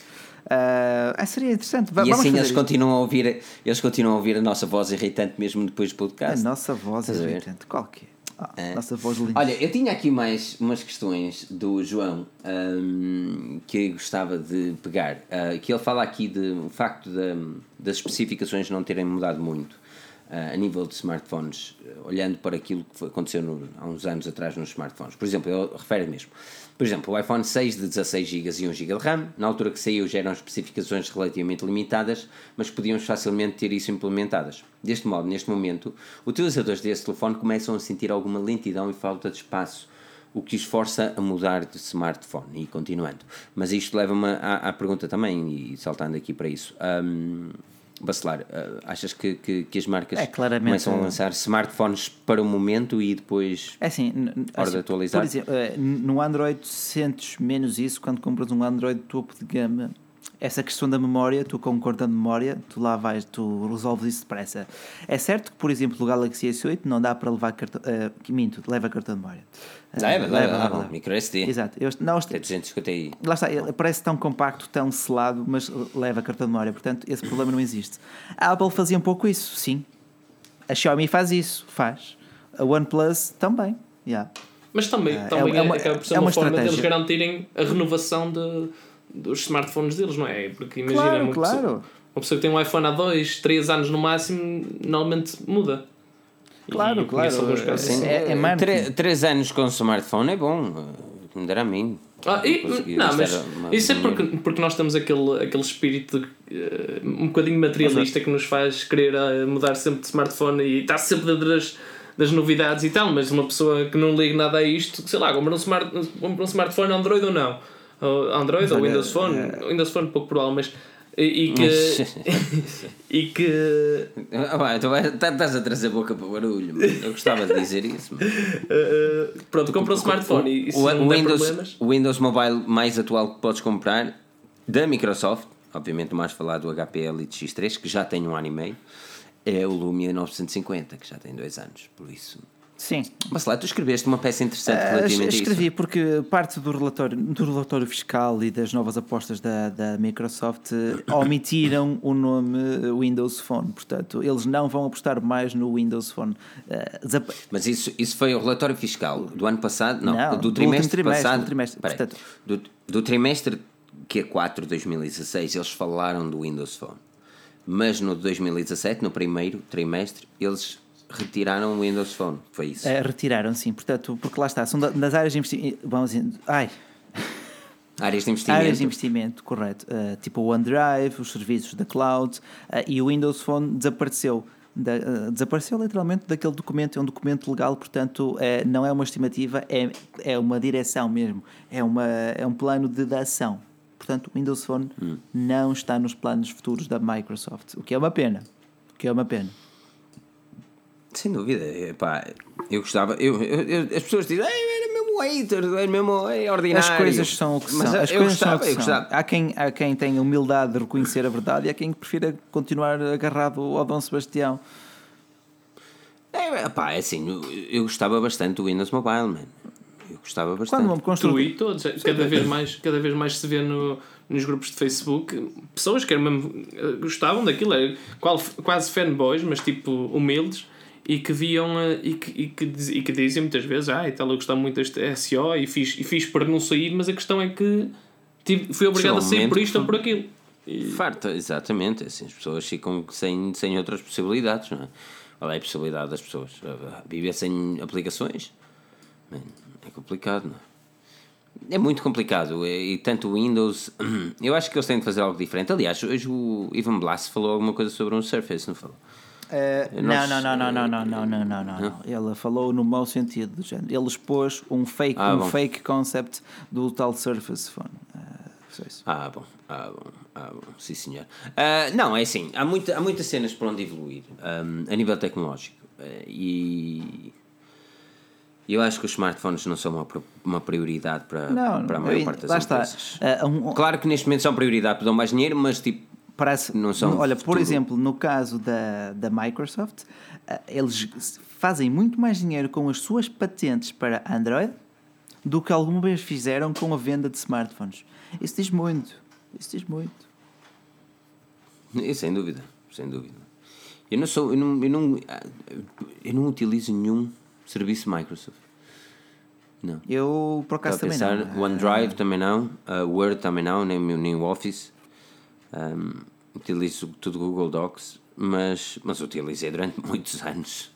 Ah, seria interessante. E Vamos assim eles isso. continuam, a ouvir, eles continuam a ouvir a nossa voz irritante mesmo depois do A podcast. nossa voz é Estás a irritante. Qual que é? Ah, É. Nossa voz linda. Olha, eu tinha aqui mais umas questões do João hum, que gostava de pegar. Ah, que ele fala aqui de o facto da- das especificações não terem mudado muito. uh, a nível de smartphones, uh, olhando para aquilo que aconteceu no, há uns anos atrás nos smartphones. Por exemplo, ele refere mesmo. Por exemplo, o iPhone 6 de 16 GB e 1 GB de RAM, na altura que saiu já eram especificações relativamente limitadas, mas podíamos facilmente ter isso implementadas. Deste modo, neste momento, utilizadores desse telefone começam a sentir alguma lentidão e falta de espaço o que os força a mudar de smartphone. E continuando. Mas isto leva-me à, à, pergunta também, e saltando aqui para isso. Um, Bacelar, uh, achas que, que, que, as marcas é, começam a lançar smartphones para o momento e depois é assim, hora assim, de atualizar? Por exemplo, uh, no Android sentes menos isso quando compras um Android topo de gama essa questão da memória, tu com um de memória, tu lá vais, tu resolves isso depressa. É certo que, por exemplo, o Galaxy S8 não dá para levar cartão, uh, minto, leva cartão de memória. Leva, leva, leva, leva. micro SD. Exato. Eu, não, Tem 250 aí. Lá está, ele parece tão compacto, tão selado, mas leva cartão de memória, portanto, esse problema não existe. A Apple fazia um pouco isso, sim. A Xiaomi faz isso, faz. A OnePlus também, yeah. Mas também, uh, também é, é, uma, acaba por ser é uma, uma forma deles garantirem a renovação de dos smartphones deles, não é? Porque imagina claro, uma, claro. Pessoa, uma pessoa que tem um iPhone há 2, 3 anos no máximo, normalmente muda. Claro, e, claro. Assim, é, é 3, 3 anos com smartphone é bom, me dará a mim. Ah, e, não, mas uma, isso é porque, porque nós temos aquele, aquele espírito uh, um bocadinho materialista que nos faz querer uh, mudar sempre de smartphone e estar sempre dentro das, das novidades e tal, mas uma pessoa que não liga nada a isto, sei lá, compra um, smart, compra um smartphone Android ou não? Android ou Windows Phone, é... Windows Phone pouco provável, mas e que e que ah, tu estás a trazer boca para o barulho eu gostava de dizer isso uh, pronto, compra um smartphone o, e o, Windows, o Windows Mobile mais atual que podes comprar da Microsoft obviamente mais falar do HP Elite X3 que já tem um ano e meio é o Lumia 950 que já tem dois anos por isso Sim. Mas lá tu escreveste uma peça interessante uh, relativamente Escrevi isso. porque parte do relatório, do relatório fiscal e das novas apostas da, da Microsoft eh, omitiram o nome Windows Phone. Portanto, eles não vão apostar mais no Windows Phone. Uh, Mas isso, isso foi o relatório fiscal do ano passado? Não, não do, trimestre, trimestre passado. Do trimestre, portanto, do, do trimestre que é 4 de 2016, eles falaram do Windows Phone. Mas no 2017, no primeiro trimestre, eles retiraram o Windows Phone, foi isso? É, retiraram, sim, portanto, porque lá está, são das áreas de investimento. Vamos dizer, ai. Áreas de investimento. Áreas de investimento, correto. Uh, tipo o OneDrive, os serviços da cloud uh, e o Windows Phone desapareceu. Da, uh, desapareceu literalmente daquele documento, é um documento legal, portanto é, não é uma estimativa, é, é uma direção mesmo, é, uma, é um plano de, de ação. Portanto, o Windows Phone hum. não está nos planos futuros da Microsoft, o que é uma pena. O que é uma pena. Sem dúvida, pá, eu gostava. Eu, eu, eu, as pessoas dizem, era mesmo hater, era mesmo é ordinário. As coisas são o que são. As coisas gostava, são o que são. Há quem, há quem tenha humildade de reconhecer a verdade e há quem prefira continuar agarrado ao Dom Sebastião. É, pá, é assim, eu, eu gostava bastante do Windows Mobile, man. Eu gostava bastante. Quando construir e todos, cada vez mais, cada vez mais se vê no, nos grupos de Facebook pessoas que eram mesmo, eh, gostavam daquilo, era quase fanboys, mas tipo humildes e que viam eh, e que, e que, e que dizem muitas vezes ah, então eu gostava muito deste SEO e fiz, e fiz para não sair, mas a questão é que tive, fui obrigado a sair por isto ou por aquilo. E... Farta, exatamente. Assim, as pessoas ficam sem, sem outras possibilidades, não é? Qual é a possibilidade das pessoas? Viver sem aplicações? É complicado, não é? É muito complicado e tanto o Windows. Eu acho que eles têm de fazer algo diferente. Aliás, hoje o Ivan Blas falou alguma coisa sobre um Surface, não falou? Uh, não, não, não, não, não, não, não, não, não, não, não. Ele falou no mau sentido do género. Ele expôs um fake, ah, um fake concept do tal Surface Phone. Uh, ah, bom, ah, bom, ah, bom, sim senhor. Uh, não, é assim, há, muita, há muitas cenas por onde evoluir um, a nível tecnológico uh, e eu acho que os smartphones não são uma, uma prioridade para, não, para a maior parte das empresas. Está. Uh, um, claro que neste momento são prioridade, dão mais dinheiro, mas tipo Parece, não são olha, por exemplo, no caso da, da Microsoft, eh, eles fazem muito mais dinheiro com as suas patentes para Android do que alguma vez fizeram com a venda de smartphones. Isso diz muito. Isso diz muito. É, sem dúvida, sem dúvida. Eu não sou, eu não, eu não, eu não utilizo nenhum serviço Microsoft. Não. Eu por acaso também pensar, não. OneDrive também não, uh, Word também não, nem, nem o Office. Um, utilizo tudo Google Docs. mas, mas utilizei durante muitos anos.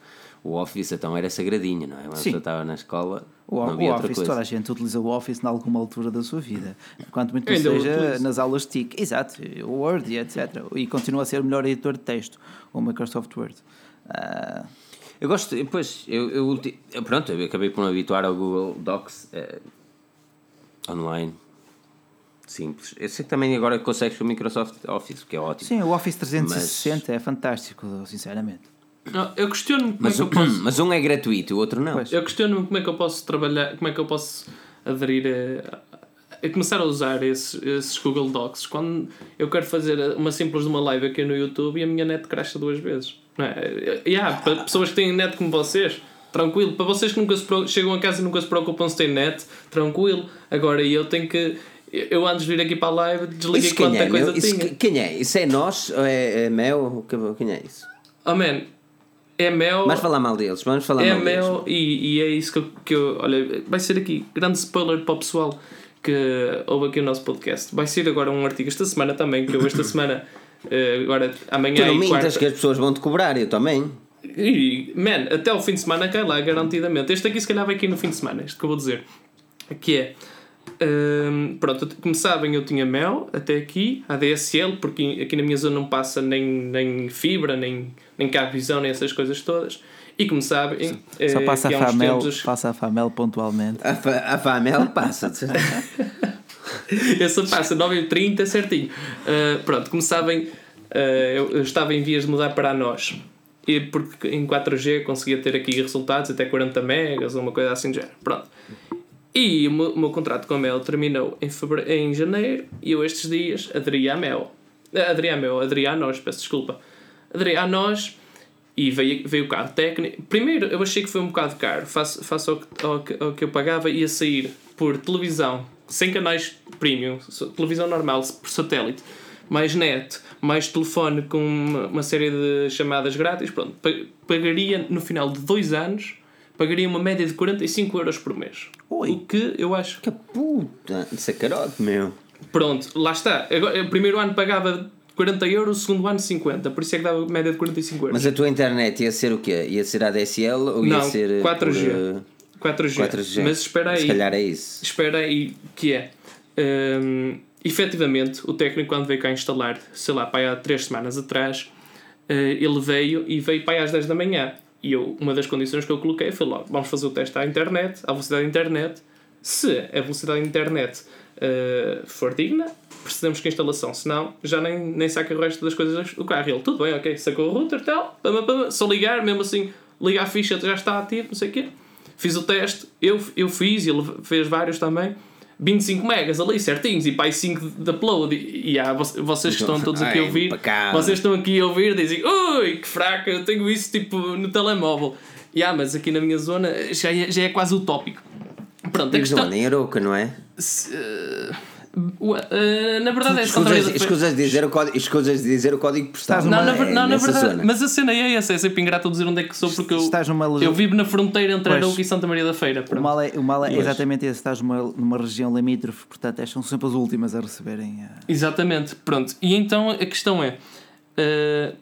O Office então era sagradinho, não é? Sim. pessoa estava na escola, O, não o havia outra Office, coisa. toda a gente utiliza o Office em alguma altura da sua vida. Quanto muito Eu o seja nas aulas de TIC. Exato, o Word e etc. E continua a ser o melhor editor de texto, o Microsoft Word. Ah, Eu gosto, depois, eu, eu, pronto, eu acabei por me habituar ao Google Docs eh, online. Simples. Eu sei que também agora consegues o Microsoft Office, que é ótimo. sim, o Office 360 é fantástico, sinceramente. Não, eu questiono-me como é Mas, que eu posso. mas um é gratuito, o outro não. Pois. Eu questiono-me como é que eu posso trabalhar, como é que eu posso aderir a, a começar a usar esses, esses Google Docs quando eu quero fazer uma simples de uma live aqui no YouTube e a minha net crasha duas vezes. Não é? E há para pessoas que têm net como vocês, tranquilo. Para vocês que nunca se chegam a casa e nunca se preocupam se têm net, tranquilo. Agora eu tenho que. Eu antes de vir aqui para a live desliguei Isso quem quanta é, coisa meu? Isso tinha. que- quem é? Isso é nós ou é, é Mel? Que- Quem é isso? Oh man, é mel. Vamos falar mal deles, vamos falar É mal deles. mel e, e é isso que eu, que eu. Olha, vai ser aqui, grande spoiler para o pessoal que ouve aqui o nosso podcast. Vai ser agora um artigo esta semana também, que eu esta semana, eh, agora Tu amanhã não e mintas quarta. que as pessoas vão te cobrar, eu também. E, man, até ao fim de semana cai lá, garantidamente. Este aqui se calhar vai aqui no fim de semana, isto que eu vou dizer. Que é. Hum, pronto, como sabem, eu tinha mel até aqui, ADSL, porque aqui na minha zona não passa nem, nem fibra, nem, nem cabvisão, nem essas coisas todas. E como sabem, Só eh, passa que a Famel, tempos- passa a Famel pontualmente. A, fa a Famel passa. Essa passa 9h30 certinho. Uh, pronto, como sabem, uh, eu, eu estava em vias de mudar para a nós. E porque em 4G conseguia ter aqui resultados até 40 megas ou uma coisa assim de género. Pronto. E o meu, o meu contrato com a Mel terminou em, febre... em janeiro e eu estes dias aderi à Mel. Ah, Aderi à Mel, aderi à nós, peço desculpa. Aderi à nós e veio, veio o carro técnico. Primeiro eu achei que foi um bocado caro, face, face ao, que, ao, que, ao que eu pagava, ia sair por televisão, sem canais premium, televisão normal, por satélite, mais net, mais telefone com uma, uma série de chamadas grátis. Pronto, pa- pagaria no final de dois anos, pagaria uma média de 45 euros por mês. Oi. O que eu acho Que puta, isso é carote, meu. Pronto, lá está. Agora, o primeiro ano pagava 40 euros, o segundo ano 50. Por isso é que dava média de 45 euros. Mas a tua internet ia ser o quê? Ia ser ADSL ou ia Não, ser. eh, 4G. por, eh, 4G. 4G? Mas espera aí. Se calhar é isso. Espera aí, que é. hum, efetivamente, o técnico, quando veio cá instalar, sei lá, pai, há 3 semanas atrás, eh, ele veio e veio para aí às 10 da manhã. E eu, uma das condições que eu coloquei foi logo: vamos fazer o teste à internet, à velocidade da internet. Se a velocidade da internet eh, for digna, precisamos que a instalação, senão já nem, nem saca o resto das coisas do carro. Ele, tudo bem, ok, sacou o router tal, pama, só ligar, mesmo assim, ligar a ficha já está ativo, não sei o quê. Fiz o teste, eu, eu fiz ele fez vários também. 25 megas ali certinhos e pai 5 de upload. E, e vocês que estão todos aqui a ouvir, vocês estão aqui a ouvir dizem ui que fraca, eu tenho isso tipo no telemóvel. E ah, mas aqui na minha zona já é, já é quase utópico. Pronto, a Tens questão. Em Aroca, não é? se, eh, eh, na verdade é Escusas, de dizer o código, escusas de dizer o código postal. Estás Não, na, É, não, na verdade, zona. mas a cena é essa, é sempre ingrato dizer onde é que sou porque eu, Estás numa eu vivo na fronteira entre Pois. Arouca e Santa Maria da Feira. O pronto. mal é, o mal é Pois. exatamente esse, estás numa, numa região limítrofe, portanto, estas são sempre as últimas a receberem. eh, Exatamente, pronto. E então a questão é: eh,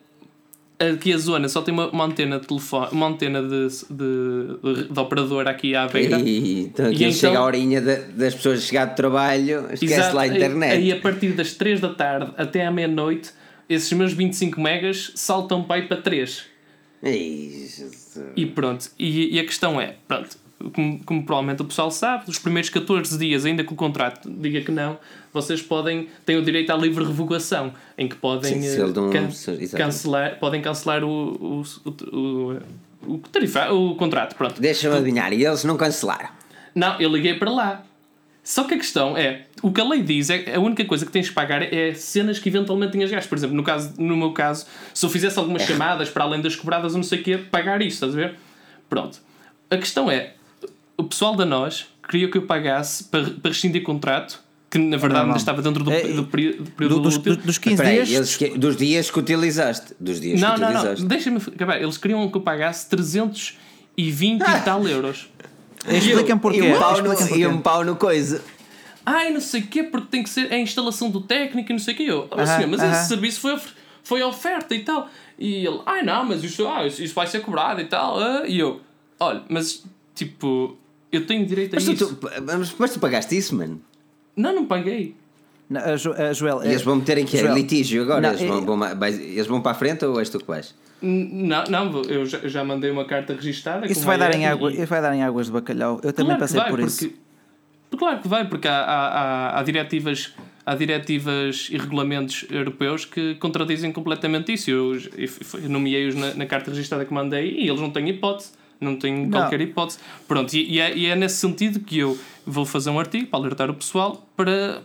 aqui a zona só tem uma, uma antena de telefone, uma antena de, de, de, operador aqui à beira. E, então aqui E chega então- a horinha de- das pessoas chegar de trabalho, esquece Exato. lá a internet. Aí, aí a partir das 3 da tarde até à meia-noite, esses meus 25 megas saltam para aí para 3. Ei, Jesus. E pronto, e, e a questão é, pronto, como, como provavelmente o pessoal sabe, os primeiros 14 dias, ainda que o contrato diga que não, vocês podem, têm o direito à livre revogação, em que podem, Sim, não- can- cancelar, podem cancelar o, o, o, o, tarifa, o contrato, pronto. Deixa-me adivinhar, e eles não cancelaram. Não, eu liguei para lá. Só que a questão é, o que a lei diz é a única coisa que tens de pagar é cenas que eventualmente tenhas gasto. Por exemplo, no, caso, no meu caso, se eu fizesse algumas chamadas para além das cobradas ou não sei o quê, pagar isso, estás a ver? Pronto. A questão é, o pessoal da nós queria que eu pagasse para, para rescindir contrato, que na verdade não, ainda não. estava dentro do, É, do, período- do período do- dos, útil. dos, dos 15 Espera aí, dias. que- dos dias que utilizaste. Dos dias Não, que não, não, utilizaste. deixa-me acabar. Eles queriam que eu pagasse 320 e tal euros. Explica-me porquê. E um pau no, e um pau coisa. Ai, não sei o quê, porque tem que ser a instalação do técnico e não sei o quê. Eu, Aham, senhor, mas aham. esse serviço foi, foi oferta e tal. E ele, ai não, mas isso, ah, isso, isso vai ser cobrado e tal. ah." E eu, olha, mas tipo, eu tenho direito a Mas tu, isso. tu, mas, mas tu pagaste isso, mano. Não, não paguei. Não, a Jo- a Joel, E eles vão meter em que é Joel, litígio agora? Não, eles, vão, é- vão eles vão para a frente ou és tu que vais? Não, não, eu já, já mandei uma carta registada. Isso vai dar, em água, e- isso vai dar em águas de bacalhau. Eu também Claro passei vai, por porque, isso. Claro que vai, porque há, há, há, há diretivas. Há diretivas e regulamentos europeus que contradizem completamente isso. Eu, eu, eu nomeei-os na, na carta registrada que mandei e eles não têm hipótese. Não têm Não. qualquer hipótese. Pronto, e, e é, e é nesse sentido que eu vou fazer um artigo para alertar o pessoal para.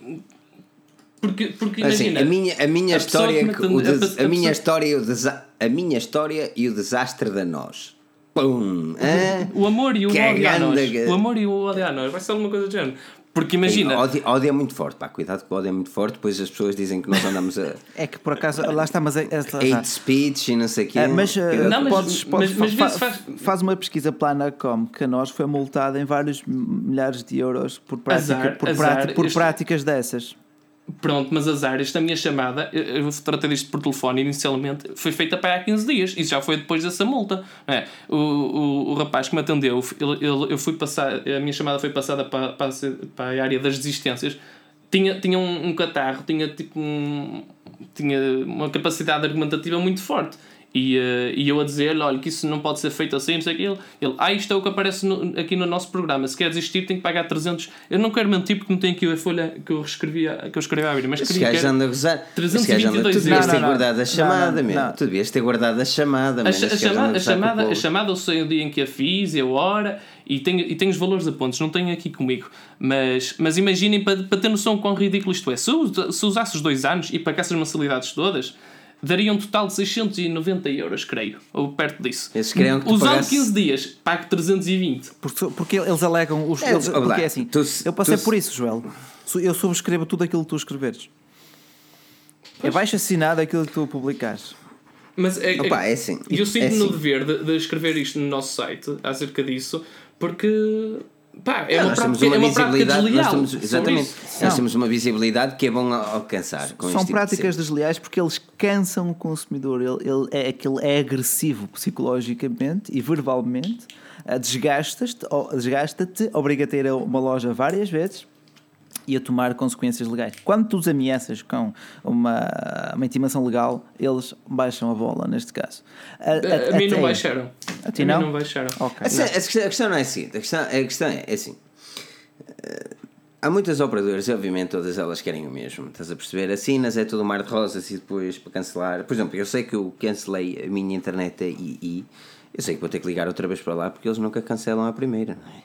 Porque, porque Assim, imagina. a minha, a minha a pessoa história, que que o des- a- a a, minha pessoa- história e o desa- a minha história e o desastre da nós. Pum! hã? O amor e o Que ódio a nós. O amor e o ódio a nós. Vai ser alguma coisa do género. Porque imagina. Ódio, ódio é muito forte, pá, cuidado que o ódio é muito forte, depois as pessoas dizem que nós andamos a É que por acaso, lá está, mas é, é- hate speech e não sei o quê. Ah, mas, Cuidado. Não, mas- podes, podes- mas- mas fa- vê se faz- faz uma pesquisa plana como que a nós foi multada em vários milhares de euros por, prática, Azar, por, azar, prática- por este- práticas dessas. Pronto, mas azar, esta minha chamada, eu, eu tratei disto por telefone inicialmente, foi feita para há 15 dias. Isso já foi depois dessa multa. é? O, o, o rapaz que me atendeu, ele, ele- eu fui passar, a minha chamada foi passada para, para, para a área das desistências. Tinha, tinha um, um catarro, tinha tipo um, tinha uma capacidade argumentativa muito forte. E, eh, e eu a dizer-lhe, olha, que isso não pode ser feito assim, não sei o que. Ele, ele, ah, isto é o que aparece no- aqui no nosso programa. Se quer desistir, tem que pagar 300. Eu não quero mentir porque não tenho aqui a folha que eu escrevi, a- que eu escrevi à vida, mas Esse queria gajo que era- anda a gozar. Esse 322 gajo anda- Tu devias ter guardado a chamada, não. Tu devias ter guardado a chamada, A, a chamada, a, chamada, a eu sei o dia em que a fiz e a hora e tenho, e tenho os valores a pontos, não tenho aqui comigo. Mas, mas imaginem para, para ter noção quão ridículo isto é. Se eu, se usasse os dois anos e pagasse as mensalidades todas, daria um total de 690 euros, creio. Ou perto disso. Queriam que Usando pagasse- 15 dias, pago 320. Porque, porque eles alegam. Os, É, eles- lá, porque é assim, tu- eu passei tu- por isso, Joel. Eu subscrevo tudo aquilo que tu escreveres. É baixo assinado aquilo que tu publicares. Mas é, Opa, é assim, E eu é sinto no assim. dever de, de escrever isto no nosso site acerca disso, porque pá, é, uma nós temos prática, é uma prática visibilidade, nós desleal. temos, exatamente, isso. nós Não. temos uma visibilidade que é bom alcançar. Com São este tipo de práticas cenas. desleais porque eles cansam o consumidor. Ele, ele é, aquele é agressivo psicologicamente e verbalmente. Ah, Desgastas-te, ou- desgasta-te, obriga-te a ir a uma loja várias vezes e a tomar consequências legais. Quando tu os ameaças com uma, uma intimação legal, eles baixam a bola, neste caso. A, a mim não Até- baixaram. A ti mim não? não baixaram. Ok. A, a questão, a questão não é assim. A questão, a questão é, assim. eh, Há muitas operadoras e obviamente todas elas querem o mesmo. Estás a perceber? Assinas, é tudo um mar de rosas e depois para cancelar. Por exemplo, eu sei que eu cancelei a minha internet e, e eu sei que vou ter que ligar outra vez para lá porque eles nunca cancelam a primeira, não é?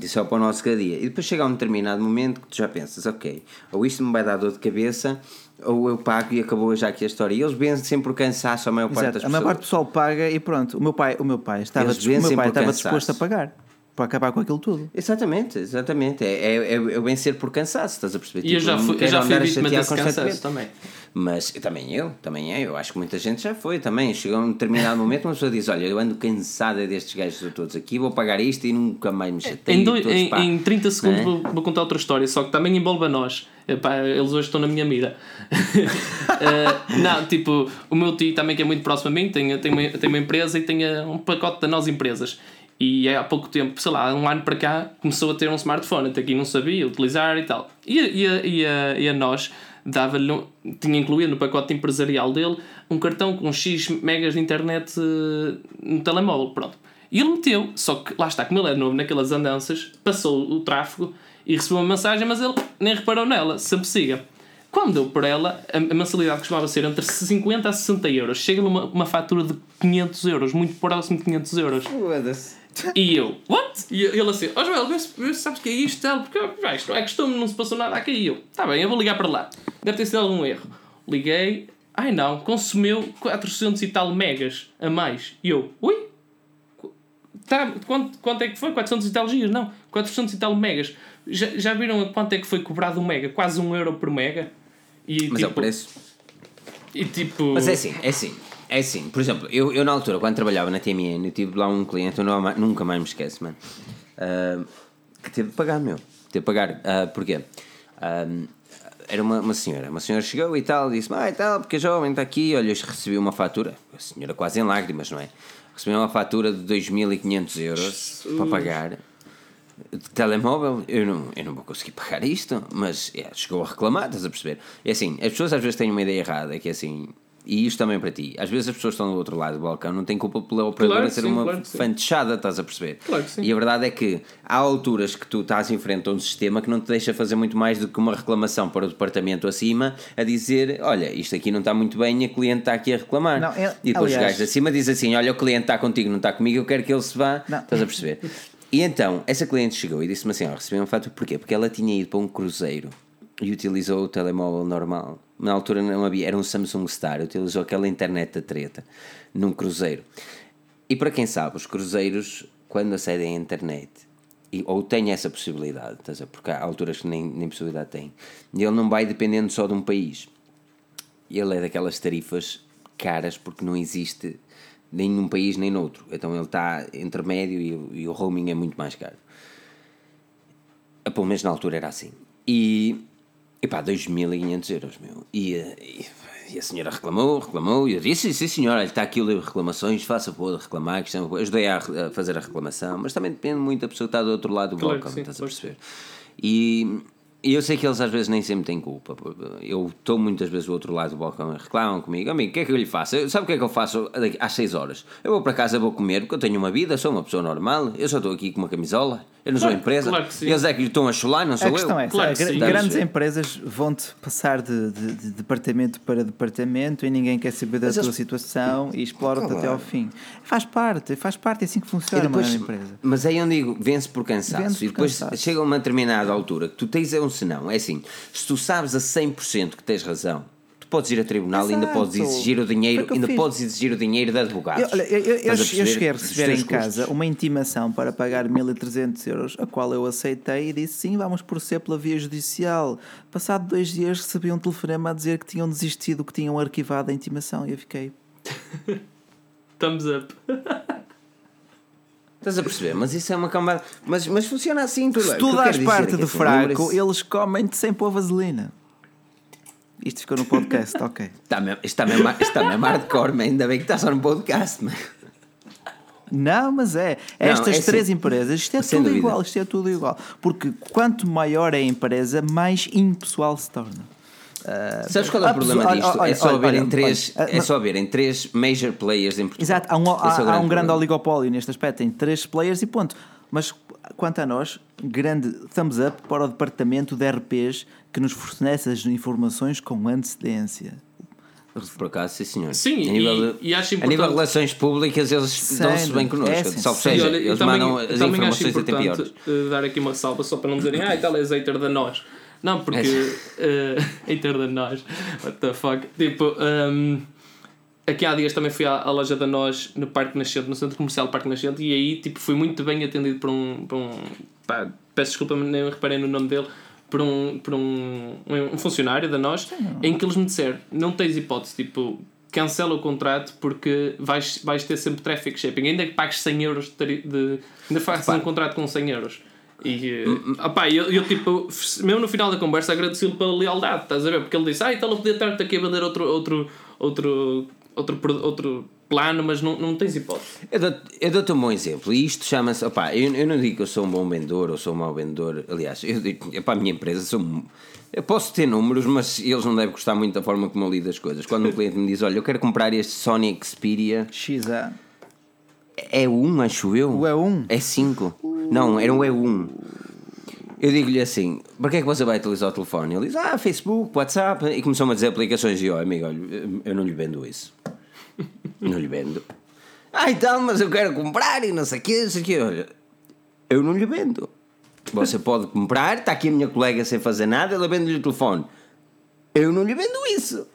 Isso é para o nosso cada dia. E depois chega a um determinado momento que tu já pensas, ok, ou isto me vai dar dor de cabeça, ou eu pago e acabou já aqui a história. E eles vencem sempre por cansaço a maior parte Exato. das A maior parte do pessoas. pessoal paga e pronto. O meu pai, o meu pai estava, o meu pai estava disposto a pagar para acabar com aquilo tudo. Exatamente, exatamente. É, é, é, é o vencer por cansaço, estás a perceber? E eu Tipo, já não fui, eu já fui vítima desse cansaço também. Mas também eu, também eu, eu acho que muita gente já foi também. Chegou a um determinado momento, uma pessoa diz: Olha, eu ando cansada destes gajos todos aqui, vou pagar isto e nunca mais me chateio. Em, dois- todos, em, pá." em 30 segundos Não é? vou, vou contar outra história, só que também envolve a nós. Epá, eles hoje estão na minha mira. Eh, não, tipo, o meu tio também, que é muito próximo a mim, tem, tem, uma, tem uma empresa e tem eh, um pacote da nós empresas. E é há pouco tempo, sei lá, um ano para cá, começou a ter um smartphone, até aqui não sabia utilizar e tal. E, e, e, a, e a nós dava-lhe, um- tinha incluído no pacote empresarial dele um cartão com X megas de internet eh, no telemóvel, pronto. E ele meteu, só que lá está, como ele é novo naquelas andanças, passou o tráfego e recebeu uma mensagem, mas ele nem reparou nela, sempre siga. Quando deu por ela, a, mensalidade costumava ser entre 50 a 60 euros. Chega numa uma fatura de 500 euros, muito próximo de 500 euros. Foda-se. E eu, what? E ele assim, ó Joel, vê se, sabes que é isto, tal, porque vai, isto não é costume, não se passou nada aqui. E eu, tá bem, eu vou ligar para lá. Deve ter sido algum erro. Liguei, ai não, consumiu 400 e tal megas a mais. E eu, ui? Tá, quanto, quanto é que foi? 400 e tal gigas? Não, 400 e tal megas. Já, já viram a quanto é que foi cobrado um mega? Quase um euro por mega. E, Mas é o preço. E tipo. Mas é assim, é assim. É assim, por exemplo, eu, eu na altura, quando trabalhava na TMN, eu tive lá um cliente, eu não, nunca mais me esqueço, mano, ah, que teve de pagar, meu. Teve de pagar. Ah, porquê? Ah, era uma, uma senhora. Uma senhora chegou e tal, disse: Ah, e tal, porque a jovem está aqui, olha, recebi uma fatura. A senhora quase em lágrimas, não é? Recebi uma fatura de 2.500 euros para pagar de telemóvel, eu não, eu não vou conseguir pagar isto, mas é, chegou a reclamar, estás a perceber? É assim, as pessoas às vezes têm uma ideia errada, que é assim, e isto também para ti, às vezes as pessoas estão do outro lado do balcão, não têm culpa pela operadora Claro ser sim, uma claro estás a perceber? Claro que sim. E a verdade é que há alturas que tu estás em frente a um sistema que não te deixa fazer muito mais do que uma reclamação para o departamento acima a dizer: Olha, isto aqui não está muito bem e a cliente está aqui a reclamar. Não, é- e depois aliás- os gajos acima dizem assim: Olha, o cliente está contigo, não está comigo, eu quero que ele se vá. Não. Estás a perceber? E então, essa cliente chegou e disse-me assim: Ó, recebi um fato, porquê? Porque ela tinha ido para um cruzeiro e utilizou o telemóvel normal. Na altura não havia, era um Samsung Star, utilizou aquela internet da treta num cruzeiro. E para quem sabe, os cruzeiros, quando acedem à internet, e- ou têm essa possibilidade, estás a porque há alturas que nem, nem possibilidade têm, ele não vai dependendo só de um país. Ele é daquelas tarifas caras porque não existe nem num país nem noutro. Então ele está entre médio e, e o roaming é muito mais caro. Ah, Pelo menos na altura era assim. E, e pá, 2.500 euros, meu. E, e, e a senhora reclamou, reclamou, e eu disse: sim, senhora, está aqui o livro de reclamações, faça por reclamar. Que isto é uma coisa." Ajudei a, a fazer a reclamação, mas também depende muito da pessoa que está do outro lado do Claro balcão, sim, estás a perceber? E, e eu sei que eles às vezes nem sempre têm culpa. Eu estou muitas vezes do outro lado do balcão e reclamam comigo. Amigo, o que é que eu lhe faço? Eu- Sabe o que é que eu faço às 6 horas? Eu vou para casa, vou comer, porque eu tenho uma vida, sou uma pessoa normal. Eu só estou aqui com uma camisola. Eu não sou Claro- empresa. claro que sim. Eles é que lhe estão a chular, não sou A questão eu. é essa, Claro que gra- sim. grandes Estamos- empresas vão-te passar de, de- de departamento para departamento e ninguém quer saber da Mas tua eles- situação e exploram-te Claro. até ao fim. Faz parte, faz parte, é assim que funciona uma depois- grande empresa. Mas aí eu digo, vence por cansaço. Vence por e depois cansaço. chega a uma determinada altura que tu tens é um senão. É assim, se tu sabes a 100% que tens razão, podes ir a tribunal e ainda Exato. podes exigir o dinheiro, ainda fiz. podes exigir o dinheiro de advogados. Eu, olha, eu, eu- eu- cheguei a receber em casa custos. uma intimação para pagar 1300 euros, a qual eu aceitei e disse sim, vamos proceder pela via judicial. Passado dois dias recebi um telefonema a dizer que tinham desistido, que tinham arquivado a intimação e eu fiquei. Thumbs up. Estás a perceber? Mas isso é uma cambada. Mas, mas funciona assim, tu Se tu dás parte do assim, fraco, eles comem-te sem pôr vaselina. Isto ficou no podcast, ok. Está mesmo, está mesmo, está mesmo hardcore, man. ainda bem que estás só no podcast. man. Não, mas é. Estas é assim, três empresas, isto é tudo dúvida. igual, isto é tudo igual. Porque quanto maior é a empresa, mais impessoal se torna. Ah, Sabes qual é o ah, problema disto? olha, é só olha, três, olha, é ah, só haverem três major players em Portugal. Exato, há um, há, Esse é há um grande oligopólio neste aspecto, tem três players e ponto. Mas quanto a nós, grande thumbs up para o departamento de RPs que nos fornece as informações com antecedência. Por acaso, sim, senhor. Sim, a e- nível, de, e acho a nível de importante- relações públicas, eles dão-se bem connosco. É, sim, Salvo sim. seja, olha, eles também, mandam eu as também acho informações até piores. importante eh, dar aqui uma salva só para não dizerem ah, e tal é hater da nós. Não, porque. eh, hater da nós. What the fuck? Tipo, ehm, aqui há dias também fui à, à loja da nós no Parque Nascente, no Centro Comercial Parque Nascente, e aí tipo, fui muito bem atendido por um. Por um pá, peço desculpa, nem reparei no nome dele. Por um, por um, um funcionário da nós, em que eles me disseram: não tens hipótese, tipo, cancela o contrato porque vais, vais ter sempre traffic shipping, ainda que pagues 100 euros de, de ainda faças um contrato com 100 euros. E eh, opá, eu, eu tipo, mesmo no final da conversa agradeci-lhe pela lealdade, estás a ver? Porque ele disse, ah, então eu podia estar-te aqui a vender outro, outro, outro, outro, outro plano, mas não, não tens hipótese. Eu dou- dou-te um bom exemplo, e isto chama-se. opá, Eu, eu não digo que eu sou um bom vendedor ou sou um mau vendedor, aliás, eu digo, para a minha empresa sou. Eu posso ter números, mas eles não devem gostar muito da forma como eu lido as coisas. Quando um cliente me diz, olha, eu quero comprar este Sony Xperia, XA. é um, acho eu. O E1? É 5. Não, era um E1. Eu digo-lhe assim: para que é que você vai utilizar o telefone? Ele diz: ah, Facebook, WhatsApp. E começou-me a dizer aplicações. E eu, amigo, olha, eu não lhe vendo isso. não lhe vendo. Ah, então, mas eu quero comprar e não sei o quê, não sei o quê. Olha, eu não lhe vendo. Você pode comprar, está aqui a minha colega sem fazer nada, ela vende-lhe o telefone. Eu não lhe vendo isso.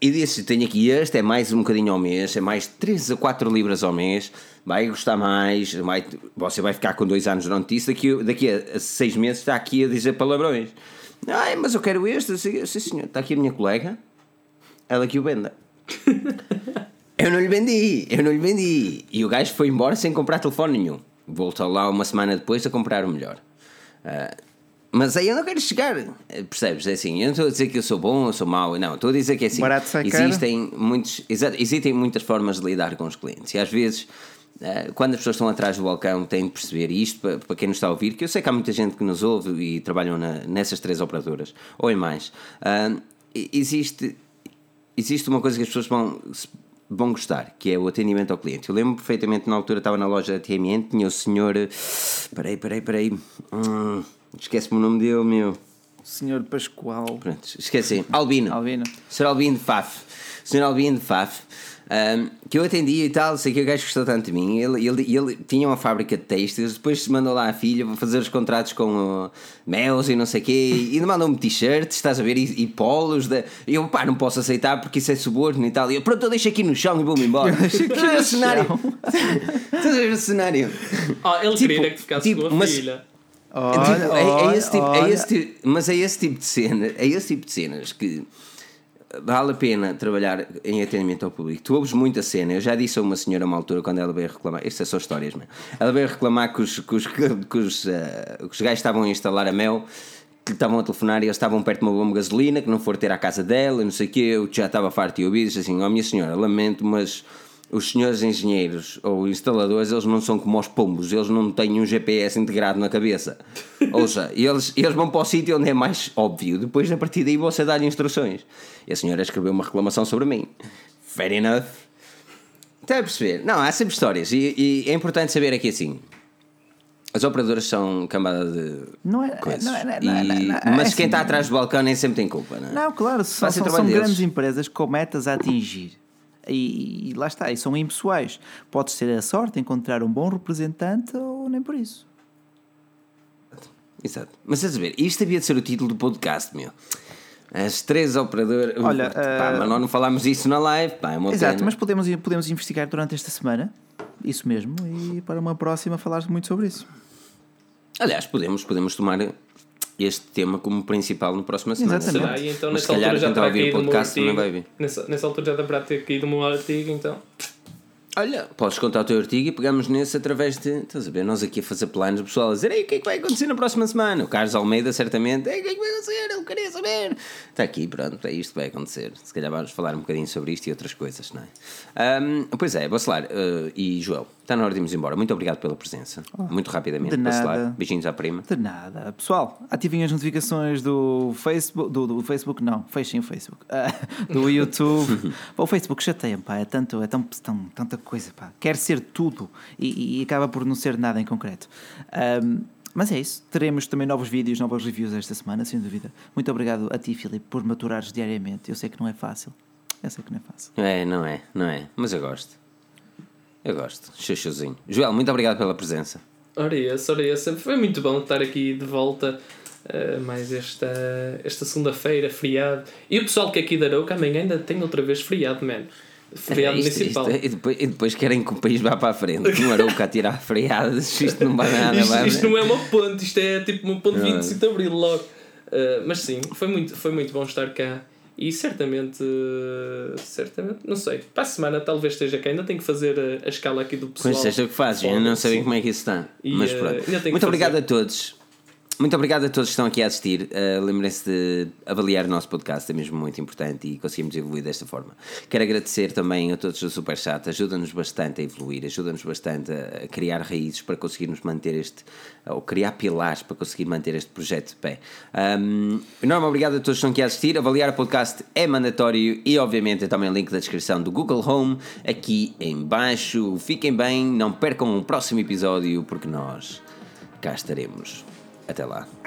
E disse: tenho aqui este, é mais um bocadinho ao mês, é mais 3 a 4 libras ao mês, vai gostar mais, vai, você vai ficar com dois anos durante isso, daqui, daqui a, a seis meses está aqui a dizer palavrões. Ai, mas eu quero este, sim, senhor, está aqui a minha colega, ela que o venda. eu não lhe vendi, eu não lhe vendi. E o gajo foi embora sem comprar telefone nenhum. Voltou lá uma semana depois a comprar o melhor. Ah, Mas aí eu não quero chegar, percebes? É assim, eu não estou a dizer que eu sou bom ou sou mau, não, estou a dizer que é assim. Existem, muitos, existem muitas formas de lidar com os clientes e às vezes. eh, Quando as pessoas estão atrás do balcão, têm de perceber e isto para, para quem nos está a ouvir, que eu sei que há muita gente que nos ouve e trabalham na- nessas três operadoras, ou em mais. Existe, existe uma coisa que as pessoas vão, vão gostar, que é o atendimento ao cliente. Eu lembro perfeitamente, na altura estava na loja da TMN, tinha o senhor. Peraí, peraí, peraí. Hum, Esquece-me o nome dele, meu. Senhor Pascoal. Pronto, esqueci. Albino. Albino. Sr. Albino de Faf. Sr. Albino de Faf. ahm, que eu atendia e tal, sei que o gajo gostou tanto de mim. Ele, ele, ele tinha uma fábrica de têxteis, depois se mandou lá a filha para fazer os contratos com uh, Mels e não sei o quê, e mandou-me t-shirts, estás a ver, e, e polos. De, e eu, pá, não posso aceitar porque isso é suborno e tal. E eu, pronto, eu deixo aqui no chão e vou-me embora. Estás a ver o cenário? Estás a ver o cenário? Ah, ele Tipo- queria que ficasse tipo, com a mas- filha. Olha, Tipo, é, é esse tipo, é esse tipo- mas é esse tipo de cena, é esse tipo de cenas que vale a pena trabalhar em atendimento ao público. Tu ouves muita cena. Eu já disse a uma senhora a uma altura quando ela veio reclamar. Isto é só histórias, mesmo. Ela veio reclamar que os, que os, que os, que os gajos estavam a instalar a mel. Que estavam a telefonar e eles estavam perto de uma bomba de gasolina, que não foram ter à casa dela, não sei o quê. Eu já estava farto de ouvir. Disse assim: Ó minha senhora, lamento, mas os senhores engenheiros ou instaladores, eles não são como os pombos, eles não têm um GPS integrado na cabeça. Ouça, eles, eles vão para o sítio onde é mais óbvio, depois a partir daí você dá-lhe instruções. E a senhora escreveu uma reclamação sobre mim. Fair enough. Está a perceber? Não, há sempre histórias e, e é importante saber aqui assim. As operadoras são cambada de Não é- coisas. não é- não é- não é- não é- mas é quem assim. está atrás do balcão nem sempre tem culpa, não é? Não, claro, são, são, são grandes empresas com metas a atingir. E, e lá está, e são impessoais. Podes ter a sorte de encontrar um bom representante ou nem por isso. Exato. Mas estás a ver, isto havia de ser o título do podcast, meu. As três operadoras. Olha, pá, eh, mas nós não falámos isso na live, pá, é uma Exato, pena. mas podemos, podemos investigar durante esta semana. Isso mesmo, e para uma próxima falar muito sobre isso. Aliás, podemos, podemos tomar este tema como principal no próximo semana. Exatamente. Será? E então Mas nessa se calhar altura já quem está a terá ouvir o podcast também vai ver. Nessa, nessa altura já deverá ter caído meu artigo, então. Olha, podes contar o teu artigo e pegamos nesse através de. Estás a ver? Nós aqui a fazer planos, o pessoal a dizer: Ei, o que é que vai acontecer na próxima semana? O Carlos Almeida, certamente: Ei, o que é que vai acontecer? Eu queria saber. Está aqui, pronto, é isto que vai acontecer. Se calhar vamos falar um bocadinho sobre isto e outras coisas, não é? Ahm, pois é, Bacelar uh, e Joel, está na hora de irmos embora. Muito obrigado pela presença. Muito rapidamente, Oh, de nada. Bacelar. Beijinhos à prima. De nada. Pessoal, ativem as notificações do Facebook. Do, do Facebook, não. Fechem o Facebook. Ah, do YouTube. O Facebook chateia, pá. É, tanto, é tão, tão, tanta coisa, pá. Quer ser tudo e, e acaba por não ser nada em concreto. Ahm, mas é isso. Teremos também novos vídeos, novas reviews esta semana, sem dúvida. Muito obrigado a ti, Filipe, por maturares diariamente. Eu sei que não é fácil. Eu sei que não é fácil. É, não é, não é. Mas eu gosto. Eu gosto. Chuchuzinho. Joel, muito obrigado pela presença. Ora esse, ora esse. Foi muito bom estar aqui de volta. uh, mais esta, esta segunda-feira, feriado. E o pessoal que é aqui da Arouca amanhã ainda tem outra vez feriado, mano. É, isto- municipal. isto- e, depois, e depois querem que o país vá para a frente. Um arouca a tirar freadas, isto não vai nada. isto, isto não é uma ponte, isto é tipo uma ponte Não é. 25 de Abril logo. Uh, mas sim, foi muito, foi muito bom estar cá. E certamente, certamente, não sei, para a semana talvez esteja cá. Ainda tenho que fazer a, a escala aqui do pessoal. Pois seja o que fazes, eu não sabem como é que isso está. E, Mas eh, pronto. Muito obrigado a todos. Muito obrigado a todos que estão aqui a assistir. Uh, Lembrem-se de avaliar o nosso podcast, é mesmo muito importante e conseguimos evoluir desta forma. Quero agradecer também a todos do Superchat, ajuda-nos bastante a evoluir, ajuda-nos bastante a criar raízes para conseguirmos manter este, ou criar pilares para conseguir manter este projeto de pé. Um, enorme obrigado a todos que estão aqui a assistir. Avaliar o podcast é mandatório e, obviamente, também o link da descrição do Google Home aqui em baixo. Fiquem bem, não percam o próximo episódio porque nós cá estaremos. Até lá.